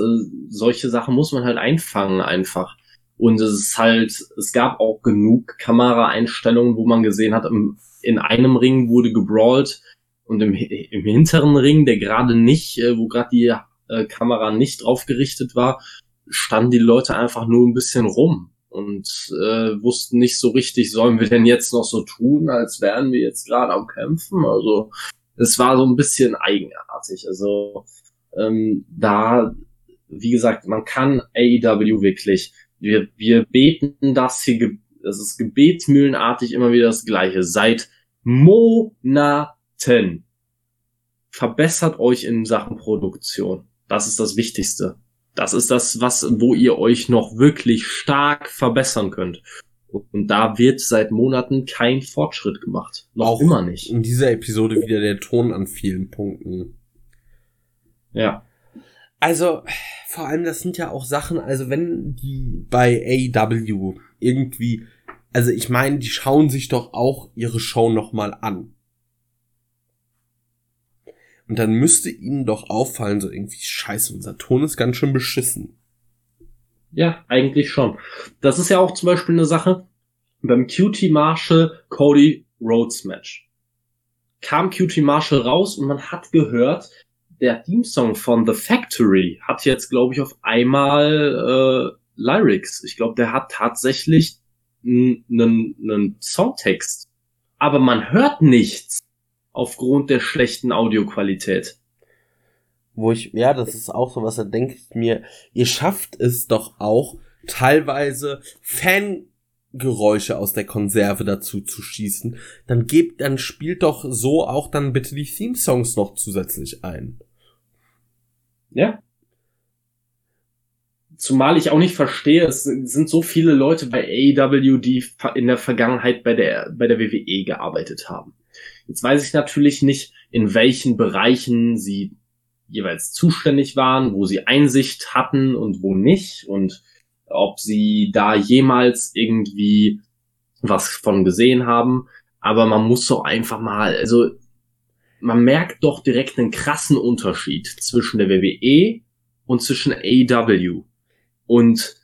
solche Sachen muss man halt einfangen einfach. Und es ist halt, es gab auch genug Kameraeinstellungen, wo man gesehen hat, im, in einem Ring wurde gebrawlt, und im, im hinteren Ring, der gerade nicht, äh, wo gerade die äh, Kamera nicht drauf gerichtet war, standen die Leute einfach nur ein bisschen rum und äh, wussten nicht so richtig, sollen wir denn jetzt noch so tun, als wären wir jetzt gerade am Kämpfen. Also es war so ein bisschen eigenartig. Also ähm, da, wie gesagt, man kann AEW wirklich, wir, wir beten das hier, das ist gebetsmühlenartig immer wieder das Gleiche, seit Monaten verbessert euch in Sachen Produktion. Das ist das Wichtigste. Das ist das, was, wo ihr euch noch wirklich stark verbessern könnt. Und da wird seit Monaten kein Fortschritt gemacht. Noch Auch immer nicht. In dieser Episode wieder der Ton an vielen Punkten. Ja. Also, vor allem, das sind ja auch Sachen, also wenn die bei AEW irgendwie, also ich meine, die schauen sich doch auch ihre Show nochmal an. Und dann müsste ihnen doch auffallen, so irgendwie, scheiße, unser Ton ist ganz schön beschissen. Ja, eigentlich schon. Das ist ja auch zum Beispiel eine Sache beim QT Marshall Cody Rhodes Match. Kam QT Marshall raus und man hat gehört, der Theme-Song von The Factory hat jetzt, glaube ich, auf einmal äh, Lyrics. Ich glaube, der hat tatsächlich einen Songtext. Aber man hört nichts aufgrund der schlechten Audioqualität. Wo ich, ja, das ist auch so was, da denke ich mir, ihr schafft es doch auch, teilweise Fan Geräusche aus der Konserve dazu zu schießen, dann gebt, dann spielt doch so auch dann bitte die Theme-Songs noch zusätzlich ein. Ja. Zumal ich auch nicht verstehe, es sind so viele Leute bei AEW, die in der Vergangenheit bei der, bei der WWE gearbeitet haben. Jetzt weiß ich natürlich nicht, in welchen Bereichen sie jeweils zuständig waren, wo sie Einsicht hatten und wo nicht und ob sie da jemals irgendwie was von gesehen haben. Aber man muss doch einfach mal, also man merkt doch direkt einen krassen Unterschied zwischen der WWE und zwischen AEW. Und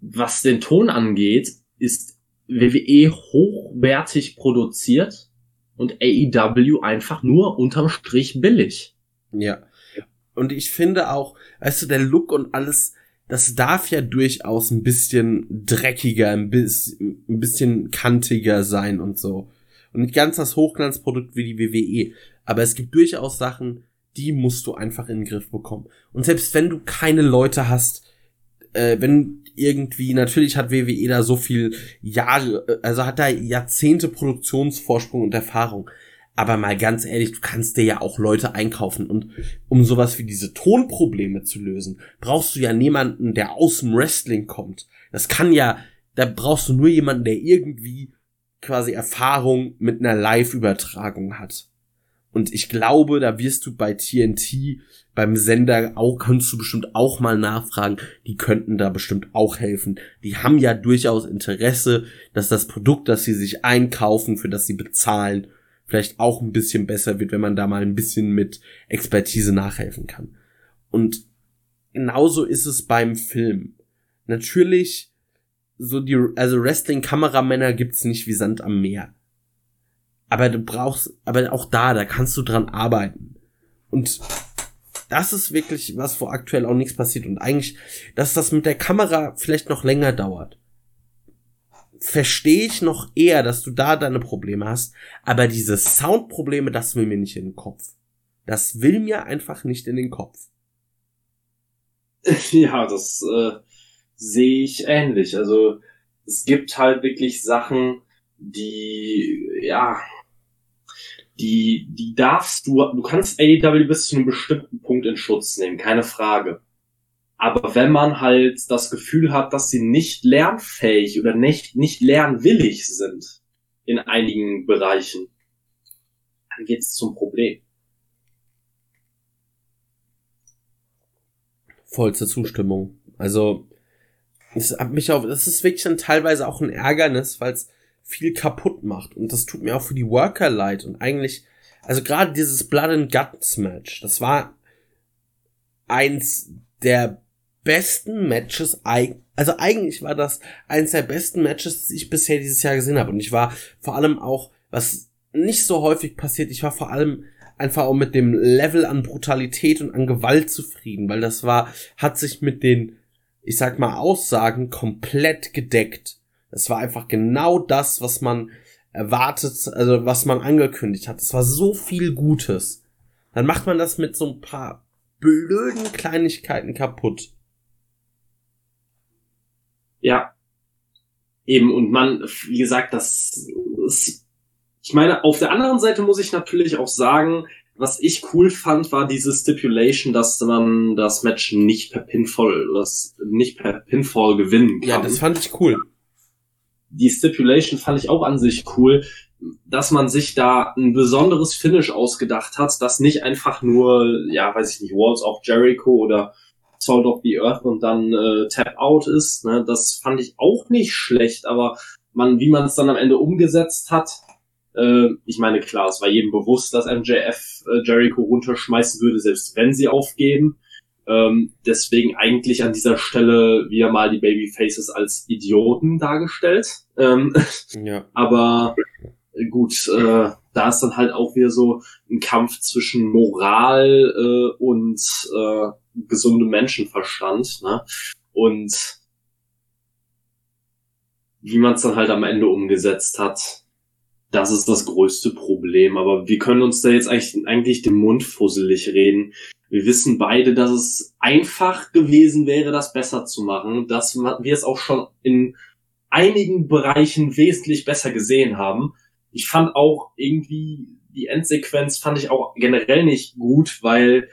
was den Ton angeht, ist WWE hochwertig produziert und AEW einfach nur unterm Strich billig. Ja. Und ich finde auch, weißt du, der Look und alles, das darf ja durchaus ein bisschen dreckiger, ein bisschen, ein bisschen kantiger sein und so. Und nicht ganz das Hochglanzprodukt wie die WWE. Aber es gibt durchaus Sachen, die musst du einfach in den Griff bekommen. Und selbst wenn du keine Leute hast, äh, wenn irgendwie, natürlich hat WWE da so viel Jahre, äh, also hat da Jahrzehnte Produktionsvorsprung und Erfahrung. Aber mal ganz ehrlich, du kannst dir ja auch Leute einkaufen und um sowas wie diese Tonprobleme zu lösen, brauchst du ja niemanden, der aus dem Wrestling kommt. Das kann ja, da brauchst du nur jemanden, der irgendwie quasi Erfahrung mit einer Live-Übertragung hat. Und ich glaube, da wirst du bei TNT, beim Sender auch, kannst du bestimmt auch mal nachfragen. Die könnten da bestimmt auch helfen. Die haben ja durchaus Interesse, dass das Produkt, das sie sich einkaufen, für das sie bezahlen, vielleicht auch ein bisschen besser wird, wenn man da mal ein bisschen mit Expertise nachhelfen kann. Und genauso ist es beim Film. Natürlich, so die, also Wrestling-Kameramänner gibt's nicht wie Sand am Meer. Aber du brauchst, aber auch da, da kannst du dran arbeiten. Und das ist wirklich was, wo aktuell auch nichts passiert. Und eigentlich, dass das mit der Kamera vielleicht noch länger dauert verstehe ich noch eher, dass du da deine Probleme hast, aber diese Soundprobleme, das will mir nicht in den Kopf. Das will mir einfach nicht in den Kopf. Ja, das äh, sehe ich ähnlich. Also es gibt halt wirklich Sachen, die, ja, die, die darfst du, du kannst AEW bis zu einem bestimmten Punkt in Schutz nehmen, keine Frage. Aber wenn man halt das Gefühl hat, dass sie nicht lernfähig oder nicht, nicht lernwillig sind in einigen Bereichen, dann geht es zum Problem. Vollste Zustimmung. Also, es hat mich auf, es ist wirklich dann teilweise auch ein Ärgernis, weil es viel kaputt macht. Und das tut mir auch für die Worker leid. Und eigentlich, also gerade dieses Blood and Guts Match, das war eins der besten Matches, also eigentlich war das eines der besten Matches, die ich bisher dieses Jahr gesehen habe. Und ich war vor allem auch, was nicht so häufig passiert, ich war vor allem einfach auch mit dem Level an Brutalität und an Gewalt zufrieden, weil das war, hat sich mit den, ich sag mal, Aussagen komplett gedeckt. Es war einfach genau das, was man erwartet, also was man angekündigt hat. Es war so viel Gutes. Dann macht man das mit so ein paar blöden Kleinigkeiten kaputt. Ja. Eben, und man, wie gesagt, das ist, ich meine, auf der anderen Seite muss ich natürlich auch sagen, was ich cool fand, war diese Stipulation, dass man das Match nicht per Pinfall, das nicht per Pinfall gewinnen kann. Ja, das fand ich cool. Die Stipulation fand ich auch an sich cool, dass man sich da ein besonderes Finish ausgedacht hat, das nicht einfach nur, ja, weiß ich nicht, Walls of Jericho oder Salt of the Earth und dann äh, Tap Out ist. Ne? Das fand ich auch nicht schlecht, aber man, wie man es dann am Ende umgesetzt hat, äh, ich meine, klar, es war jedem bewusst, dass MJF äh, Jericho runterschmeißen würde, selbst wenn sie aufgeben. Ähm, deswegen eigentlich an dieser Stelle wieder mal die Babyfaces als Idioten dargestellt. Ähm, ja. Aber gut, äh, da ist dann halt auch wieder so ein Kampf zwischen Moral äh, und äh, gesundem Menschenverstand. Ne? Und wie man es dann halt am Ende umgesetzt hat, das ist das größte Problem. Aber wir können uns da jetzt eigentlich, eigentlich den Mund fusselig reden. Wir wissen beide, dass es einfach gewesen wäre, das besser zu machen, dass wir es auch schon in einigen Bereichen wesentlich besser gesehen haben. Ich fand auch irgendwie die Endsequenz fand ich auch generell nicht gut, weil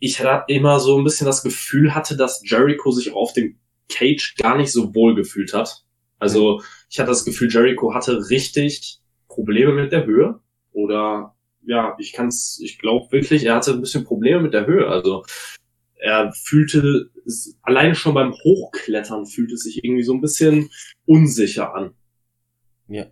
ich immer so ein bisschen das Gefühl hatte, dass Jericho sich auf dem Cage gar nicht so wohl gefühlt hat. Also ich hatte das Gefühl, Jericho hatte richtig Probleme mit der Höhe. Oder ja, ich kann's, ich glaube wirklich, er hatte ein bisschen Probleme mit der Höhe. Also er fühlte, allein schon beim Hochklettern fühlte es sich irgendwie so ein bisschen unsicher an. Ja.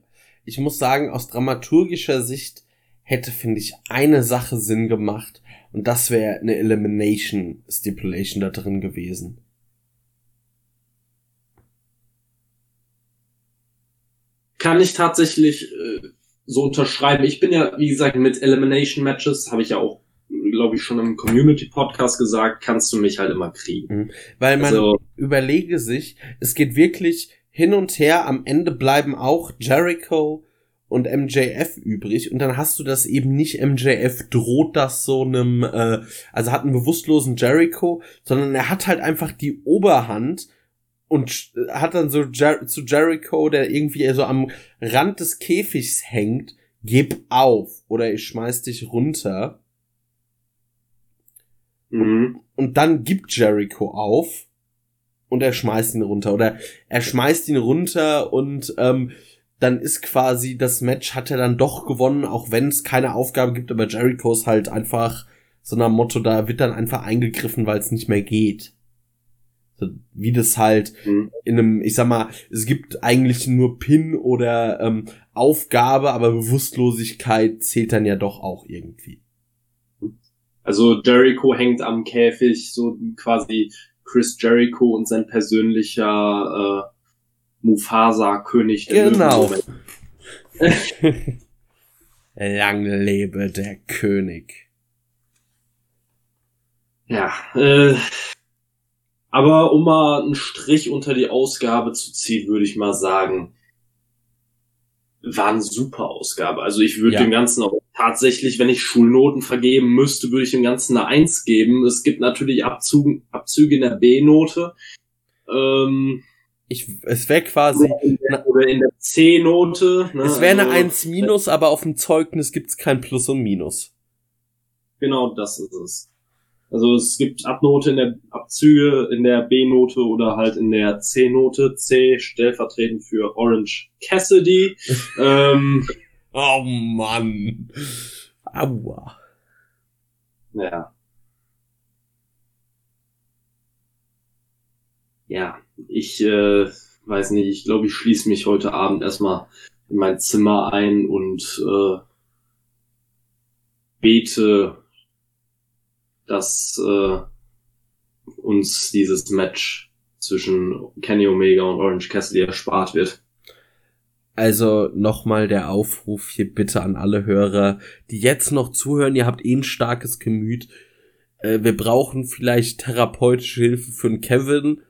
Ich muss sagen, aus dramaturgischer Sicht hätte, finde ich, eine Sache Sinn gemacht. Und das wäre eine Elimination Stipulation da drin gewesen. Kann ich tatsächlich äh, so unterschreiben. Ich bin ja, wie gesagt, mit Elimination Matches, habe ich ja auch glaube ich, schon im Community-Podcast gesagt, kannst du mich halt immer kriegen. Mhm. Weil man also, überlege sich, es geht wirklich hin und her, am Ende bleiben auch Jericho und MJF übrig und dann hast du das eben nicht MJF droht das so einem, äh, also hat einen bewusstlosen Jericho, sondern er hat halt einfach die Oberhand und hat dann so Jer zu Jericho, der irgendwie so am Rand des Käfigs hängt, gib auf oder ich schmeiß dich runter. Mhm. Und dann gibt Jericho auf und er schmeißt ihn runter. Oder er schmeißt ihn runter und ähm, dann ist quasi das Match hat er dann doch gewonnen, auch wenn es keine Aufgabe gibt, aber Jericho ist halt einfach so nach Motto, da wird dann einfach eingegriffen, weil es nicht mehr geht. Wie das halt mhm. in einem, ich sag mal, es gibt eigentlich nur Pin oder ähm, Aufgabe, aber Bewusstlosigkeit zählt dann ja doch auch irgendwie. Also Jericho hängt am Käfig, so quasi Chris Jericho und sein persönlicher äh, Mufasa König. Genau. Lang lebe der König. Ja, äh, aber um mal einen Strich unter die Ausgabe zu ziehen, würde ich mal sagen, war eine super Ausgabe. Also ich würde ja. dem Ganzen auch tatsächlich, wenn ich Schulnoten vergeben müsste, würde ich dem Ganzen eine Eins geben. Es gibt natürlich Abzüge, Abzüge in der B-Note. Ähm, ich, es wäre quasi. Oder in der, C-Note. Ne? Es wäre eine also, 1 minus, aber auf dem Zeugnis gibt's kein Plus und Minus. Genau, das ist es. Also es gibt Abnote in der Abzüge in der B-Note oder halt in der C-Note. C stellvertretend für Orange Cassidy. ähm, oh Mann. Aua. Ja. Ja, ich äh, weiß nicht, ich glaube, ich schließe mich heute Abend erstmal in mein Zimmer ein und äh, bete dass äh, uns dieses Match zwischen Kenny Omega und Orange Cassidy erspart wird. Also nochmal der Aufruf hier bitte an alle Hörer, die jetzt noch zuhören, ihr habt eh ein starkes Gemüt. Äh, wir brauchen vielleicht therapeutische Hilfe für einen Kevin.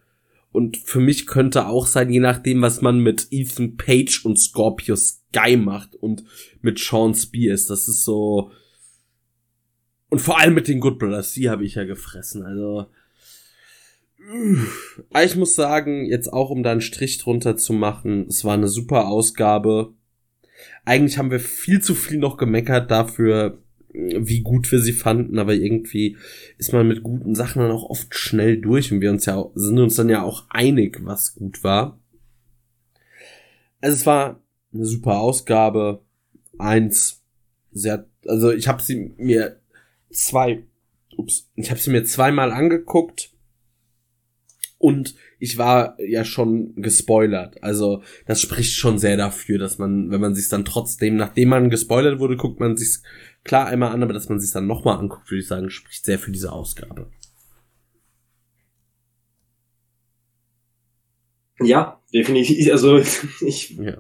Und für mich könnte auch sein, je nachdem, was man mit Ethan Page und Scorpio Sky macht und mit Sean Spears. Das ist so, und vor allem mit den Good Brothers, die habe ich ja gefressen. Also. Ich muss sagen, jetzt auch um da einen Strich drunter zu machen, es war eine super Ausgabe. Eigentlich haben wir viel zu viel noch gemeckert dafür, wie gut wir sie fanden, aber irgendwie ist man mit guten Sachen dann auch oft schnell durch und wir uns ja sind uns dann ja auch einig, was gut war. Also es war eine super Ausgabe. Eins, sehr, also ich habe sie mir zwei, ups, ich habe sie mir zweimal angeguckt und ich war ja schon gespoilert. Also das spricht schon sehr dafür, dass man, wenn man sich dann trotzdem, nachdem man gespoilert wurde, guckt man sich klar einmal an, aber dass man sich dann nochmal anguckt, würde ich sagen, spricht sehr für diese Ausgabe. Ja, definitiv. Also ich ja.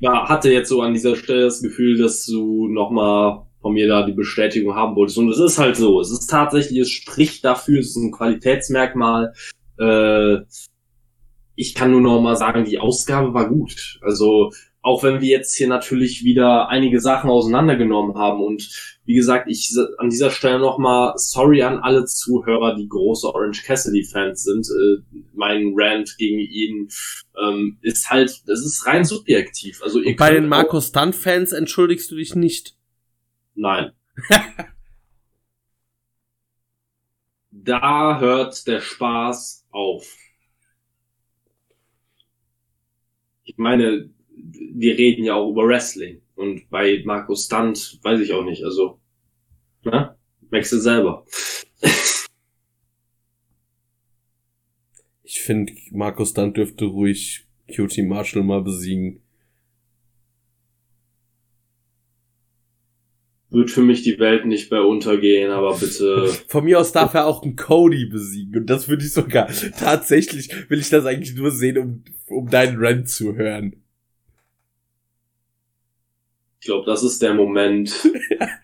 war, hatte jetzt so an dieser Stelle das Gefühl, dass du nochmal von mir da die Bestätigung haben wolltest. Und es ist halt so. Es ist tatsächlich, es spricht dafür, es ist ein Qualitätsmerkmal. Äh, ich kann nur noch mal sagen, die Ausgabe war gut. Also auch wenn wir jetzt hier natürlich wieder einige Sachen auseinandergenommen haben und wie gesagt, ich an dieser Stelle nochmal sorry an alle Zuhörer, die große Orange Cassidy Fans sind. Äh, mein Rant gegen ihn ähm, ist halt, das ist rein subjektiv. Also ihr bei den Markus Stunt Fans entschuldigst du dich nicht? Nein. da hört der Spaß auf. Ich meine, wir reden ja auch über Wrestling. Und bei Markus Stunt weiß ich auch nicht. Also, ne? Wechsel selber. ich finde, Markus Stunt dürfte ruhig Cutie Marshall mal besiegen. Wird für mich die Welt nicht mehr untergehen, aber bitte. Von mir aus darf er auch einen Cody besiegen. Und das würde ich sogar tatsächlich, will ich das eigentlich nur sehen, um, um deinen Rant zu hören. Ich glaube, das ist der Moment,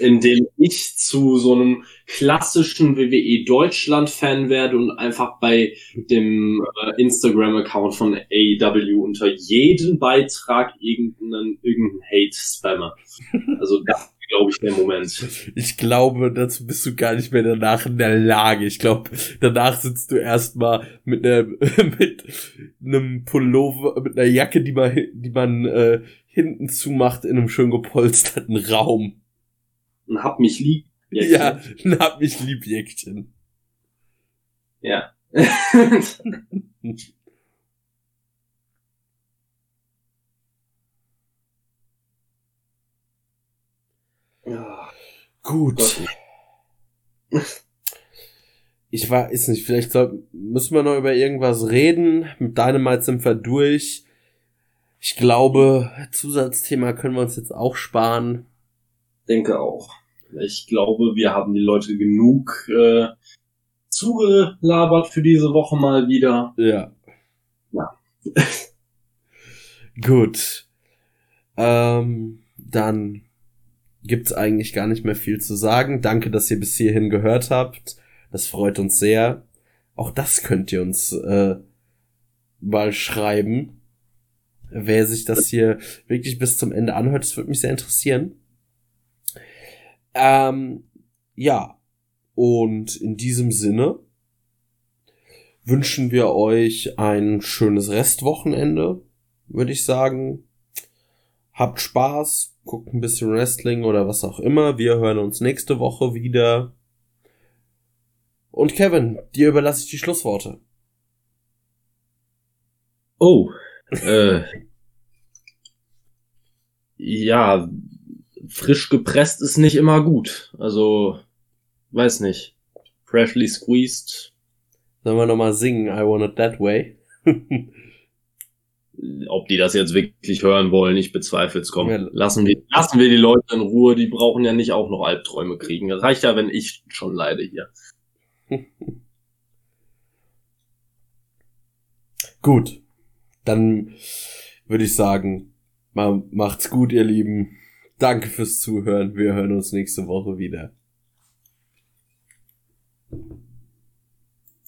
in dem ich zu so einem klassischen WWE Deutschland Fan werde und einfach bei dem äh, Instagram Account von AEW unter jeden Beitrag irgendeinen irgendeinen Hate spammer. Also das glaube ich der Moment. Ich glaube, dazu bist du gar nicht mehr danach in der Lage. Ich glaube, danach sitzt du erstmal mit einer mit einem Pullover, mit einer Jacke, die man die man äh, hinten zumacht in einem schön gepolsterten Raum. Und hab mich lieb. Jäckchen. Ja, ein hab mich lieb, Jäckchen. Ja. ja. Gut. Ich weiß nicht, vielleicht soll, müssen wir noch über irgendwas reden. Mit Dynamite sind wir durch. Ich glaube, Zusatzthema können wir uns jetzt auch sparen. Denke auch. Ich glaube, wir haben die Leute genug äh, zugelabert für diese Woche mal wieder. Ja. Ja. Gut. Ähm, dann gibt's eigentlich gar nicht mehr viel zu sagen. Danke, dass ihr bis hierhin gehört habt. Das freut uns sehr. Auch das könnt ihr uns äh, mal schreiben wer sich das hier wirklich bis zum Ende anhört. Das würde mich sehr interessieren. Ähm, ja, und in diesem Sinne wünschen wir euch ein schönes Restwochenende, würde ich sagen. Habt Spaß, guckt ein bisschen Wrestling oder was auch immer. Wir hören uns nächste Woche wieder. Und Kevin, dir überlasse ich die Schlussworte. Oh, äh, ja, frisch gepresst ist nicht immer gut. Also, weiß nicht. Freshly squeezed. Sollen wir nochmal singen, I want it that way? Ob die das jetzt wirklich hören wollen, ich bezweifle es. Komm, ja. lassen, wir, lassen wir die Leute in Ruhe. Die brauchen ja nicht auch noch Albträume kriegen. Das reicht ja, wenn ich schon leide hier. Gut. Dann würde ich sagen, macht's gut, ihr Lieben. Danke fürs Zuhören. Wir hören uns nächste Woche wieder.